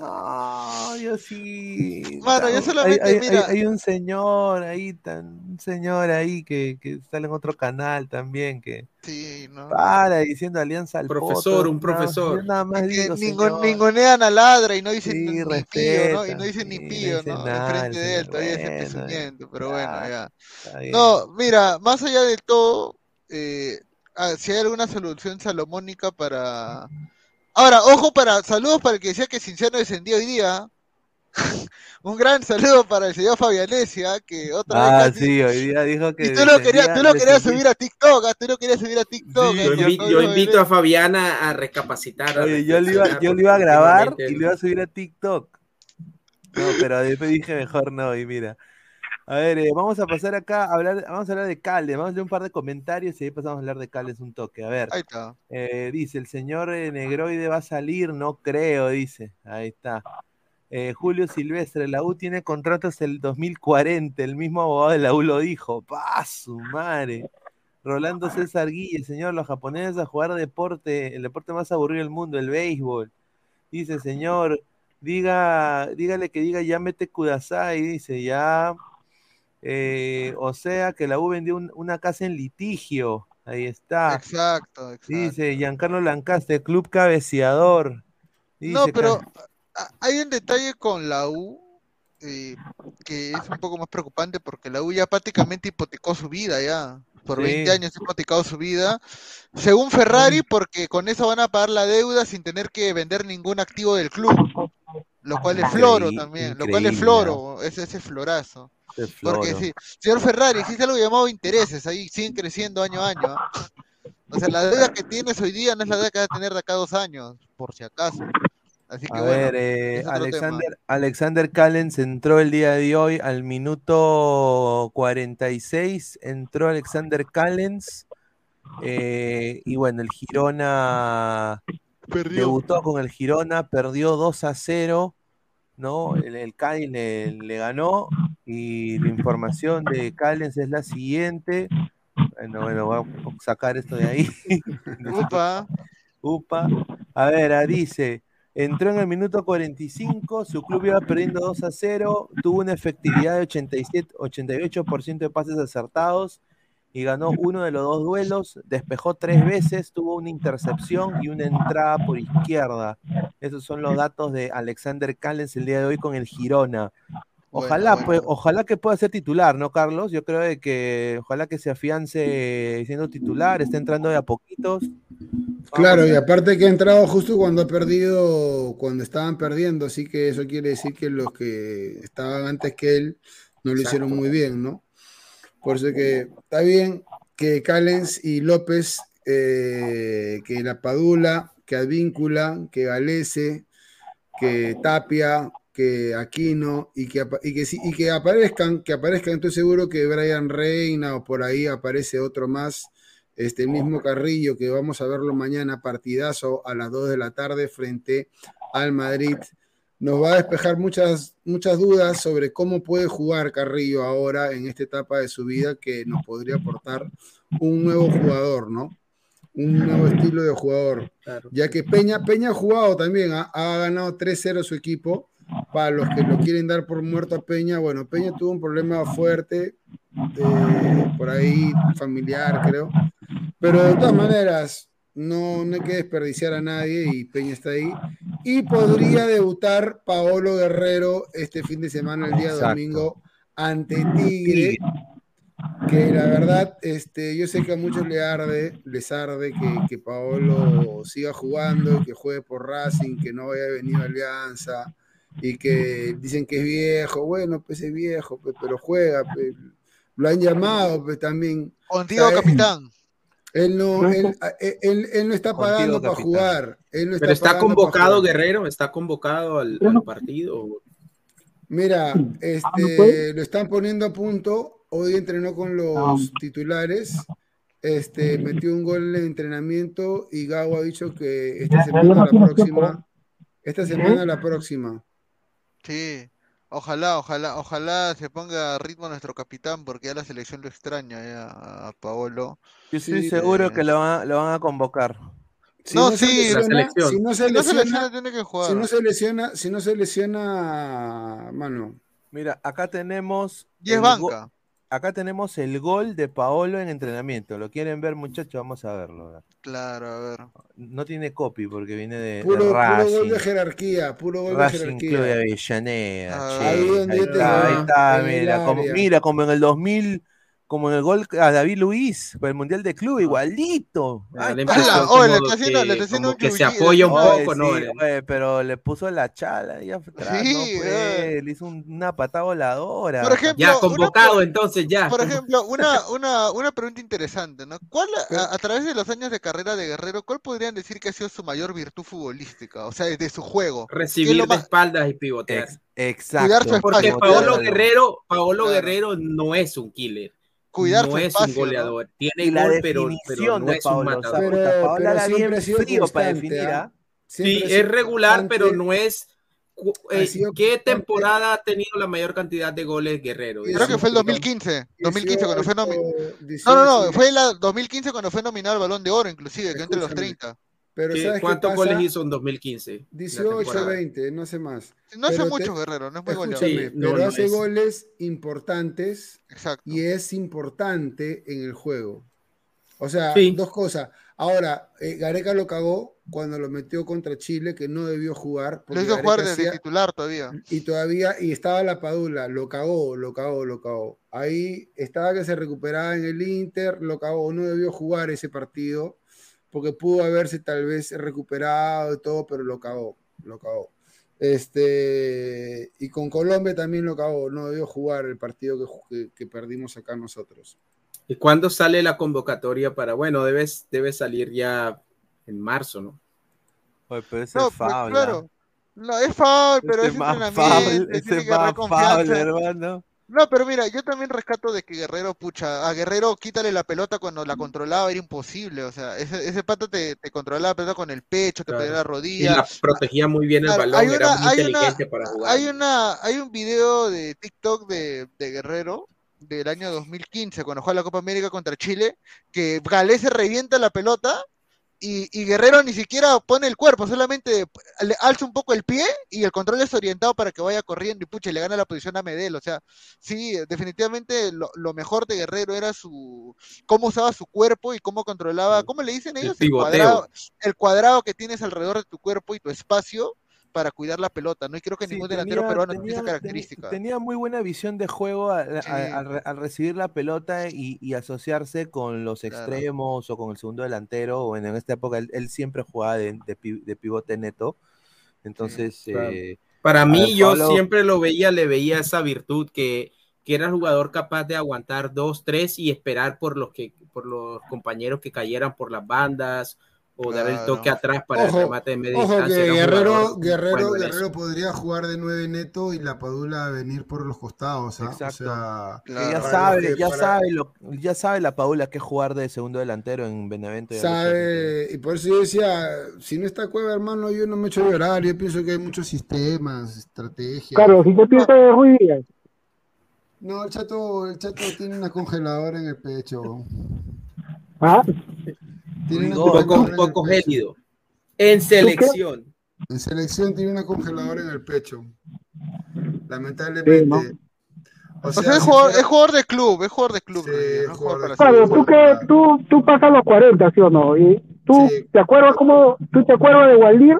No, yo sí. Mano, yo solamente, hay, mira. Hay, un señor ahí, tan, un señor ahí que, que sale en otro canal también que. Sí, no. Para diciendo alianza al profesor, un profesor. Nada, más digo, ningunean a ladra y no dicen ni, pío, ¿no? Y no dicen ni pío, ¿no? Enfrente de él, todavía ese presumimiento, pero bueno, ya. No, mira, más allá de todo, eh, ah, si hay alguna solución salomónica para Ahora, ojo para, saludos para el que decía que Cinciano descendió hoy día. Un gran saludo para el señor Fabianesia, que otra ah, vez. Ah, sí, hoy día dijo que. Y tú lo querías, tú lo querías subir a TikTok, ¿ah? tú lo querías subir a TikTok. yo, yo, invito a Fabiana a recapacitar. Oye, yo, lo iba, yo lo iba a grabar y lo iba a subir a TikTok. No, pero después dije mejor no, y mira. A ver, eh, vamos a pasar acá a hablar, vamos a hablar de Caldes, vamos a hacer un par de comentarios y ahí pasamos a hablar de Caldes un toque. A ver, ahí está. Eh, dice, el señor eh, Negroide va a salir, no creo, dice. Ahí está. Julio Silvestre, la U tiene contratos el 2040, el mismo abogado de la U lo dijo. ¡Pah, su madre! Rolando César Guille, señor, los japoneses a jugar deporte, el deporte más aburrido del mundo, el béisbol. Dice, señor, diga, dígale que diga ya mete Kudasai, dice, ya eh, o sea que la U vendió una casa en litigio. Ahí está. Exacto, exacto. Dice Giancarlo Lancaster, club cabeceador. no, pero hay un detalle con la U eh, que es un poco más preocupante porque la U ya prácticamente hipotecó su vida ya. Por 20 años ha hipotecado su vida. Según Ferrari, porque con eso van a pagar la deuda sin tener que vender ningún activo del club. Lo cual es floro también. Lo cual es floro. Ese, ese florazo. Porque sí, señor Ferrari, existe algo llamado intereses, ahí siguen creciendo año a año. ¿ah? O sea, la deuda que tienes hoy día no es la deuda que vas a tener de acá a dos años, por si acaso. Así que a bueno, ver, eh, Alexander, Alexander Callens entró el día de hoy al minuto 46, entró Alexander Callens eh, y bueno, el Girona debutó con el Girona, perdió 2 a 0 ¿no? El, el le, ganó y la información de Callens es la siguiente. Bueno, bueno, voy a sacar esto de ahí. Upa. Upa. A ver, ah, dice, entró en el minuto 45, su club iba perdiendo 2 a 0, tuvo una efectividad de 87, 88% de pases acertados y ganó uno de los dos duelos, despejó tres veces, tuvo una intercepción y una entrada por izquierda. Esos son los datos de Alexander Callens el día de hoy con el Girona. Ojalá, Pues, ojalá que pueda ser titular, ¿no, Carlos? Yo creo que ojalá que se afiance siendo titular, esté entrando de a poquitos. Claro, y aparte que ha entrado justo cuando ha perdido, cuando estaban perdiendo, así que eso quiere decir que los que estaban antes que él no lo hicieron muy bien, ¿no? Por eso que está bien que Callens y López, eh, que la Padula, que Advíncula, que Galese, que Tapia, que Aquino y que, y que, y que aparezcan, que aparezcan, estoy seguro que Brian Reina o por ahí aparece otro más, este mismo Carrillo, que vamos a verlo mañana, partidazo a las 2 de la tarde frente al Madrid nos va a despejar muchas, muchas dudas sobre cómo puede jugar Carrillo ahora en esta etapa de su vida que nos podría aportar un nuevo jugador, ¿no? Un nuevo estilo de jugador. Ya que Peña, Peña ha jugado también, ha, ganado 3-0 su equipo. Para los que lo quieren dar por muerto a Peña, bueno, Peña tuvo un problema fuerte, eh, por ahí familiar, creo. Pero de todas maneras, no, no hay que desperdiciar a nadie y Peña está ahí. Y podría debutar Paolo Guerrero este fin de semana, el día domingo, ante Tigre. Que la verdad, este, yo sé que a muchos les arde, les arde que, que Paolo siga jugando, que juegue por Racing, que no haya venido a Alianza y que dicen que es viejo. Bueno, pues es viejo, pues, pero juega. Pues, lo han llamado pues, también. Contigo, capitán. Él no, él, él, no está pagando para jugar. Él no está Pero está convocado Guerrero, está convocado al, partido. Mira, Ah, este, lo están poniendo a punto. Hoy entrenó con los titulares. Este, metió un gol en entrenamiento y Gago ha dicho que esta semana la próxima. Esta semana la próxima. Sí, ojalá, ojalá, ojalá se ponga a ritmo nuestro capitán porque ya la selección lo extraña ya a Paolo. Yo estoy Sí, seguro eh. que lo van, a- lo van a convocar. Si No, se sí, lesiona-. Si no se Si no se lesiona, lesiona, tiene que jugar. si no se lesiona, si no se lesiona, mano. Mira, acá tenemos. Y es go- banca. Acá tenemos el gol de Paolo en entrenamiento. ¿Lo quieren ver, muchachos? Vamos a verlo. Claro, a ver. No tiene copy porque viene de, de Puro, puro gol de jerarquía, puro gol de Racing Club de jerarquía. Avellaneda. Ah, che, ahí está, ahí mira, como, mira, como en el 2000, como en el gol a David Luis, para el Mundial de Club, igualito. Está haciendo- que- le está haciendo como un que se apoya un Oye, poco, ¿no? sí, oye, pero le puso la chala y atrás, Sí, no eh. fue, le hizo un- una patada voladora. Por ejemplo, Ya convocado, entonces ya. Por ejemplo, una, una, una pregunta interesante, ¿no? ¿Cuál, a, a través de los años de carrera de Guerrero, cuál podrían decir que ha sido su mayor virtud futbolística? O sea, de su juego. ¿Qué es recibir de más- espaldas y pivotear. Ex- exacto. Porque Paolo Guerrero, Paolo Claro. Guerrero no es un killer. Cuidar no su es espacio, un ¿no? goleador. Tiene Y la gol, pero, pero definición no de es un Paolo, matador. Pero- bien frío para definir, ¿ah? ¿ah? Sí, es regular, constante. pero no es. eh, ¿Qué temporada ha tenido la mayor cantidad de goles Guerrero? Creo que fue el 2015. 2015 cuando fue 18, nominado. 18, No, no, no, fue la 2015 cuando fue nominado al Balón de Oro, inclusive, que entre los Escúchame. 30. Pero ¿Qué- ¿sabes qué ¿Cuántos pasa? goles hizo en 2015? la 18, temporada? 20, no sé más. No hace mucho te- Guerrero, no es muy goleador. Sí, pero no hace es. goles importantes Exacto. y es importante en el juego. O sea, Sí. dos cosas. Ahora, eh, Gareca lo cagó cuando lo metió contra Chile, que no debió jugar. Lo hizo jugar desde hacía- titular todavía. y todavía, y estaba la Padula, lo cagó, lo cagó, lo cagó. Ahí estaba que se recuperaba en el Inter, lo cagó, no debió jugar ese partido, porque pudo haberse tal vez recuperado y todo, pero lo cagó, lo cagó. Este, y con Colombia también lo cagó, no debió jugar el partido que, que- que perdimos acá nosotros. ¿Y cuándo sale la convocatoria para.? Bueno, debe, debe salir ya en marzo, ¿no? Oye, pero ese No, es pues, foul, claro. ¿ah? No, es foul, pero es más entrenamiento, foul, ese más foul, hermano. No, pero mira, yo también rescato de que Guerrero, pucha, a Guerrero quítale la pelota cuando la controlaba, era imposible, o sea, ese, ese pata te, te controlaba la pelota con el pecho, te Claro. pedía la Y rodilla. la protegía muy bien el balón, hay era una- muy hay una- inteligente para jugar. Hay una, hay un video de TikTok de, de Guerrero del año 2015, cuando juega la Copa América contra Chile, que Galés se revienta la pelota y, y Guerrero ni siquiera pone el cuerpo, solamente le alza un poco el pie y el control es orientado para que vaya corriendo y pucha, le gana la posición a Medel. O sea, sí, definitivamente lo, lo mejor de Guerrero era su cómo usaba su cuerpo y cómo controlaba, ¿cómo le dicen El ellos? El pivoteo. cuadrado, el cuadrado que tienes alrededor de tu cuerpo y tu espacio para cuidar la pelota, ¿no? Y creo que Sí, ningún delantero tenía- peruano tiene esa tenía- característica. Tenía muy buena visión de juego al, al- Sí. al re- al recibir la pelota y, y asociarse con los Claro. extremos o con el segundo delantero. Bueno, en esta época él, él siempre jugaba de, de pi- de pivote neto. Entonces, claro. eh, Para A mí, ver, yo Pablo. siempre lo veía, le veía esa virtud que, que era el jugador capaz de aguantar dos, tres y esperar por los que, por los compañeros que cayeran por las bandas o dar el toque atrás para Ojo, el remate de media Ojo distancia. que Guerrero, Guerrero, Guerrero podría jugar de 9 neto y la Padula venir por los costados, ¿ah? Exacto. O sea, que Claro. ya sabe, ya para- sabe lo, ya sabe la Paula que es jugar de segundo delantero en Benevento. lo sabe. y por eso yo decía, si no está Cueva, hermano, yo no me echo llorar, yo pienso que hay muchos sistemas, estrategias. Claro, si te piensas de Ruiz Díaz, No, el chato, el chato tiene una congeladora en el pecho. ¿ah? Tiene poco, en poco pecho. gélido. En selección. En selección tiene una congeladora en el pecho. Lamentablemente. Sí, ¿no? O O sea, sea, es jugador, es jugador de club, es jugador de club. Sí, no jugador de Claro, selección. tú que tú, tú pasas los 40, ¿sí o no? Y tú Sí. te acuerdas cómo tú te acuerdas de Waldir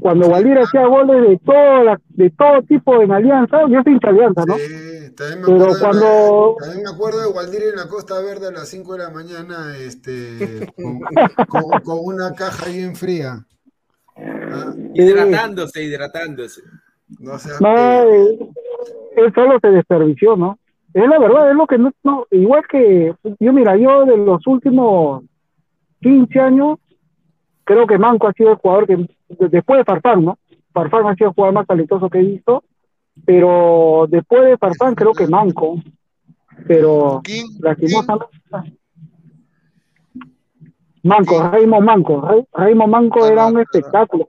cuando Waldir hacía goles de todo la- de todo tipo en Alianza, yo soy hincha de Alianza, ¿no? Sí, también me Pero acuerdo de- cuando- también me acuerdo de Waldir en la Costa Verde a las 5 de la mañana, este, con, con- con una caja bien fría. Ah, Hidratándose, hidratándose. no sé. No, eh, él solo se desperdició, ¿no? Es la verdad, es lo que no, no, igual que yo mira, yo de los últimos 15 años creo que Manco ha sido el jugador que de- después de Farfán, ¿no? Farfán ha sido el jugador más talentoso que he visto pero después de Farfán creo que Manco, pero lastimosamente Manco, Raymond Manco, Raymond Manco era un espectáculo.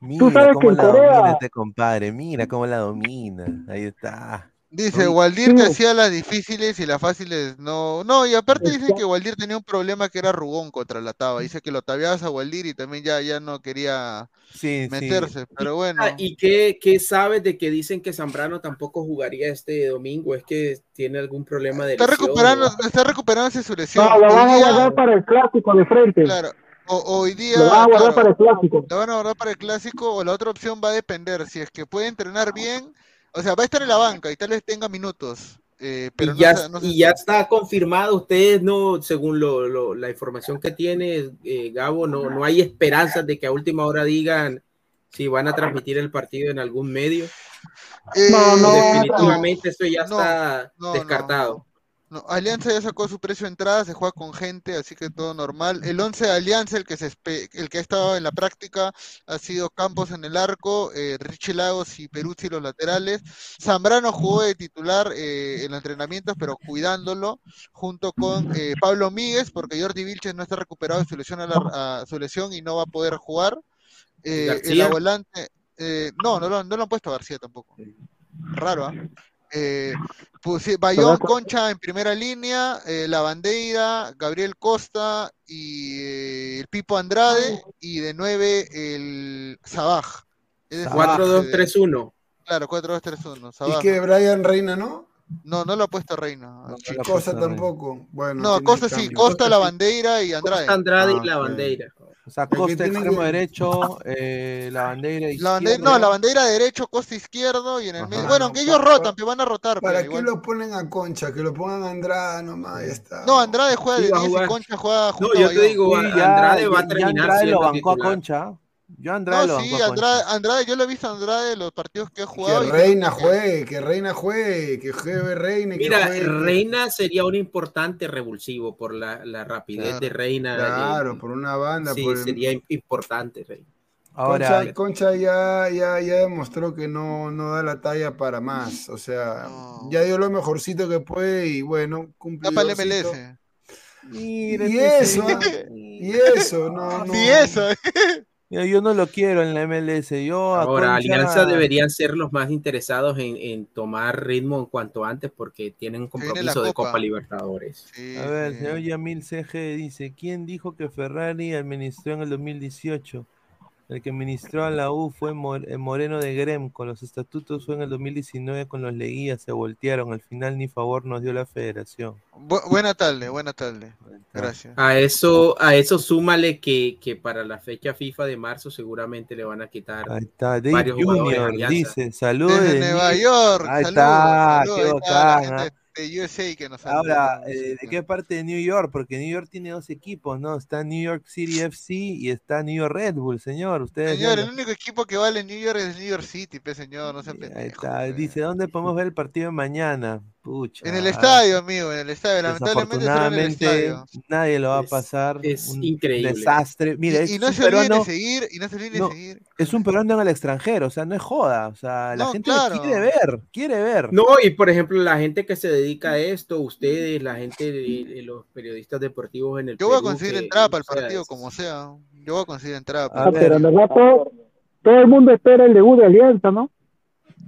Mira Tú sabes cómo que la domina este compadre, mira cómo la domina, ahí está. Dice, Waldir te hacía las difíciles y las fáciles no. No, y aparte dice que Waldir tenía un problema que era rugón contra la taba. Dice que lo tabeabas a Waldir y también ya, ya no quería meterse, pero bueno. ¿Y qué, qué, sabes de que dicen que Zambrano tampoco jugaría este domingo? ¿Es que tiene algún problema de está Recuperando, está recuperándose su lesión. No, lo van a guardar para el clásico de frente. Claro. hoy día. Lo van a guardar para el clásico. Lo van a guardar para el clásico o la otra opción va a depender. Si es que puede entrenar bien o sea, va a estar en la banca y tal vez tenga minutos. Eh, pero y, ya, y ya está confirmado, ustedes no, según lo, la información que tiene eh, Gabo, no, no hay esperanzas de que a última hora digan si van a transmitir el partido en algún medio. Eh, no, no, definitivamente eso ya está descartado. No, Alianza ya sacó su precio de entrada, se juega con gente, así que todo normal. El 11 de Alianza, el que, se el que ha estado en la práctica, ha sido Campos en el arco, eh, Richie Lagos y Peruzzi los laterales. Zambrano jugó de titular eh, en los entrenamientos, pero cuidándolo, junto con eh, Pablo Míguez, porque Jordi Vilches no está recuperado de su lesión, a su lesión y no va a poder jugar. Eh, el volante, no, no, no, lo han puesto a García tampoco. Raro, ¿ah? Eh, pues, Bayón Concha en primera línea, eh, La Bandeira, Gabriel Costa y eh, el Pipo Andrade y de nueve el Sabaj. 4-2-3-1. Claro, 4-2-3-1. ¿Y que Brian Reina no? No, no lo ha puesto Reina. Costa tampoco. Bueno, no, Costa sí, Costa, La Bandeira y Andrade. Costa, Andrade y ah, La Bandeira. O sea, Costa extremo derecho, eh, la bandera izquierda. no, la bandera derecho, Costa izquierdo y en el medio. Bueno, aunque ellos rotan, pero van a rotar. ¿Para qué lo ponen a Concha? Que lo pongan a Andrade nomás, ya está. No, Andrade juega de 10 y Concha juega junto No, yo te digo, Andrade va a terminar Andrade lo bancó a Concha. Yo Andrade no, sí, Andrade, Andrade, yo lo he visto a Andrade en los partidos que ha jugado. Que Reina juegue, que Reina juegue, que juegue Reina. Mira, Reina sería un importante revulsivo por la, la rapidez de Reina. Claro, por una banda. Sí, sería importante Reina. Ahora, Concha, ya, ya, ya, demostró que no, no da la talla para más. O sea, ya dio lo mejorcito que puede y bueno, cumplió. para el MLS. y, eso, y eso, no, no. Y eso. Yo, no lo quiero en la MLS. Yo Ahora, Alianza deberían ser los más interesados en, tomar ritmo en cuanto antes porque tienen un compromiso de Copa Libertadores. a ver, señor Yamil CG dice, ¿quién dijo que Ferrari administró en el 2018? El que ministró a la U fue eh, Moreno de Grem. Con los estatutos fue en el 2019 con los Leguías. Se voltearon. Al final ni favor nos dio la federación. buena tarde, buena tarde. Gracias. A eso, a eso súmale que, que, para la fecha FIFA de marzo seguramente le van a quitar. Ahí está, Dave Junior dice: Saludos. Desde Nueva York. Ahí está, qué USA que nos Ahora, eh, ¿de qué parte de New York? Porque New York tiene dos equipos, ¿no? Está New York City FC y está New York Red Bull, señor. Ustedes señor, el único equipo que vale New York es New York City, pues, señor, no se Ahí está. Dice, ¿dónde podemos ver el partido mañana? En el estadio, amigo, en el estadio. Lamentablemente nadie lo va a pasar. Es, increíble. Desastre. Mira, y, no se olviden de seguir, y no se olviden de seguir. Es un peruano en el extranjero, o sea, no es joda. O sea, la gente quiere ver, quiere ver. No, y por ejemplo, la gente que se dedica a esto, ustedes, la gente, de, los periodistas deportivos en el Yo voy a conseguir entrada para el partido, como sea. Yo voy a conseguir entrada. Para pero en verdad todo, todo el mundo espera el debut de Alianza, ¿no?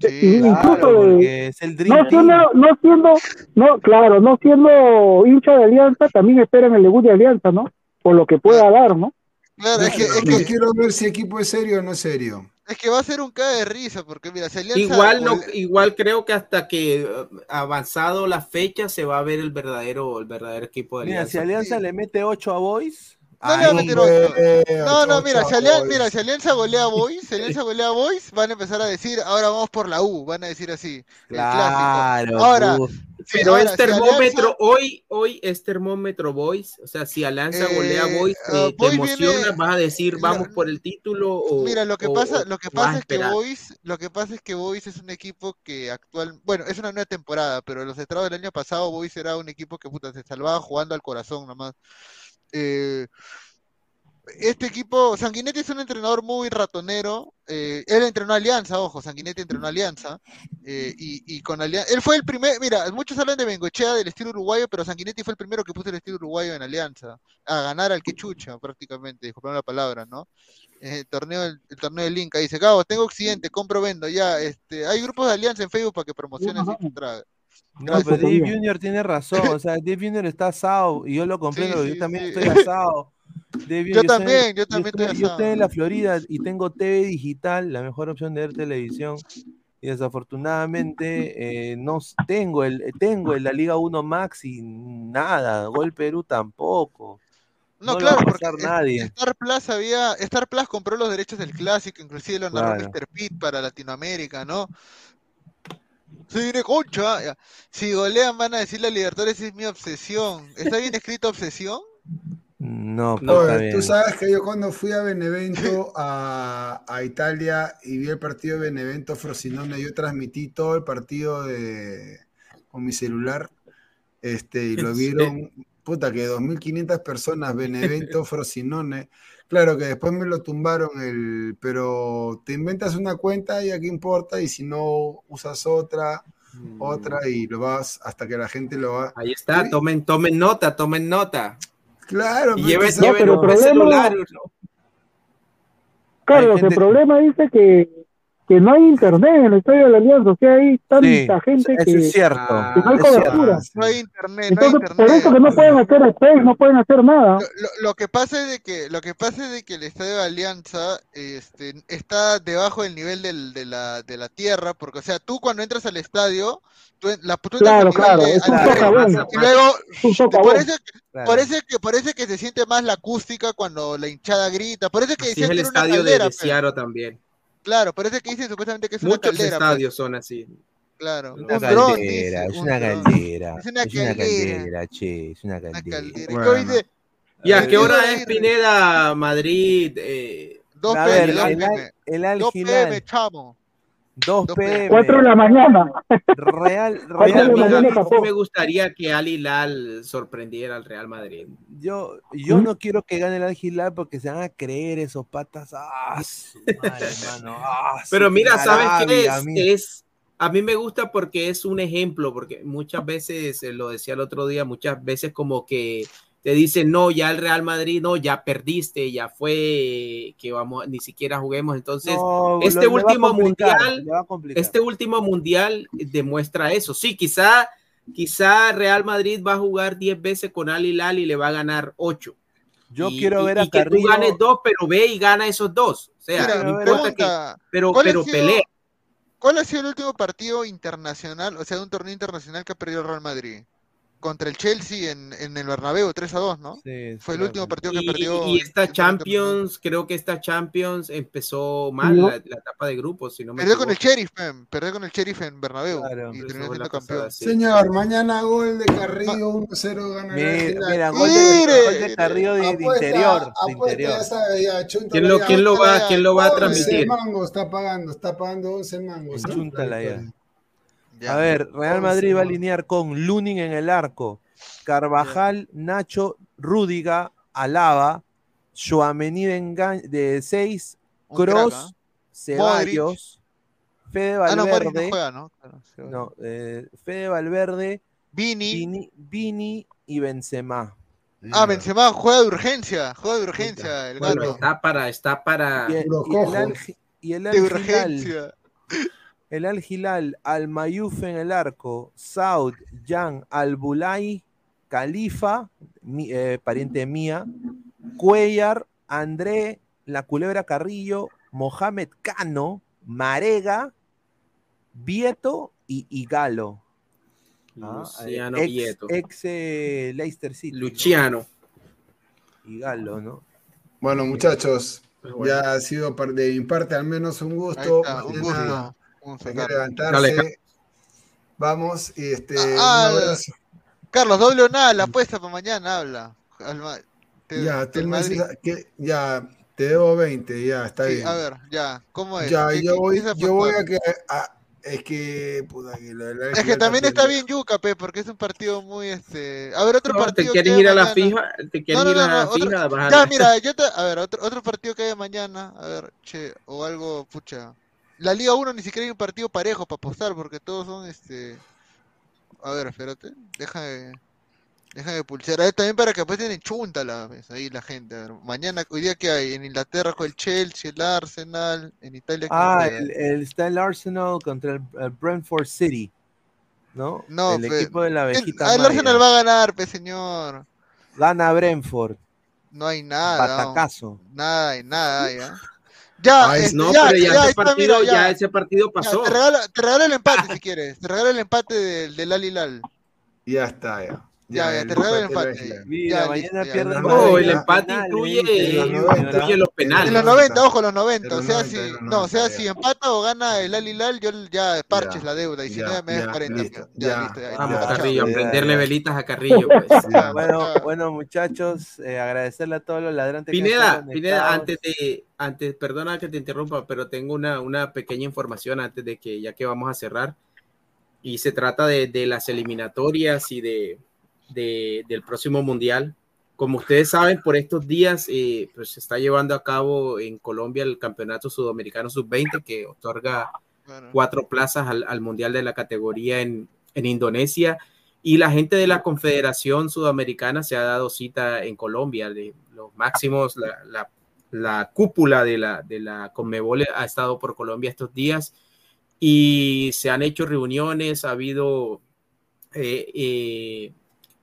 Incluso es el no siendo, no siendo, no, claro, no siendo hincha de Alianza, también esperan el debut de Alianza, ¿no? Por lo que pueda dar, ¿no? Claro, es que, es que quiero ver si equipo es serio o no es serio. Es que va a ser un cae de risa, porque mira, si Alianza, igual no, igual creo que hasta que uh, avanzado la fecha se va a ver el verdadero, el verdadero equipo de Alianza. Mira, si Alianza le mete 8 a Boys, no, no, mira, si Alianza, mira, si Alianza golea a Boys, si Alianza golea a Boys, van a empezar a decir, ahora vamos por la U, van a decir así. Claro. Ahora, pero es termómetro, hoy, hoy es termómetro Boys, o sea, si Alianza golea a eh, Boys, uh, te, emociona, vas a decir, vamos por el título o Mira, lo que pasa, lo que pasa es que Boys, lo que pasa es que Boys es un equipo que actual, bueno, es una nueva temporada, pero los estrados del año pasado Boys era un equipo que puta se salvaba jugando al corazón nomás. Eh, este equipo, Sanguinetti es un entrenador muy ratonero. Eh, él entrenó Alianza, ojo, Sanguinetti entrenó Alianza. Eh, y, con Alianza. Él fue el primer. Mira, muchos hablan de Bengochea del estilo uruguayo, pero Sanguinetti fue el primero que puso el estilo uruguayo en Alianza. A ganar al quechucha, prácticamente, disculpen la palabra, ¿no? Eh, el torneo, el, torneo del Inca. Dice, Cabo, tengo Occidente, compro, vendo. Ya, este, hay grupos de Alianza en Facebook para que promocionen su traga. No, pero Dave Junior tiene razón, o sea, Dave Junior está asado y yo lo comprendo, yo también estoy asado. yo, también, yo también estoy, yo estoy en la Florida y tengo TV digital, la mejor opción de ver televisión. Y desafortunadamente eh, no tengo el tengo el la Liga 1 Max y nada, Gol Perú tampoco. No, claro, porque nadie. Star Plus había Star Plus compró los derechos del clásico, inclusive lo narró Mr. Pitt para Latinoamérica, ¿no? Se viene concha. Si golean van a decir la Libertadores es mi obsesión. ¿Está bien escrito obsesión? No, Tú sabes que yo cuando fui a Benevento, a, Italia, y vi el partido de Benevento Frosinone, yo transmití todo el partido de, con mi celular, este, y lo vieron, puta, que 2.500 personas, Benevento Frosinone. Claro que después me lo tumbaron, el, pero te inventas una cuenta y aquí importa, y si no usas otra, otra, y lo vas hasta que la gente lo va. Ahí está, tomen, tomen nota, tomen nota. Claro, y lleves, no, pero el celular. Carlos, el problema dice que, que no hay internet en el estadio de la Alianza, o sea, hay tanta gente que, es cierto, que no hay cobertura. No hay internet, Entonces, no hay internet. Por eso que no pueden hacer space, no pueden hacer nada. Lo, lo, que pasa es de que lo que pasa es de que el estadio de Alianza este, está debajo del nivel del, de, la, de la tierra, porque o sea, tú cuando entras al estadio la claro, claro, es un y luego parece, parece, que parece que se siente más la acústica cuando la hinchada grita, parece que es el estadio de Ciaro también. Claro, parece que dicen supuestamente que es Muchos una caldera. Muchos pues. estadios son así. Claro, una un caldera, dron, dice, es, una caldera, es una caldera, che, es una caldera. Bueno. ¿Y a qué hora es Pineda, Madrid? Eh, 2 pm, el, el, 2 pm, chamo. 2 pm. 4 de la mañana. Real, Real me gustaría que Al Hilal sorprendiera al Real Madrid. Yo, yo ¿Mm? no quiero que gane el Al Hilal porque se van a creer esos patas. Ah, madre, hermano. Ah, Pero mira, ¿sabes qué es? A mí. es? A mí me gusta porque es un ejemplo, porque muchas veces, eh, lo decía el otro día, muchas veces como que te dicen, no, ya el Real Madrid, no, ya perdiste, ya fue, que vamos, ni siquiera juguemos. Entonces, no, este último mundial, este último mundial demuestra eso. Sí, quizá, quizá Real Madrid va a jugar 10 veces con Al Hilal y le va a ganar 8. Yo quiero ver a y Carrillo. Que tú ganes dos, pero ve y gana esos dos. O sea, Mira, no importa que, pero, pero pelea. ¿Cuál ha sido el último partido internacional, o sea, de un torneo internacional que ha perdido el Real Madrid? Contra el Chelsea en, en, el Bernabéu 3 a 2, ¿no? Sí, Fue el último partido que y, perdió. Y esta Champions, creo que esta Champions empezó mal ¿No? la, la, etapa de grupos, si no me Perdió con el Sheriff, man. perdió con el Sheriff en Bernabéu claro, y terminó siendo campeón. Sí. Señor, mañana gol de Carrillo 1-0 gana Mira, mira gol, de, gol de Carrillo de, apuesta, de interior, de interior. Ya sabe, ya, ¿Quién, lo, ¿quién, lo va, ¿Quién lo va a transmitir? 11 mangos está pagando, está pagando 11 mangos. Chúntala ya. A ver, Real Madrid va a alinear con Lunin en el arco. Carvajal, Nacho, Rúdiga, Alaba, Joamení de 6, Cross, ¿ah? Ceballos, Fede Valverde, ah, no, no, ¿no? no eh, Fede Valverde, Vini. Vini, Vini y Benzema. Ah, Benzema juega de urgencia, juega de urgencia. El bueno, está para, está para. Y el, y el, Al, y el de urgencia. El Al Hilal, Al Mayuf en el arco, Saud, Jan, Al Bulay, Califa, mi, eh, pariente mía, Cuellar, André, La Culebra Carrillo, Mohamed Cano, Marega, Vieto y, y Galo. Ah, Luciano ex, Vieto. Ex eh, Leicester City. Luciano. ¿no? Y Galo, ¿no? Bueno, muchachos, bueno. ya ha sido de mi parte al menos un gusto. Está, un gusto. Hay que levantarse. Dale. Vamos y este. Ah, abrazo. Carlos, doble o nada, la apuesta para mañana habla. Te, ya, te que, ya, te debo 20, ya, está sí, bien. A ver, ya, ¿cómo es? Ya, yo voy, yo voy a que a, Es que, es que también está bien Yuca, pe, porque es un partido muy este. A ver, otro partido. ¿Te quieres ir a la fija? ¿Te quieres ir a la fija? Ya, mira, yo te... a ver, otro, otro partido que haya mañana, a ver, che, o algo, pucha. La Liga 1 ni siquiera hay un partido parejo para apostar, porque todos son este. A ver, espérate, deja de. Deja de pulsar. Ahí también para que apuesten en chunta la, ahí la gente. A ver, mañana, hoy día que hay en Inglaterra con el Chelsea, el Arsenal, en Italia. Ah, el, el, está el Arsenal contra el, Brentford City. ¿No? No, el equipo de la abejita. El, el Arsenal va a ganar, pe señor. Gana Brentford. No hay nada. Batacazo. Nada, hay nada, ya. Ya, Ay, no, ya, pero ya, ya, ese partido, ya. ese partido pasó. te, regalo, te regalo el empate si quieres. Te regalo el empate del, del Alilal. Ya está, ya. Ya, ya, te regalo el empate. Mira, mañana pierden. No, el empate incluye, incluye los penales. En los 90, ojo, los 90. O sea, si, no, o sea, si empata o gana el Alilal, yo ya parches la deuda. Y si no, me dejo 40. Ya, listo. Vamos, Carrillo, prenderle velitas a Carrillo. Pues. Bueno, bueno, muchachos, eh, agradecerle a todos los ladrantes. Pineda, Pineda, antes de, antes, perdona que te interrumpa, pero tengo una, una pequeña información antes de que, ya que vamos a cerrar. Y se trata de, de las eliminatorias y de del próximo mundial. Como ustedes saben, por estos días eh, pues se está llevando a cabo en Colombia el Campeonato Sudamericano Sub-20 que otorga cuatro plazas al, Mundial de la categoría en, en, Indonesia. Y la gente de la Confederación Sudamericana se ha dado cita en Colombia. De los máximos, la, la, cúpula de la, de la Conmebol ha estado por Colombia estos días y se han hecho reuniones, ha habido eh, eh,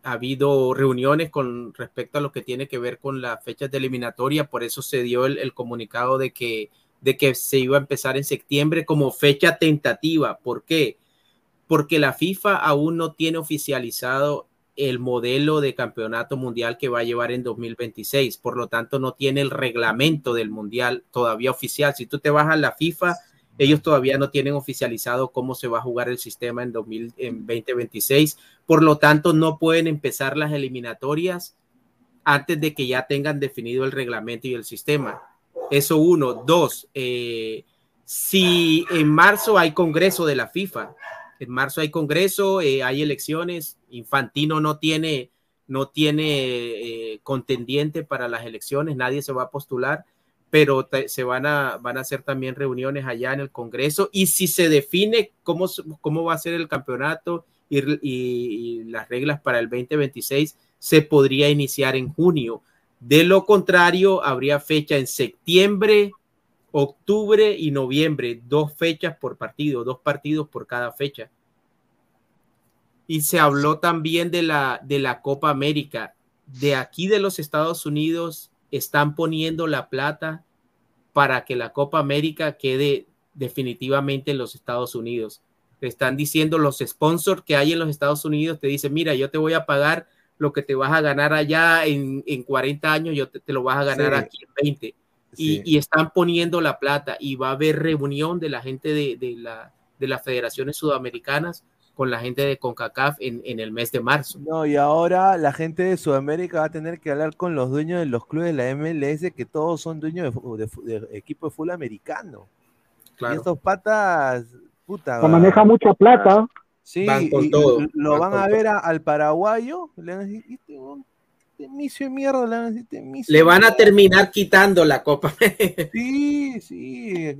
ha habido reuniones con respecto a lo que tiene que ver con las fechas de eliminatoria, por eso se dio el, comunicado de que, de que se iba a empezar en septiembre como fecha tentativa. ¿Por qué? Porque la FIFA aún no tiene oficializado el modelo de campeonato mundial que va a llevar en 2026, por lo tanto no tiene el reglamento del mundial todavía oficial. Si tú te vas a la FIFA, ellos todavía no tienen oficializado cómo se va a jugar el sistema en, 2026. Por lo tanto, no pueden empezar las eliminatorias antes de que ya tengan definido el reglamento y el sistema. Eso uno. Dos, eh, si en marzo hay congreso de la FIFA, en marzo hay congreso, eh, hay elecciones, Infantino no tiene, no tiene eh, contendiente para las elecciones, nadie se va a postular pero se van a, van a hacer también reuniones allá en el Congreso y si se define cómo, cómo va a ser el campeonato y, las reglas para el 2026, se podría iniciar en junio. De lo contrario, habría fecha en septiembre, octubre y noviembre, dos fechas por partido, dos partidos por cada fecha. Y se habló también de la, de la Copa América. De aquí de los Estados Unidos están poniendo la plata para que la Copa América quede definitivamente en los Estados Unidos. Te están diciendo los sponsors que hay en los Estados Unidos, te dicen, mira, yo te voy a pagar lo que te vas a ganar allá en, en 40 años, yo te, lo vas a ganar aquí en 20. Y, están poniendo la plata y va a haber reunión de la gente de, de, la, de las federaciones sudamericanas con la gente de CONCACAF en, en, el mes de marzo. No, y ahora la gente de Sudamérica va a tener que hablar con los dueños de los clubes de la MLS, que todos son dueños de, de, equipo de fútbol americano. Claro. Y estos patas, puta. Se maneja mucha plata. Sí, van con todo. lo van, a ver al paraguayo, le van a decir, este, mierda, le van a decir, este Le van a terminar quitando la copa. sí, sí,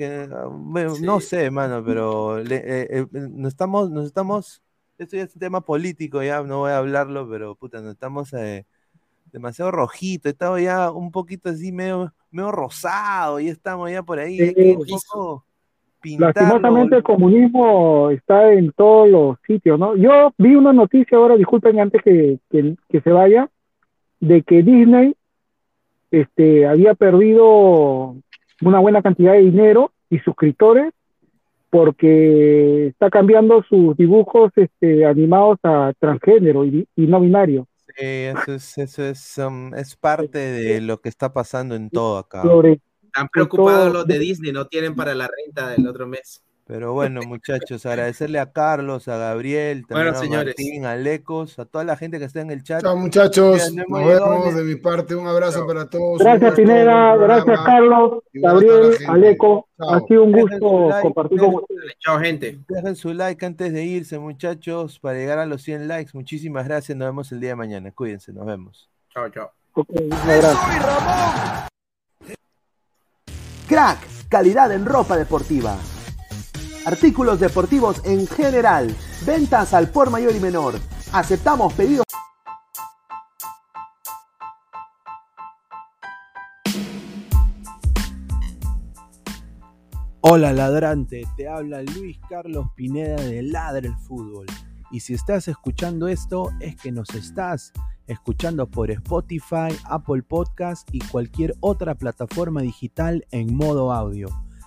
no sé, hermano, pero le, eh, eh, nos estamos, nos estamos, esto ya es un tema político, ya no voy a hablarlo, pero puta, nos estamos eh, demasiado rojito, estamos ya un poquito así medio, medio rosado, y estamos ya por ahí, un poco Lastimosamente el comunismo está en todos los sitios, ¿no? Yo vi una noticia ahora, disculpen antes que, que se vaya, de que Disney este, había perdido una buena cantidad de dinero y suscriptores porque está cambiando sus dibujos este, animados a transgénero y, no binario. Sí, eso es, eso es, um, es parte de lo que está pasando en todo acá. Están preocupados los de Disney, no tienen para la renta del otro mes. Pero bueno, muchachos, agradecerle a Carlos, a Gabriel, también a Martín, a Lecos, a toda la gente que está en el chat. Chao, muchachos. Nos vemos de mi parte. Un abrazo para todos. Gracias, Pineda. Gracias, Carlos, Gabriel, Aleco. Ha sido un gusto compartir con ustedes. Chao, gente. Dejen su like antes de irse, muchachos, para llegar a los 100 likes. Muchísimas gracias. Nos vemos el día de mañana. Cuídense, nos vemos. Chao, chao. Crack, calidad en ropa deportiva artículos deportivos en general, ventas al por mayor y menor. Aceptamos pedidos. Hola ladrante, te habla Luis Carlos Pineda de Ladre el Fútbol. Y si estás escuchando esto es que nos estás escuchando por Spotify, Apple Podcast y cualquier otra plataforma digital en modo audio